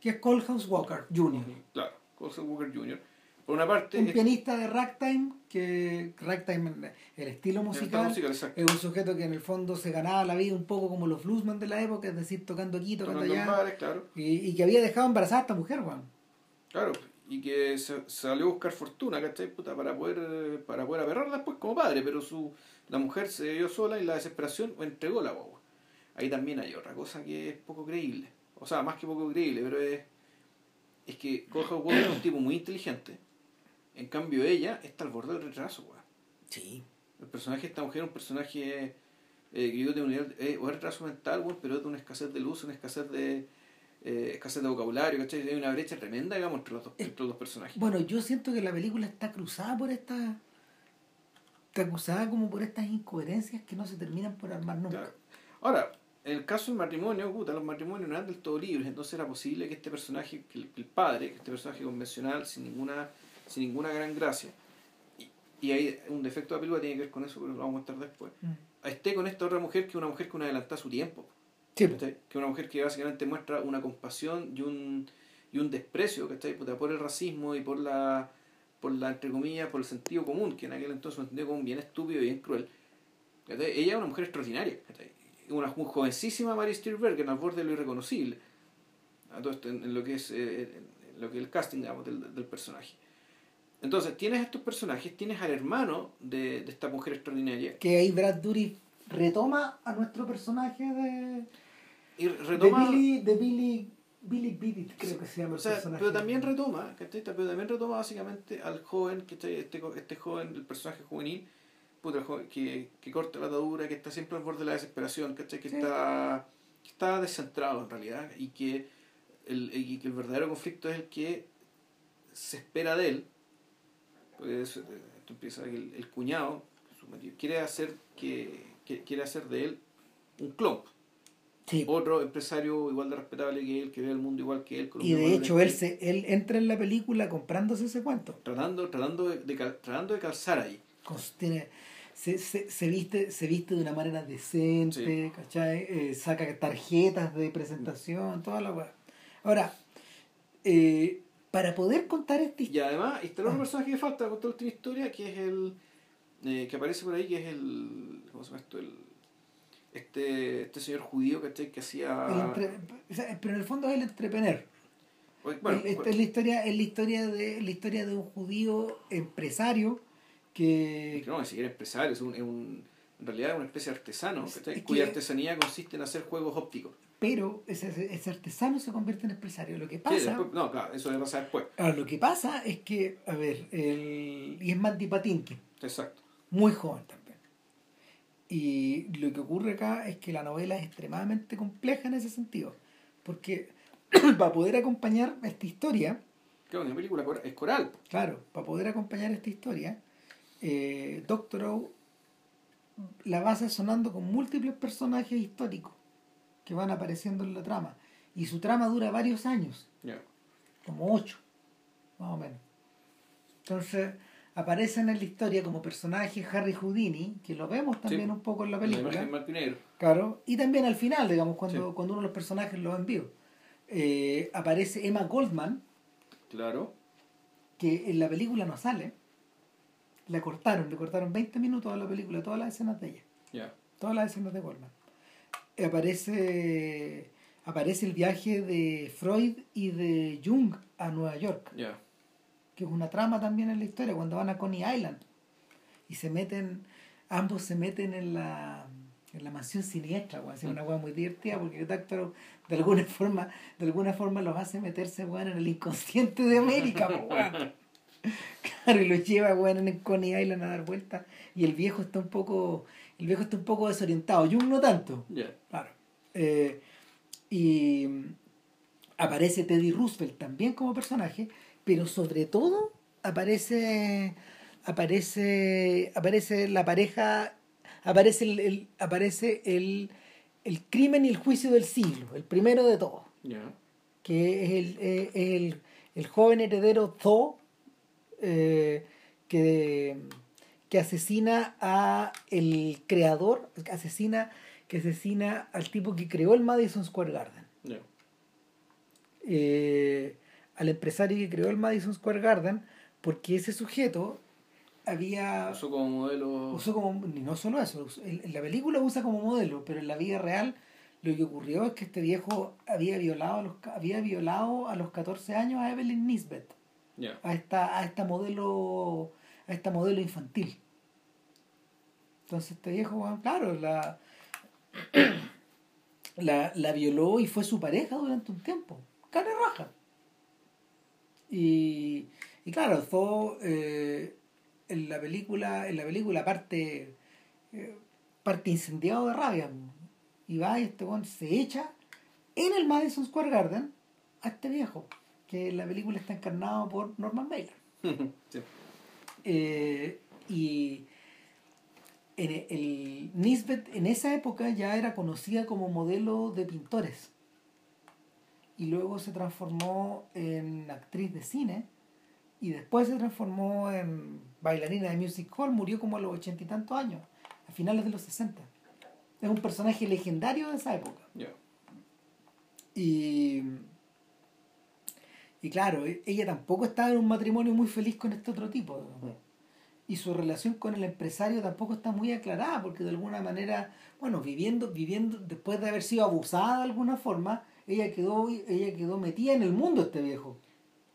Que es Colehouse Walker Jr. Claro, Colehouse Walker Jr. Por una parte. Un pianista de ragtime, que ragtime, el estilo musical, es un sujeto que en el fondo se ganaba la vida un poco como los bluesman de la época, es decir, tocando aquí, tocando, allá. claro. y, y, que había dejado embarazada a esta mujer, Juan. Claro, y que se, salió a buscar fortuna, ¿cachai? Puta, para poder, para poder aperrarla después como padre, pero su la mujer se dio sola y la desesperación entregó la guagua. Ahí también hay otra cosa que es poco creíble. O sea, más que poco creíble, pero es, es que Coja es un tipo muy inteligente en cambio, ella está al borde del retraso, weón. Sí. El personaje de esta mujer es un personaje eh, que yo tengo un eh, retraso mental, weón, pero es de una escasez de luz, una escasez de eh, escasez de vocabulario, ¿cachai? Hay una brecha tremenda, digamos, entre los, dos, entre los dos personajes. Bueno, yo siento que la película está cruzada por esta... Está cruzada como por estas incoherencias que no se terminan por armar nunca. Ahora, en el caso del matrimonio, puta, los matrimonios no eran del todo libres, entonces era posible que este personaje, que el padre, que este personaje convencional, sin ninguna sin ninguna gran gracia, y, y hay un defecto de la película tiene que ver con eso, pero lo vamos a mostrar después, mm. esté con esta otra mujer que es una mujer que una adelanta su tiempo. Sí. Que es una mujer que básicamente muestra una compasión y un, y un desprecio por el racismo y por la, por la, entre comillas, por el sentido común, que en aquel entonces un sentido común bien estúpido y bien cruel. Ella es una mujer extraordinaria. Una, jovencísima Mary Stierberg en el borde de lo irreconocible. en, lo que es eh, lo que el casting digamos, del, del personaje. Entonces, tienes estos personajes, tienes al hermano de, de esta mujer extraordinaria. Que ahí Brad Dourif retoma a nuestro personaje de. Y retoma. De Billy. De Billy Billy Bidit, creo que se llama el personaje. Pero también retoma, ¿cachai? Pero también retoma básicamente al joven, ¿cachai? Este, este joven, el personaje juvenil, puta, joven, que, que corta la atadura, que está siempre al borde de la desesperación, ¿cachai? Que, está, que está descentrado en realidad y que, el, y que el verdadero conflicto es el que se espera de él pues, empieza el, el cuñado, quiere hacer que, quiere hacer de él un clon. Otro empresario igual de respetable que él, que ve el mundo igual que él. y de hecho él, se, él entra en la película comprándose ese cuento. Tratando, tratando, de, tratando de calzar ahí. Tiene, se, se, se, viste, se viste de una manera decente, eh, saca tarjetas de presentación, toda la Ahora, eh, para poder contar esta historia. Y además, está un ah. personaje que falta contar esta historia, que es el. Eh, que aparece por ahí, que es el. ¿Cómo se llama esto? El, este, este señor judío que hacía. pero en el fondo es el entrepreneur. Bueno, es, la historia, es la historia de la historia de un judío empresario que. No, ni siquiera empresario, es un, es un, en realidad es una especie de artesano, Es- ¿cachai? es que- cuya artesanía consiste en hacer juegos ópticos. Pero ese, ese artesano se convierte en empresario. Lo que Sí, pasa, después- no, claro, eso debe pasar después. ahora, lo que pasa es que, a ver, el, y es Mandy Patinkin, Exacto. muy joven también. Y lo que ocurre acá es que la novela es extremadamente compleja en ese sentido. Porque [clears throat] para poder acompañar esta historia, Claro, una película es coral. claro, para poder acompañar esta historia, eh, Doctor Who la basa sonando con múltiples personajes históricos que van apareciendo en la trama. Y su trama dura varios años, Ya. como ocho, más o menos. Entonces, aparecen en la historia como personaje Harry Houdini, que lo vemos también Sí. un poco en la La película. en negro. Claro, y también al final, digamos, cuando, Sí. cuando uno de los personajes los envió. Eh, aparece Emma Goldman, Claro. que en la película no sale. La cortaron, le cortaron 20 minutos a la película, todas las escenas de ella, Ya. todas las escenas de Goldman. Aparece, aparece el viaje de Freud y de Jung a Nueva York, que es una trama también en la historia, cuando van a Coney Island y se meten, ambos se meten en la, en la mansión siniestra, weón. Es una weá muy divertida porque Doctor de alguna [laughs] forma, de alguna forma los hace meterse weón, en el inconsciente de América, weón. [laughs] Claro, y los lleva weón, en el Coney Island a dar vueltas y el viejo está un poco, el viejo está un poco desorientado, Jung no tanto. Claro. Eh, y mm, aparece Teddy Roosevelt también como personaje, pero sobre todo aparece aparece aparece la pareja aparece el, el- aparece el, el crimen y el juicio del siglo, el primero de todos, que es el, eh, el, el joven heredero Tho eh, que, que asesina a el creador, que asesina, que asesina al tipo que creó el Madison Square Garden. Eh, al empresario que creó el Madison Square Garden, porque ese sujeto había Usó como modelo. usó como y no solo eso en la película usa como modelo pero en la vida real lo que ocurrió es que este viejo había violado a los había violado a los 14 años a Evelyn Nisbet a esta a esta modelo a esta modelo infantil entonces este viejo bueno, claro la [clears throat] la, la violó y fue su pareja durante un tiempo. Carne raja. Y, y claro Tho, eh, en la película en la película parte eh, parte incendiado de rabia y va y este weón se echa en el Madison Square Garden a este viejo que en la película está encarnado por Norman Mailer [laughs] sí. eh, y en el, el Nisbet en esa época ya era conocida como modelo de pintores. Y luego se transformó en actriz de cine y después se transformó en bailarina de music hall. Murió como a los ochenta y tantos años a finales de los 60 es un personaje legendario de esa época. Y, y claro, e- ella tampoco estaba en un matrimonio muy feliz con este otro tipo. ¿no? Y su relación con el empresario tampoco está muy aclarada, porque de alguna manera, bueno, viviendo, viviendo, después de haber sido abusada de alguna forma, ella quedó, ella quedó metida en el mundo este viejo.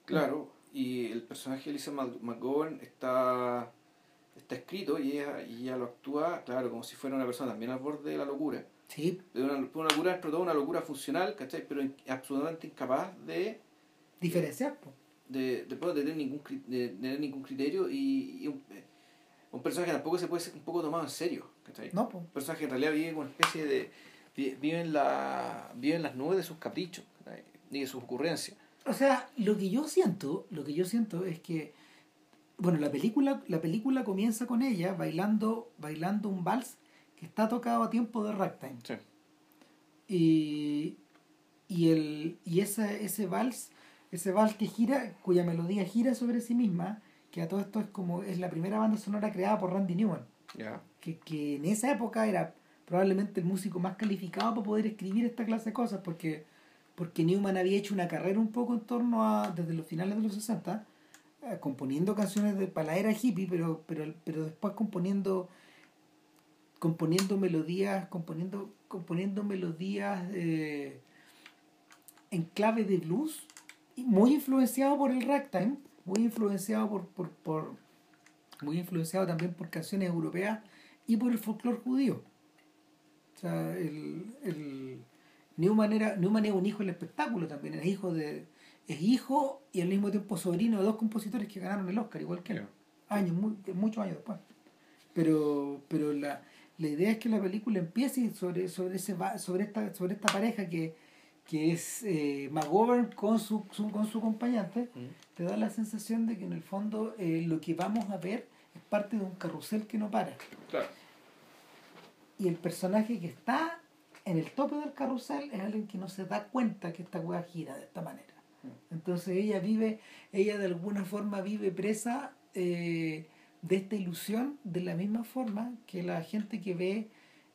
Claro, y el personaje de Lisa Mc- McGovern está, está escrito y ella, y ella lo actúa, claro, como si fuera una persona también al borde de la locura. Sí, De una, una locura, dentro de todo una locura funcional, ¿cachai? Pero absolutamente incapaz de, diferenciar. po. De, de, de tener, ningún, de tener ningún criterio y, y un, eh, un personaje que tampoco se puede ser un poco tomado en serio, ¿cachai? No, po. Un personaje que en realidad vive como una especie de... vi- Vive en, la, vive en las nubes de sus caprichos ¿cachai? y de sus ocurrencias. O sea, lo que yo siento, lo que yo siento es que, bueno, la película, la película comienza con ella bailando, bailando un vals que está tocado a tiempo de ragtime. Sí. Y, y, el, y ese, ese vals, ese vals que gira, cuya melodía gira sobre sí misma, que a todo esto es como, es la primera banda sonora creada por Randy Newman, que, que en esa época era probablemente el músico más calificado para poder escribir esta clase de cosas, porque, porque Newman había hecho una carrera un poco en torno a, desde los finales de los 60, eh, componiendo canciones de, para la era hippie, pero, pero, pero después componiendo componiendo melodías, componiendo, componiendo melodías eh, en clave de blues, muy influenciado por el ragtime, muy influenciado por, por, por muy influenciado también por canciones europeas y por el folclore judío. O sea, el, el Newman, era, Newman es un hijo del espectáculo también, es hijo de es hijo y al mismo tiempo sobrino de dos compositores que ganaron el Oscar, igual que él, años, muchos años después. Pero, pero la, la idea es que la película empiece sobre, sobre, ese, sobre, esta, sobre esta pareja que, que es eh, McGovern con su, con su acompañante, te da la sensación de que en el fondo eh, lo que vamos a ver es parte de un carrusel que no para. Claro. Y el personaje que está en el tope del carrusel es alguien que no se da cuenta que esta hueá gira de esta manera. Entonces ella vive, ella de alguna forma vive presa eh, de esta ilusión de la misma forma que la gente que ve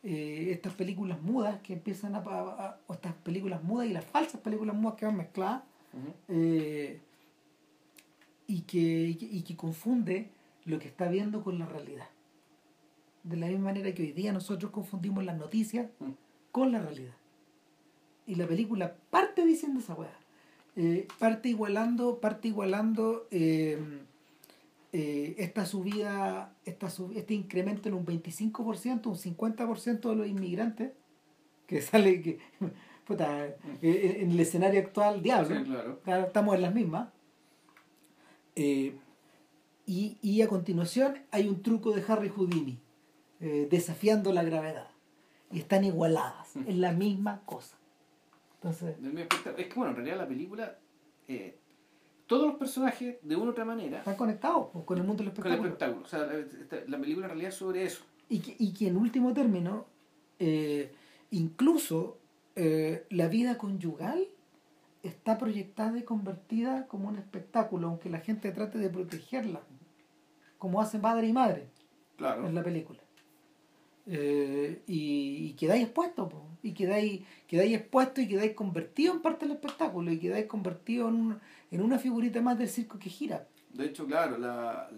eh, estas películas mudas que empiezan a, o estas películas mudas y las falsas películas mudas que van mezcladas eh, y, que, y, que, confunde lo que está viendo con la realidad. De la misma manera que hoy día nosotros confundimos las noticias con la realidad. Y la película parte diciendo esa weá. Eh, parte igualando, parte igualando eh, eh, esta subida, esta este incremento en un 25%, un 50% de los inmigrantes, que [laughs] sale que puta, en el escenario actual, diablo, claro. estamos en las mismas. y, y a continuación hay un truco de Harry Houdini, desafiando la gravedad. Y están igualadas, es la misma cosa. Entonces... Es que bueno, en realidad la película, eh, todos los personajes de una u otra manera... Están conectados pues, con el mundo del espectáculo. Con el espectáculo. O sea, la, película en realidad es sobre eso. Y que, y que en último término, eh, incluso eh, la vida conyugal está proyectada y convertida como un espectáculo, aunque la gente trate de protegerla, como hacen padre y madre claro. en la película. Eh, y, y, quedáis expuestos, y quedáis, quedáis expuestos y quedáis convertidos en parte del espectáculo y quedáis convertidos en, en una figurita más del circo que gira. De hecho, claro, la,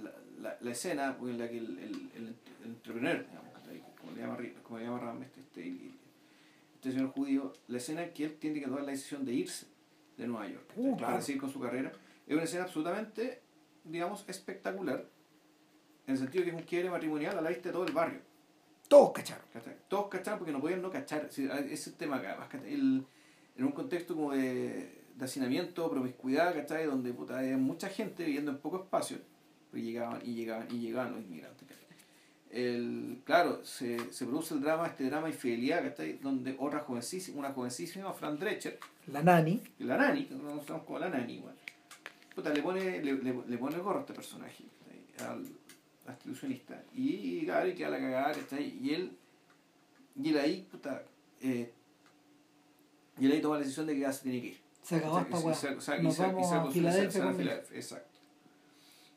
la, la, escena en la que el, el, el, entrepreneur, como le llama, como le llama este, este, este, señor judío, la escena que él tiene que tomar la decisión de irse de Nueva York uh, para seguir con su carrera, es una escena absolutamente, digamos, espectacular, en el sentido que es un quiebre matrimonial a la vista de todo el barrio todos cacharon. Todos cacharon porque no podían no cachar. Ese es el tema acá. El, en un contexto como de, de hacinamiento, promiscuidad, ¿cachai? Donde puta, hay mucha gente viviendo en poco espacio. Pues llegaban y llegaban y llegaban los inmigrantes. El, claro, se, se produce el drama, este drama de infidelidad, ¿cachai? Donde otra jovencísima, una jovencísima, Fran Drecher. La nani. La nani, conocemos como la nani, igual. Puta, le pone, le, le, le pone el gorro a este personaje. Al, la ilusionista. Y claro, y queda la cagada, ¿cachai? Y él, y él ahí, puta, eh, y él ahí toma la decisión de que ya se tiene que ir. Se acabó esta weá. Nos vamos a Filadelfia. Exacto.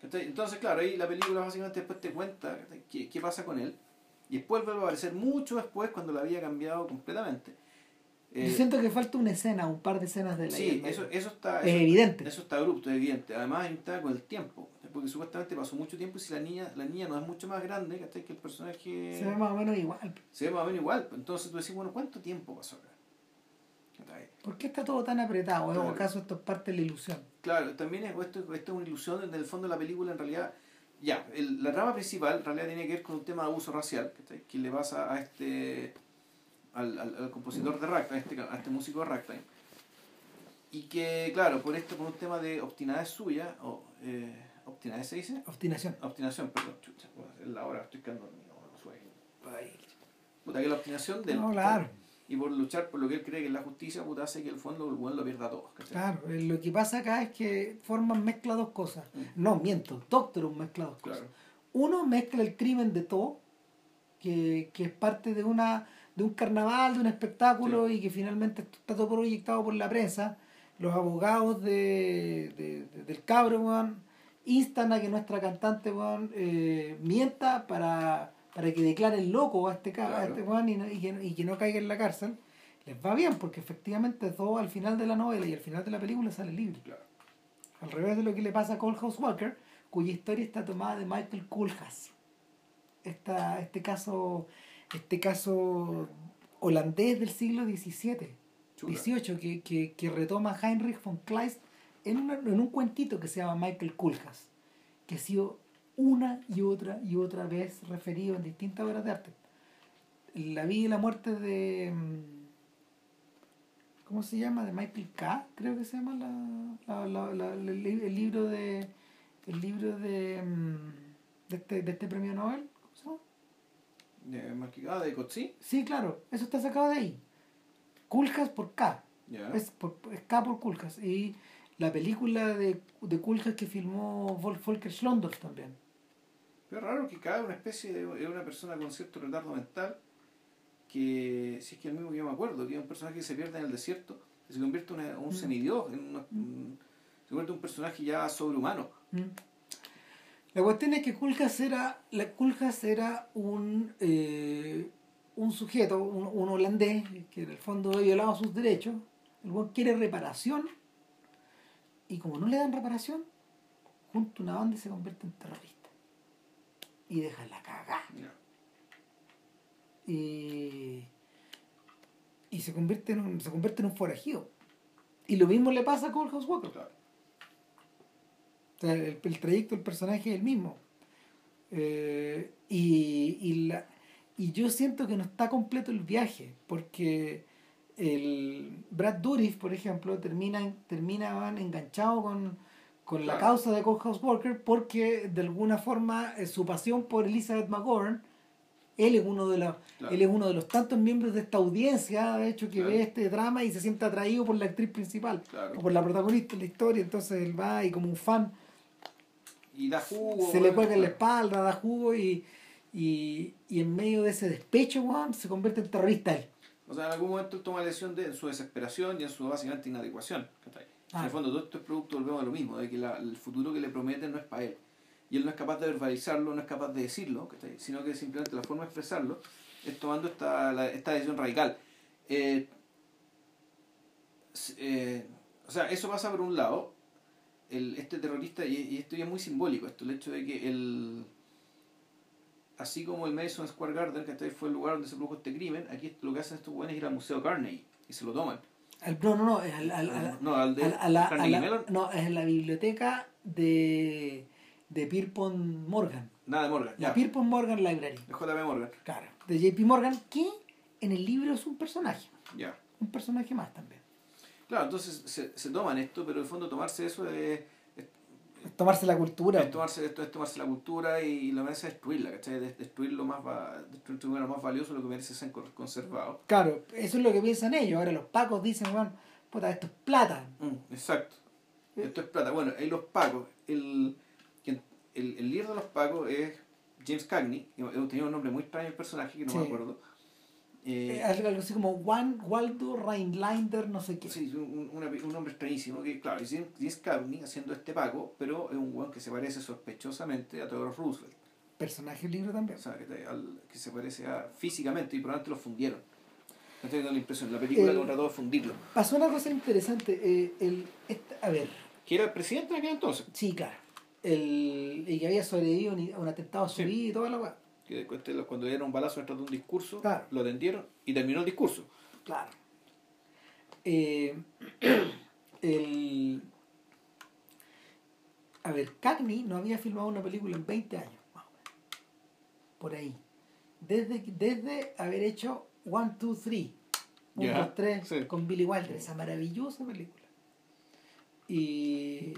Entonces, claro, ahí la película básicamente después te cuenta qué, qué pasa con él. Y después vuelve a aparecer mucho después cuando la había cambiado completamente. Yo eh, siento que falta una escena, un par de escenas de la Sí, eso, eso está. Es evidente. Eso está abrupto, es evidente. Además, tema con el tiempo porque supuestamente pasó mucho tiempo y si la niña, la niña no es mucho más grande, que el personaje... Se ve más o menos igual. Se ve más o menos igual. Entonces tú decís, bueno, ¿cuánto tiempo pasó acá? ¿Por qué está todo tan apretado? ¿O acaso esto es parte de la ilusión? Claro, también es, esto, esto es una ilusión, en el fondo de la película en realidad... Ya, el, la rama principal en realidad tiene que ver con un tema de abuso racial, que le pasa a este... Al, al, compositor de Ragtime, a este, a este músico de Ragtime. Y que, claro, por esto, por un tema de obstinidad suya, o... Eh, ¿Obstinación se dice? Obstinación. Obstinación, perdón, chucha. Es la hora, estoy quedando dormido, no sueño. Puta, que la obstinación del. No, claro. Y por luchar por lo que él cree que es la justicia, puta, hace que el fondo el buen lo pierda todo. Claro, eh, lo que pasa acá es que Forman mezcla dos cosas. Mm. No, miento, Doctor mezcla dos cosas. Uno mezcla el crimen de todo, que, que es parte de una de un carnaval, de un espectáculo y que finalmente está todo proyectado por la prensa. Los abogados de, de, del cabro, instan a que nuestra cantante eh, mienta para, para que declaren loco a este, este y, que, y, que, no caiga en la cárcel, les va bien porque efectivamente todo al final de la novela y al final de la película sale libre. Al revés de lo que le pasa a Cole House Walker, cuya historia está tomada de Michael Koolhaas. Esta, este caso este caso holandés del siglo XVII, XVIII, que, que, que retoma Heinrich von Kleist en, en un cuentito que se llama Michael Kulhas, que ha sido una y otra y otra vez referido en distintas obras de arte. La vida y la muerte de... mm, ¿Cómo se llama? De Michael K. Creo que se llama la, la- la- la- el, li- el libro de... El libro de... mm, De este, de este premio Nobel. ¿Cómo se llama? De Ah, de Coetzee. Sí, claro. Eso está sacado de ahí. Kuljas por K. Es, por, es K por Kuljas. Y la película de, de que filmó Vol- Volker Schlondorf también. Pero es raro que cada una especie de es una persona con cierto retardo mental que, si es que el mismo que yo me acuerdo, que es un personaje que se pierde en el desierto, que se convierte en una- un Mm. semidios, en una- un- se convierte en un personaje ya sobrehumano. Mm. La cuestión es que Kuljas era, la era un, eh, un sujeto, un, un holandés, que en el fondo ha violado sus derechos. El cual quiere reparación y como no le dan reparación, junto a una banda se convierte en terrorista. Y deja la cagada. Y, y se convierte en un, se convierte en un forajido. Y lo mismo le pasa a Cold Walker. Claro. O sea, el, el trayecto del personaje es el mismo. Eh, y, y, la, y yo siento que no está completo el viaje, porque el Brad Dourif, por ejemplo, termina, terminaban enganchados con, con la causa de Cold Walker porque de alguna forma eh, su pasión por Elizabeth McGovern, él es uno de los Claro. él es uno de los tantos miembros de esta audiencia, de hecho, que Claro. ve este drama y se siente atraído por la actriz principal o por la protagonista de la historia, entonces él va y como un fan Y da jugo. se le cuelga en la espalda, da jugo y, y, y en medio de ese despecho, se convierte en terrorista él. O sea, en algún momento él toma la lesión de en su desesperación y en su básicamente inadecuación. Ah. En el fondo, todo esto es producto, volvemos a lo mismo, de que la- el futuro que le prometen no es para él. Y él no es capaz de verbalizarlo, no es capaz de decirlo, ¿cachai? sino que simplemente la forma de expresarlo es tomando esta, la- esta decisión radical. Eh, eh, o sea, eso pasa por un lado, el, este terrorista, y, y esto ya es muy simbólico, esto, el hecho de que el así como el Madison Square Garden, que fue el lugar donde se produjo este crimen, aquí lo que hacen estos buenos es ir al Museo Carnegie y se lo toman. Al- no, no, no, es al- al- al- no, al de a, a la, a Carnegie la- Mellon, no, es en la biblioteca de, de Pierpont Morgan. nada de Morgan, La ya, Pierpont Morgan Library. de JP Morgan, Claro. De JP Morgan, que en el libro es un personaje. ya. Un personaje más también. Claro, entonces se, se toman esto, pero en el fondo tomarse eso es, es, Es tomarse la cultura. es tomarse esto es tomarse la cultura y la merece destruirla, ¿cachai? De- Destruir lo más va, destruir lo más valioso, lo que merece ser con- conservado. Claro, eso es lo que piensan ellos. Ahora los pacos dicen, bueno, puta, esto es plata. Mm, exacto. Esto es plata. Bueno, ahí los pacos, el, el, el líder de los pacos es James Cagney, tenía un nombre muy extraño el personaje que no Sí. me acuerdo. Eh, Eh, algo, así como Juan Waldo Rhinelander, no sé qué. Sí, un, una- un nombre extrañísimo que, claro, es James Cagney haciendo este paco, pero es un weón que se parece sospechosamente a Theodore Roosevelt. Personaje del libro también. O sea, que, al- que se parece a físicamente y probablemente lo fundieron. Estoy dando la impresión. La película El- lo trató de fundirlo. Pasó una cosa interesante. eh, el, a ver, Que era el presidente en aquel entonces. sí, claro. El, y que había sobrevivido a un- a un atentado Sí. subido y toda la. Que cuando le dieron un balazo detrás de un discurso, Claro. lo atendieron y terminó el discurso. Claro. Eh, [clears throat] el, a ver, Cagney no había filmado una película en 20 años, más o menos. Por ahí. Desde, desde haber hecho One, Two, Three. Un, Ya, dos, tres, sí. con Billy Wilder, esa maravillosa película. Y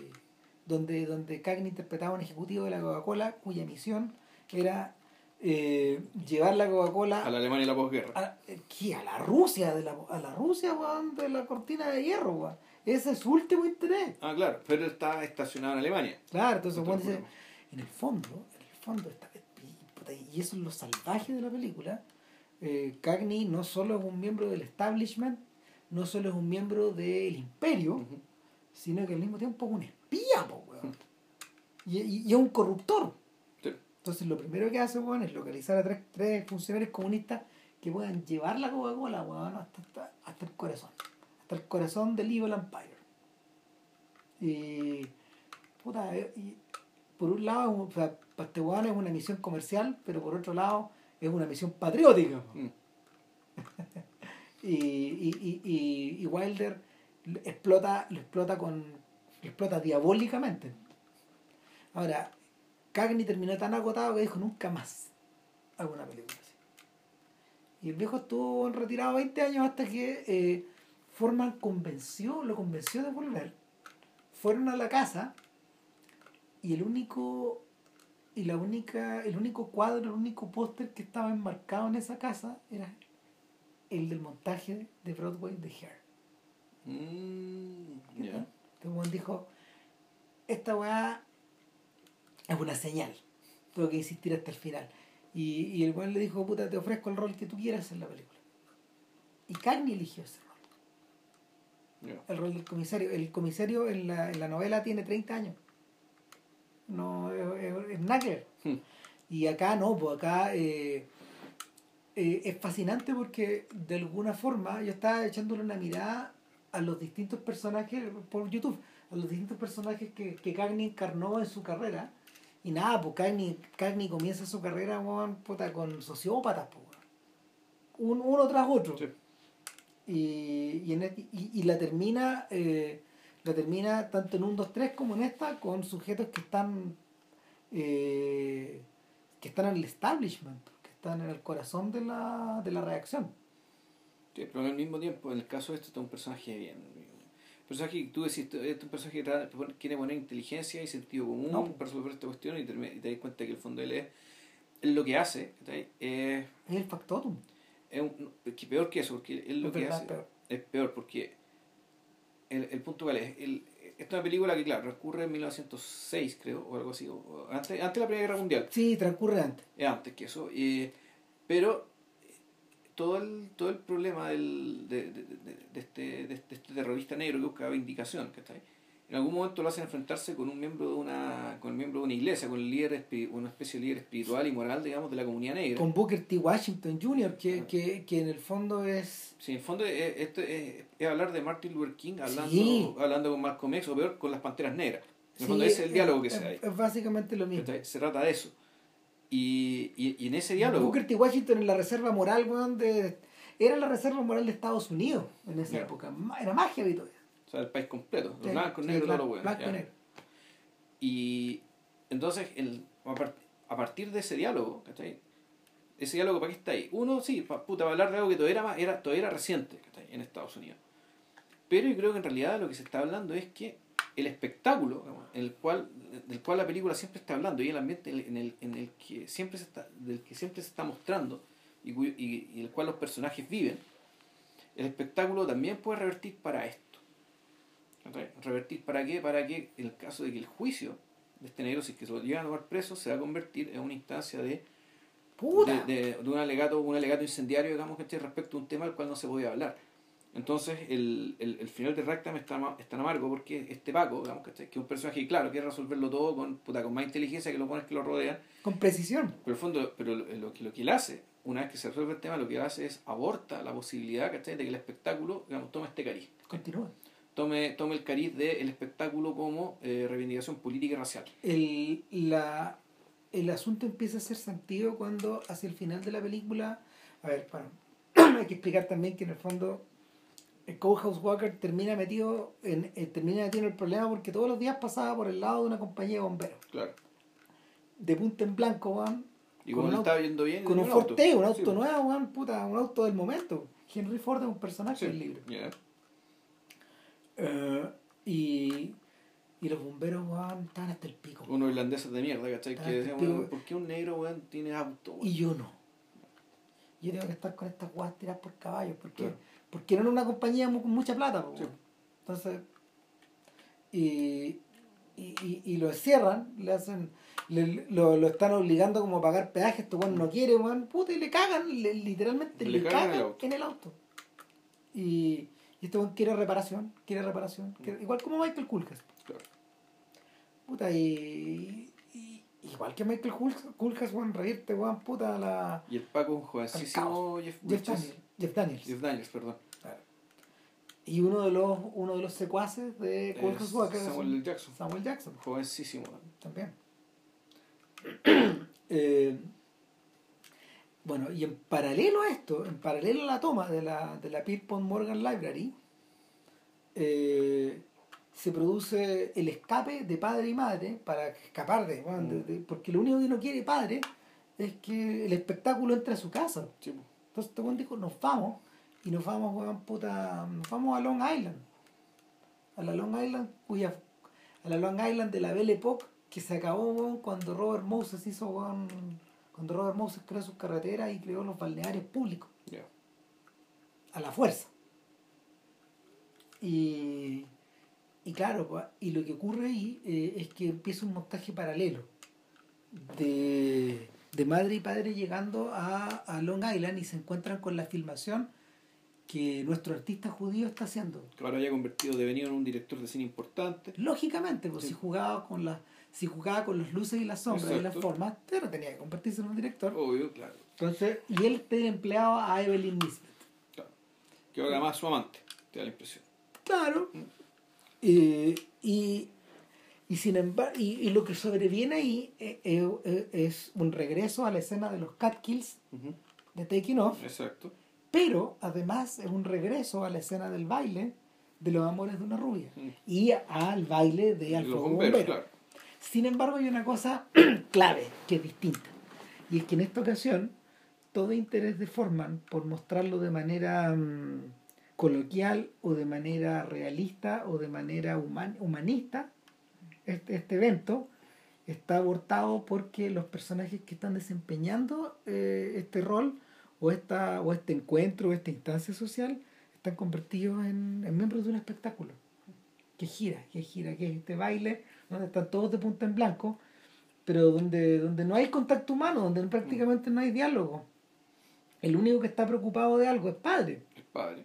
donde, donde Cagney interpretaba a un ejecutivo de la Coca-Cola cuya misión era eh, llevar la Coca-Cola A la Alemania y la posguerra. a, eh, ¿qué? a la Rusia, de la, a la Rusia, weón, de la cortina de hierro, weón. Ese es su último interés. Ah, claro, pero está estacionado en Alemania. Claro, entonces dice, en el fondo, en el fondo está, y, eso es lo salvaje de la película. Eh, Cagney no solo es un miembro del establishment, no solo es un miembro del imperio, sino que al mismo tiempo es un espía, po, weón. Y, y- y es un corruptor. Entonces lo primero que hace, weón, es localizar a tres, tres funcionarios comunistas que puedan llevar la Coca-Cola, weón, hasta, hasta, hasta el corazón. Hasta el corazón del Evil Empire. Y, puta, eh, y por un lado, o sea, para este weón es una misión comercial, pero por otro lado es una misión patriótica. Mm. [laughs] Y, y, y, y, Wilder lo explota, lo explota con. lo explota diabólicamente. Ahora, Cagney terminó tan agotado que dijo nunca más hago una película así. Y el viejo estuvo en retirado 20 años hasta que eh, Forman convenció, lo convenció de volver. Fueron a la casa y el único y la única el único cuadro, el único póster que estaba enmarcado en esa casa era el del montaje de Broadway de Hair. Mm, ya. Este weón dijo, esta weá es una señal. Tengo que insistir hasta el final. Y, y el weón le dijo, puta, te ofrezco el rol que tú quieras en la película. Y Cagney eligió ese rol. El rol del comisario. El comisario en la, en la novela tiene 30 años. No, es, es, ver. Hmm. Y acá no, pues acá eh, eh, es fascinante porque de alguna forma yo estaba echándole una mirada a los distintos personajes por YouTube, a los distintos personajes que, que Cagney encarnó en su carrera. Y nada, pues Cagney, Cagney comienza su carrera weón, puta, con sociópatas, pues. Un- uno tras otro. Sí. Y, y, en este- y, y la termina eh, la termina tanto en un 2 3 como en esta con sujetos que están eh, que están en el establishment que están en el corazón de la, de la reacción Sí, pero al mismo tiempo, en el caso de este, está un personaje bien. Personaje que tú decís, este es un personaje que quiere poner inteligencia y sentido común No. para resolver esta cuestión y te, y te das cuenta que el fondo él es, lo que hace ¿cachai? es, el factotum es un- es peor que eso, porque él lo Es que verdad, hace peor. es peor porque el, el punto cuál es, el, esta es una película que claro, recurre en 1906 creo, o algo así, o- o antes, antes de la Primera Guerra Mundial. sí transcurre antes Es antes que eso. eh, pero todo el, todo el problema del, de, de, de, de este, de, este, de este terrorista negro que buscaba vindicación, ¿cachai? En algún momento lo hacen enfrentarse con un miembro de una, con el miembro de una iglesia, con el líder una especie de líder espiritual y moral, digamos, de la comunidad negra. con Booker T. Washington Jr. que, Ah. que, que en el fondo es Sí, en el fondo es, esto es, es hablar de Martin Luther King hablando, Sí. hablando con Malcolm X o peor con las panteras negras. En el sí, fondo ese es el diálogo que es, se da ahí. es básicamente lo mismo. Se trata de eso. Y, y, y en ese diálogo... Booker T. Washington en la reserva moral weón, de era la reserva moral de Estados Unidos en esa época era heavy todavía O sea, el país completo. Los Sí, blancos, sí, negros, claro, todo lo bueno. blanco y ya. negro. Y entonces, el, a, par- a partir de ese diálogo, ¿cachai? Ese diálogo, ¿para qué está ahí? Uno, sí, para, puta, para hablar de algo que todavía era, era, todavía era reciente ¿cachai? en Estados Unidos. Pero yo creo que en realidad lo que se está hablando es que el espectáculo en el cual, del cual la película siempre está hablando y el ambiente en el, en el que siempre se está, del que siempre se está mostrando y, cuyo- y, y el cual los personajes viven, el espectáculo también puede revertir para esto. ¿Revertir para qué? Para que en el caso de que el juicio de este negro, si es que se lo llevan a tomar preso, se va a convertir en una instancia de, puta de, de- de un, alegato, un alegato incendiario, digamos, ¿cachai? respecto a un tema al cual no se podía hablar. Entonces, el, el, el final de Ragtime es tan, es tan amargo porque este Paco, digamos, ¿cachai? que es un personaje, claro, quiere resolverlo todo con, puta, con más inteligencia que los buenos que lo rodean, con precisión pero el fondo, pero lo, lo que, lo que él hace, una vez que se resuelve el tema, lo que hace es aborta la posibilidad, ¿cachai? de que el espectáculo, digamos, tome este cariz. continúa Tome, tome el cariz del espectáculo como eh, reivindicación política y racial. el, la, el asunto empieza a hacer sentido cuando hacia el final de la película, a ver, para, [clears throat] hay que explicar también que en el fondo el Courthouse Walker termina metido en, eh, termina metido en el problema porque todos los días pasaba por el lado de una compañía de bomberos. Claro. De punta en blanco, van, Y Con como un auto- estaba yendo bien, con un T, un auto Sí, nuevo, weón, puta, un auto del momento. Henry Ford es un personaje Sí, del libro. Eh, y, y los bomberos, weón, estaban hasta el pico. Unos irlandeses de mierda, ¿cachai? Que decían, weón, ¿por qué un negro, weón, tiene auto, weón? Y yo no. Yo tengo que estar con estas guas tiradas por caballos. Porque, Claro. Porque no era una compañía con mucha plata. Sí. Entonces, y, y, y, y lo encierran, le hacen, le- lo, lo están obligando como a pagar peaje, este weón no quiere, weón, puta, y le cagan, le- literalmente Le le, cagan cagan, en el auto. en el auto. Y, y este weón quiere reparación, quiere reparación, quiere- igual como Michael Kulkas. Claro. Puta, y- igual que Michael Kulkas, weón, reírte, weón, puta, la... Y el Paco, un jovencísimo Jeff, Jeff. Daniels. Jeff Daniels. Jeff Daniels, perdón. Y uno de los uno de los secuaces de Walker es Samuel L. Jackson. Samuel Jackson Jovencísimo. también. [coughs] Eh, bueno, y en paralelo a esto, en paralelo a la toma de la, de la Pierpont Morgan Library, eh, se produce el escape de padre y madre para escapar de, weón, de- de- porque lo único que no quiere padre es que el espectáculo entre a su casa. Sí. Entonces este weón dijo, nos vamos, y nos vamos, weón, puta, nos vamos a Long Island. A la Long Island, cuya, a la Long Island de la Belle Époque, que se acabó, weón, cuando Robert Moses hizo, weón, cuando Robert Moses creó sus carreteras y creó los balnearios públicos, a la fuerza. Y, y claro, pues, y lo que ocurre ahí eh, es que empieza un montaje paralelo de, de madre y padre llegando a, a Long Island y se encuentran con la filmación que nuestro artista judío está haciendo. Que ahora ya convertido devenido en un director de cine importante. Lógicamente, pues Sí. si jugaba con las si jugaba con las luces y las sombras y las formas, pero tenía que convertirse en un director. Obvio, claro. Entonces, y él te empleaba a Evelyn Nisbet. claro. Que ahora más su amante, te da la impresión. Claro. Eh, y, y sin embargo, y, y lo que sobreviene ahí eh, eh, eh, es un regreso a la escena de los cat kills Ujú. de Taking Off, Exacto. pero además es un regreso a la escena del baile de los amores de una rubia y al baile de Y Al los Fuego bomberos, Bombero. claro. Sin embargo, hay una cosa [clears throat] clave que es distinta. Y es que en esta ocasión, todo interés de Forman por mostrarlo de manera mm, coloquial o de manera realista o de manera human- humanista, este, este evento está abortado porque los personajes que están desempeñando eh, este rol o, esta, o este encuentro o esta instancia social están convertidos en, en miembros de un espectáculo que gira, que gira, que es este baile donde están todos de punta en blanco, pero donde, donde no hay contacto humano, donde prácticamente no hay diálogo. El único que está preocupado de algo es El padre.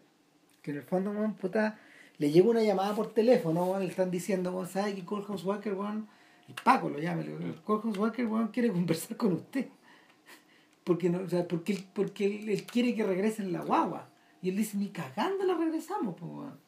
Que en el fondo, weón, puta, le llega una llamada por teléfono, weón, le están diciendo, weón, ¿sabe que Colehouse Walker, weón, el Paco lo llama, le digo, Colehouse Walker, weón, quiere [laughs] conversar con usted? Porque, no, o sea, porque, él, porque él, él quiere que regrese en la guagua. Y él dice, ni cagando la regresamos, pues, weón.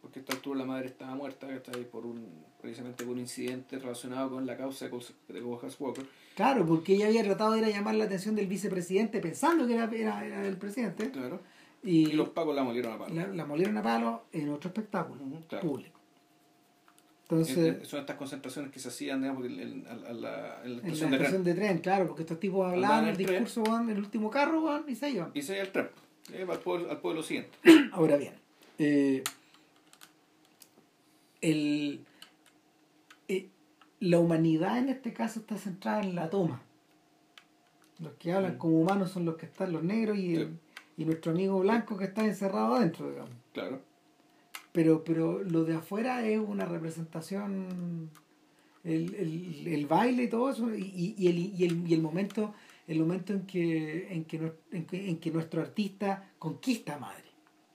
Porque a esta altura la madre estaba muerta, ¿cachai? Por un, precisamente por un incidente relacionado con la causa de Col- de Cojas Walker. Claro, porque ella había tratado de ir a llamar la atención del vicepresidente pensando que era, era, era el presidente Claro. Y, Y los pacos la molieron a palo. la, la molieron a palo en otro espectáculo Ujú, claro. público. Eh, Entonces, eh, Son estas concentraciones que se hacían, digamos, en, en- a- a la, en la en la estación de tren. estación de tren, claro, porque estos tipos hablaban el el discurso weón, en el último carro weón, y se iban. Y se iba al tren. eh, al, pueblo, al pueblo siguiente. [clears throat] Ahora bien, eh, el, eh, la humanidad en este caso está centrada en la toma. Los que hablan Mm. como humanos son los que están los negros y, el- y nuestro amigo blanco que está encerrado adentro, digamos. Claro. Pero, pero lo de afuera es una representación, el, el, el baile y todo eso, y, y, el, y, el, y el momento el momento en que, en que, en que, en que nuestro artista conquista a madre.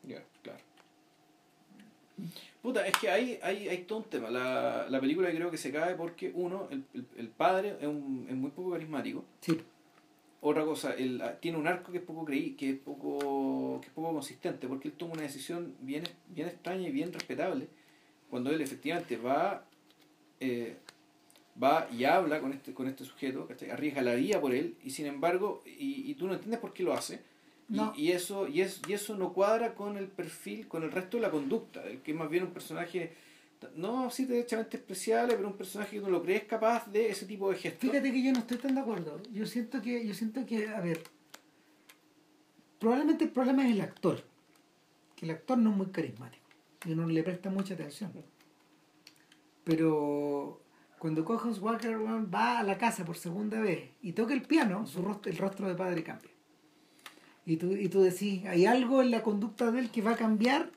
Ya, claro. Puta, es que hay, hay, hay todo un tema. La, la película creo que se cae porque, uno, el, el, el padre es, un, es muy poco carismático. Sí, Otra cosa, él ah, tiene un arco que es poco creí, que es poco, que es poco consistente, porque él toma una decisión bien, bien extraña y bien respetable, cuando él efectivamente va, eh, va y habla con este, con este sujeto, ¿cachai? arriesga la vida por él, y sin embargo, y, y tú no entiendes por qué lo hace, y, No. y eso, y, es, y eso no cuadra con el perfil, con el resto de la conducta, el que es más bien un personaje, no sí derechamente especial, pero un personaje que no lo crees capaz de ese tipo de gestos. Fíjate que yo no estoy tan de acuerdo. Yo siento que, yo siento que, a ver, probablemente el problema es el actor. Que el actor no es muy carismático. Y uno le presta mucha atención. Pero cuando Cojas Walker va a la casa por segunda vez y toca el piano, su rostro, el rostro de padre cambia. Y tú, y tú decís, ¿hay algo en la conducta de él que va a cambiar?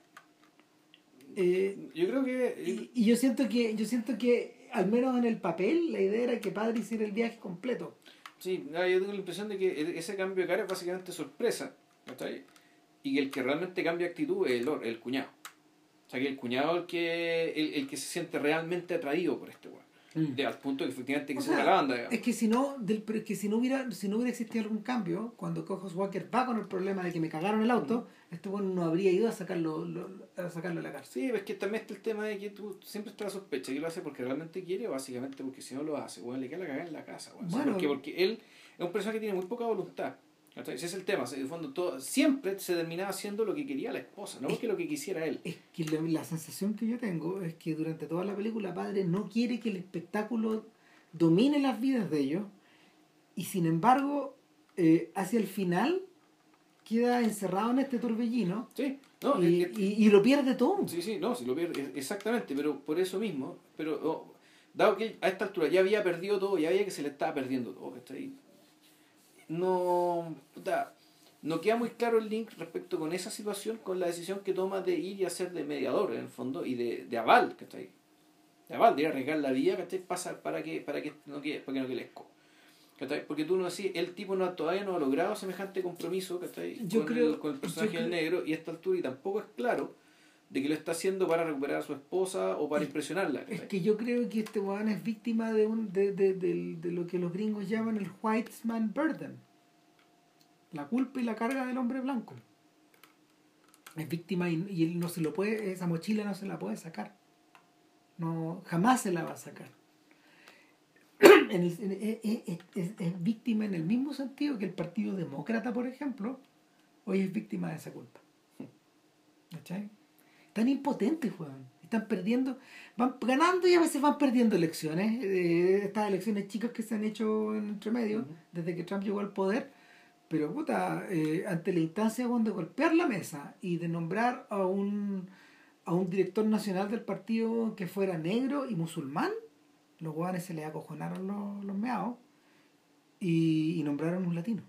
Eh, Yo creo que... y, y yo siento que, yo siento que, al menos en el papel, la idea era que padre hiciera el viaje completo. Sí, no, yo tengo la impresión de que e- ese cambio de cara es básicamente sorpresa, ¿cachai? Y que el que realmente cambia actitud es el, el cuñado. O sea, que el cuñado es el que, el, el que se siente realmente atraído por este weón. De- Al punto que efectivamente que O se sea, la banda, digamos. Es que si no, del, pero es que si no hubiera, si no hubiera existido algún cambio, cuando Cojos Walker va con el problema de que me cagaron el auto, este bueno no habría ido a sacarlo, lo- a sacarlo de la cárcel. Sí, pero es que también está el tema de que tú siempre está la sospecha que lo hace porque realmente quiere o básicamente porque si no lo hace, weón, le queda la cagada en la casa, weón. O sea, Bueno. porque, porque él es un personaje que tiene muy poca voluntad. Ese es el tema. En el fondo, todo, siempre se terminaba haciendo lo que quería la esposa, no porque lo que quisiera él. Es que la, la, sensación que yo tengo es que durante toda la película padre no quiere que el espectáculo domine las vidas de ellos y sin embargo eh, hacia el final queda encerrado en este torbellino sí, no, y, y, lo pierde todo. Sí, sí, no, sí lo pierde, exactamente, pero por eso mismo, pero oh, dado que a esta altura ya había perdido todo, ya había que se le estaba perdiendo todo, ahí no, no queda muy claro el link respecto con esa situación, con la decisión que toma de ir y hacer de mediador en el fondo y de, de aval, ahí De aval, de ir a arriesgar la vida, ¿cachai? Pasa para que, para que no quede, para que no quede. Porque tú no decís, el tipo no todavía no ha logrado semejante compromiso yo con, creo, el, con el personaje del negro y a esta altura y tampoco es claro de que lo está haciendo para recuperar a su esposa o para impresionarla. Es que yo creo que este weón es víctima de, un, de, de, de, de, lo que los gringos llaman el white man burden. La culpa y la carga del hombre blanco. Es víctima y, y, él no se lo puede, esa mochila no se la puede sacar. No, jamás se la va a sacar. [clears throat] en el, es, es, es, víctima en el mismo sentido que el Partido Demócrata, por ejemplo, hoy es víctima de esa culpa. ¿Cachai? Están impotentes, weón. Están perdiendo, van ganando y a veces van perdiendo elecciones. Eh, estas elecciones chicas que se han hecho en entre medio, desde que Trump llegó al poder. Pero, puta, eh, ante la instancia de golpear la mesa y de nombrar a un, a un director nacional del partido que fuera negro y musulmán, los guanes se les acojonaron los, los meados y, y nombraron un latino.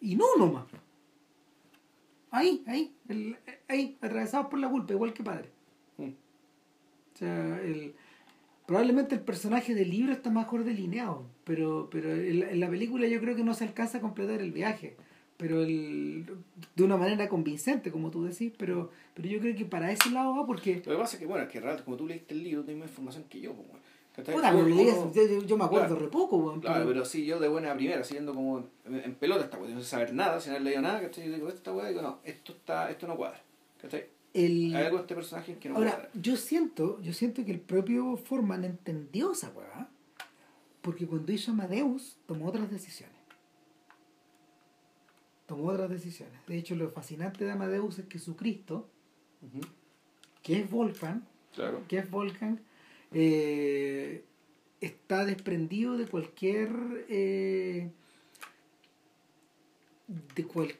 Y no nomás. Ahí, ahí, el, ahí, atravesados por la culpa, igual que padre. Mm. O sea, el, probablemente el personaje del libro está mejor delineado, pero, pero en, la película yo creo que no se alcanza a completar el viaje, pero el, de una manera convincente, como tú decís, pero, pero yo creo que para ese lado va porque... Lo que pasa es que, bueno, es que rato, como tú leíste el libro, tienes más información que yo, pues, yo, me acuerdo re poco, Claro, pero... sí, yo de buena primera, siguiendo como en, pelota esta cuestión, sin saber nada, sin haber leído nada, ¿cachai? Yo digo, esta weá, digo, no, esto, está, esto no cuadra, ¿cachai? El... Hay algo de este personaje que no Ahora, cuadra. yo siento, yo siento que el propio Forman entendió esa weá, porque cuando hizo Amadeus, tomó otras decisiones. Tomó otras decisiones. De hecho, lo fascinante de Amadeus es que su Cristo, que es claro. que es Wolfgang, eh, está desprendido de cualquier eh, de cual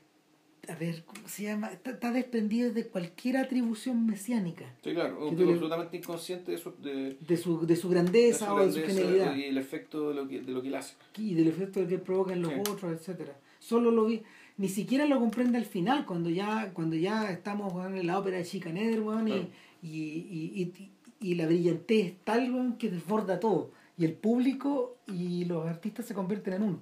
a ver cómo se llama está, desprendido de cualquier atribución mesiánica. Sí claro un tipo absolutamente inconsciente de su de, de su, de su grandeza o de su genialidad. y el efecto de lo que de lo que él hace. Y del efecto que provoca en los otros etcétera. Solo lo vi ni siquiera lo comprende al final cuando ya cuando ya estamos en la ópera de Chicaneder y, y, y y la brillantez es tal que desborda todo. Y el público y los artistas se convierten en uno.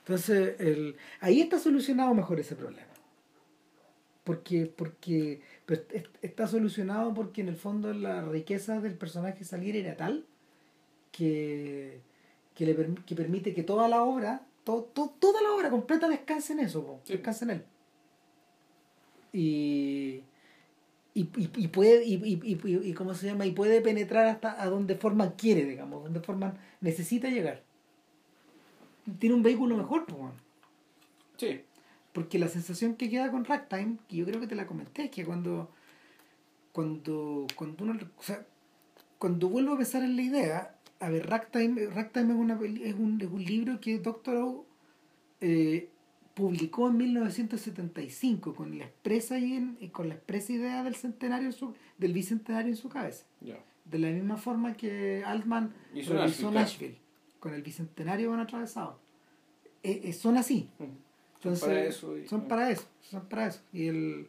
Entonces, el, ahí está solucionado mejor ese problema. Porque, porque pues, está solucionado porque en el fondo la riqueza del personaje salir era tal que, que, le, que permite que toda la obra, toda la obra completa descanse en eso, descanse en él. Y, y, y, y puede y, y, y, cómo se llama y puede penetrar hasta a donde Forman quiere digamos donde Forman necesita llegar. Tiene un vehículo mejor pues sí. Porque la sensación que queda con Ragtime que yo creo que te la comenté es que cuando cuando cuando uno o sea cuando vuelvo a pensar en la idea a ver Ragtime Ragtime es una es un, es un libro que Doctor eh, publicó en 1975 con la expresa y con la expresa idea del centenario su, del bicentenario en su cabeza. De la misma forma que Altman hizo Nashville, Nashville con el bicentenario van atravesados eh, eh, son así. Entonces son para eso y, son para eso son para eso. Y el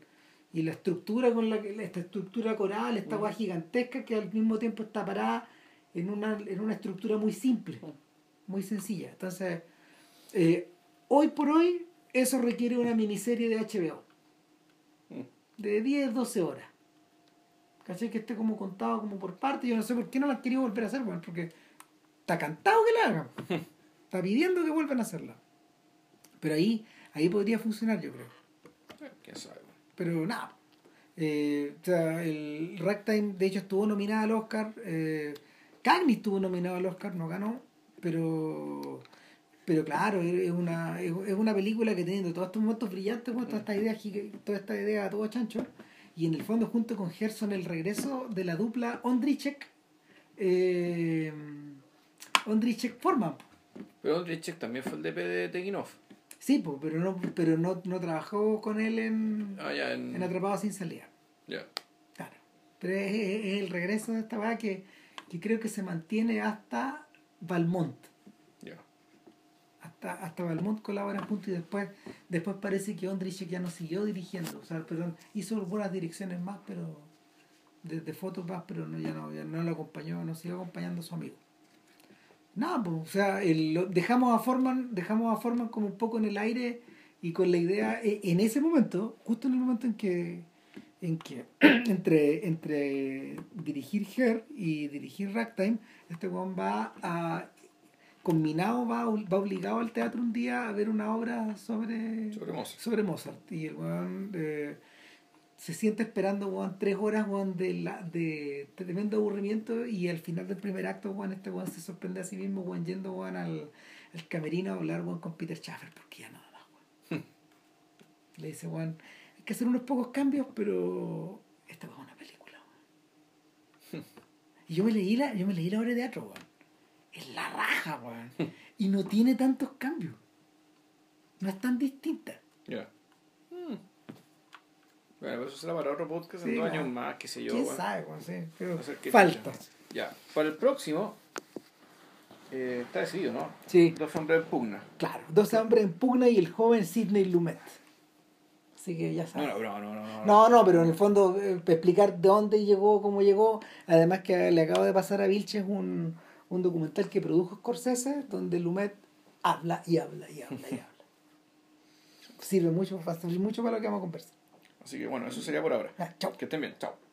y la estructura con la que esta estructura coral esta agua gigantesca que al mismo tiempo está parada en una en una estructura muy simple muy sencilla. Entonces eh, hoy por hoy eso requiere una miniserie de HBO. De 10, 12 horas. ¿Cachai? Que esté como contado como por parte. Yo no sé por qué no la han querido volver a hacer, bueno, porque está cantado que la hagan. [laughs] está pidiendo que vuelvan a hacerla. Pero ahí, ahí podría funcionar, yo creo. ¿Quién sabe? Pero nada. Eh, o sea, el Ragtime, de hecho, estuvo nominada al Oscar. Eh, Cagney estuvo nominado al Oscar, no ganó. Pero Pero claro, es una, es una película que teniendo todos estos momentos brillantes, toda esta idea, toda esta idea todo chancho, y en el fondo junto con Gerson el regreso de la dupla Ondrichek, eh, Ondrichek Forman. Pero Ondrichek también fue el DP de Tekinov. Sí, pues, pero no, pero no, no trabajó con él en, ah, en... en Atrapado sin salida. Ya. Claro. Pero es, el regreso de esta weá que, que creo que se mantiene hasta Valmont. Hasta, hasta Valmont colabora punto y después, después parece que Ondrich ya no siguió dirigiendo. O sea, perdón, hizo buenas direcciones más, pero de, fotos más, pero no, ya no, ya no lo acompañó, no siguió acompañando a su amigo. Nada, pues, o sea, el, dejamos a Forman, dejamos a Forman como un poco en el aire y con la idea, e, en ese momento, justo en el momento en que en que [clears throat] entre, entre dirigir Her y dirigir Ragtime, este weón va a combinado va, va obligado al teatro un día a ver una obra sobre sobre Mozart, y el weón eh, se siente esperando weón, tres horas weón, de, la, de tremendo aburrimiento y al final del primer acto weón, este weón se sorprende a sí mismo weón, yendo weón, al, al camerino a hablar weón, con Peter Schaffer porque ya nada más weón. le dice weón que hacer unos pocos cambios, pero esta es una película. y yo me leí la, yo me leí la obra de teatro, weón. Es la raja, weón. y no tiene tantos cambios. No es tan distinta. Ya. Hmm. Bueno, eso será para otro podcast en dos años más, qué sé yo. ¿Quién sabe, weón? Sí, pero falta. Ya. Para el próximo, eh, está decidido, ¿no? Sí. Dos hombres en pugna. Claro, dos hombres en pugna y el joven Sidney Lumet. Así que ya sabes. No, no, no, no. No, no, pero en el fondo, eh, explicar de dónde llegó, cómo llegó. Además que le acabo de pasar a Vilches un, un documental que produjo Scorsese, donde Lumet habla y habla y habla y habla. [laughs] Sirve mucho, mucho para lo que vamos a conversar. Así que bueno, eso sería por ahora. chao. Que estén bien, chao.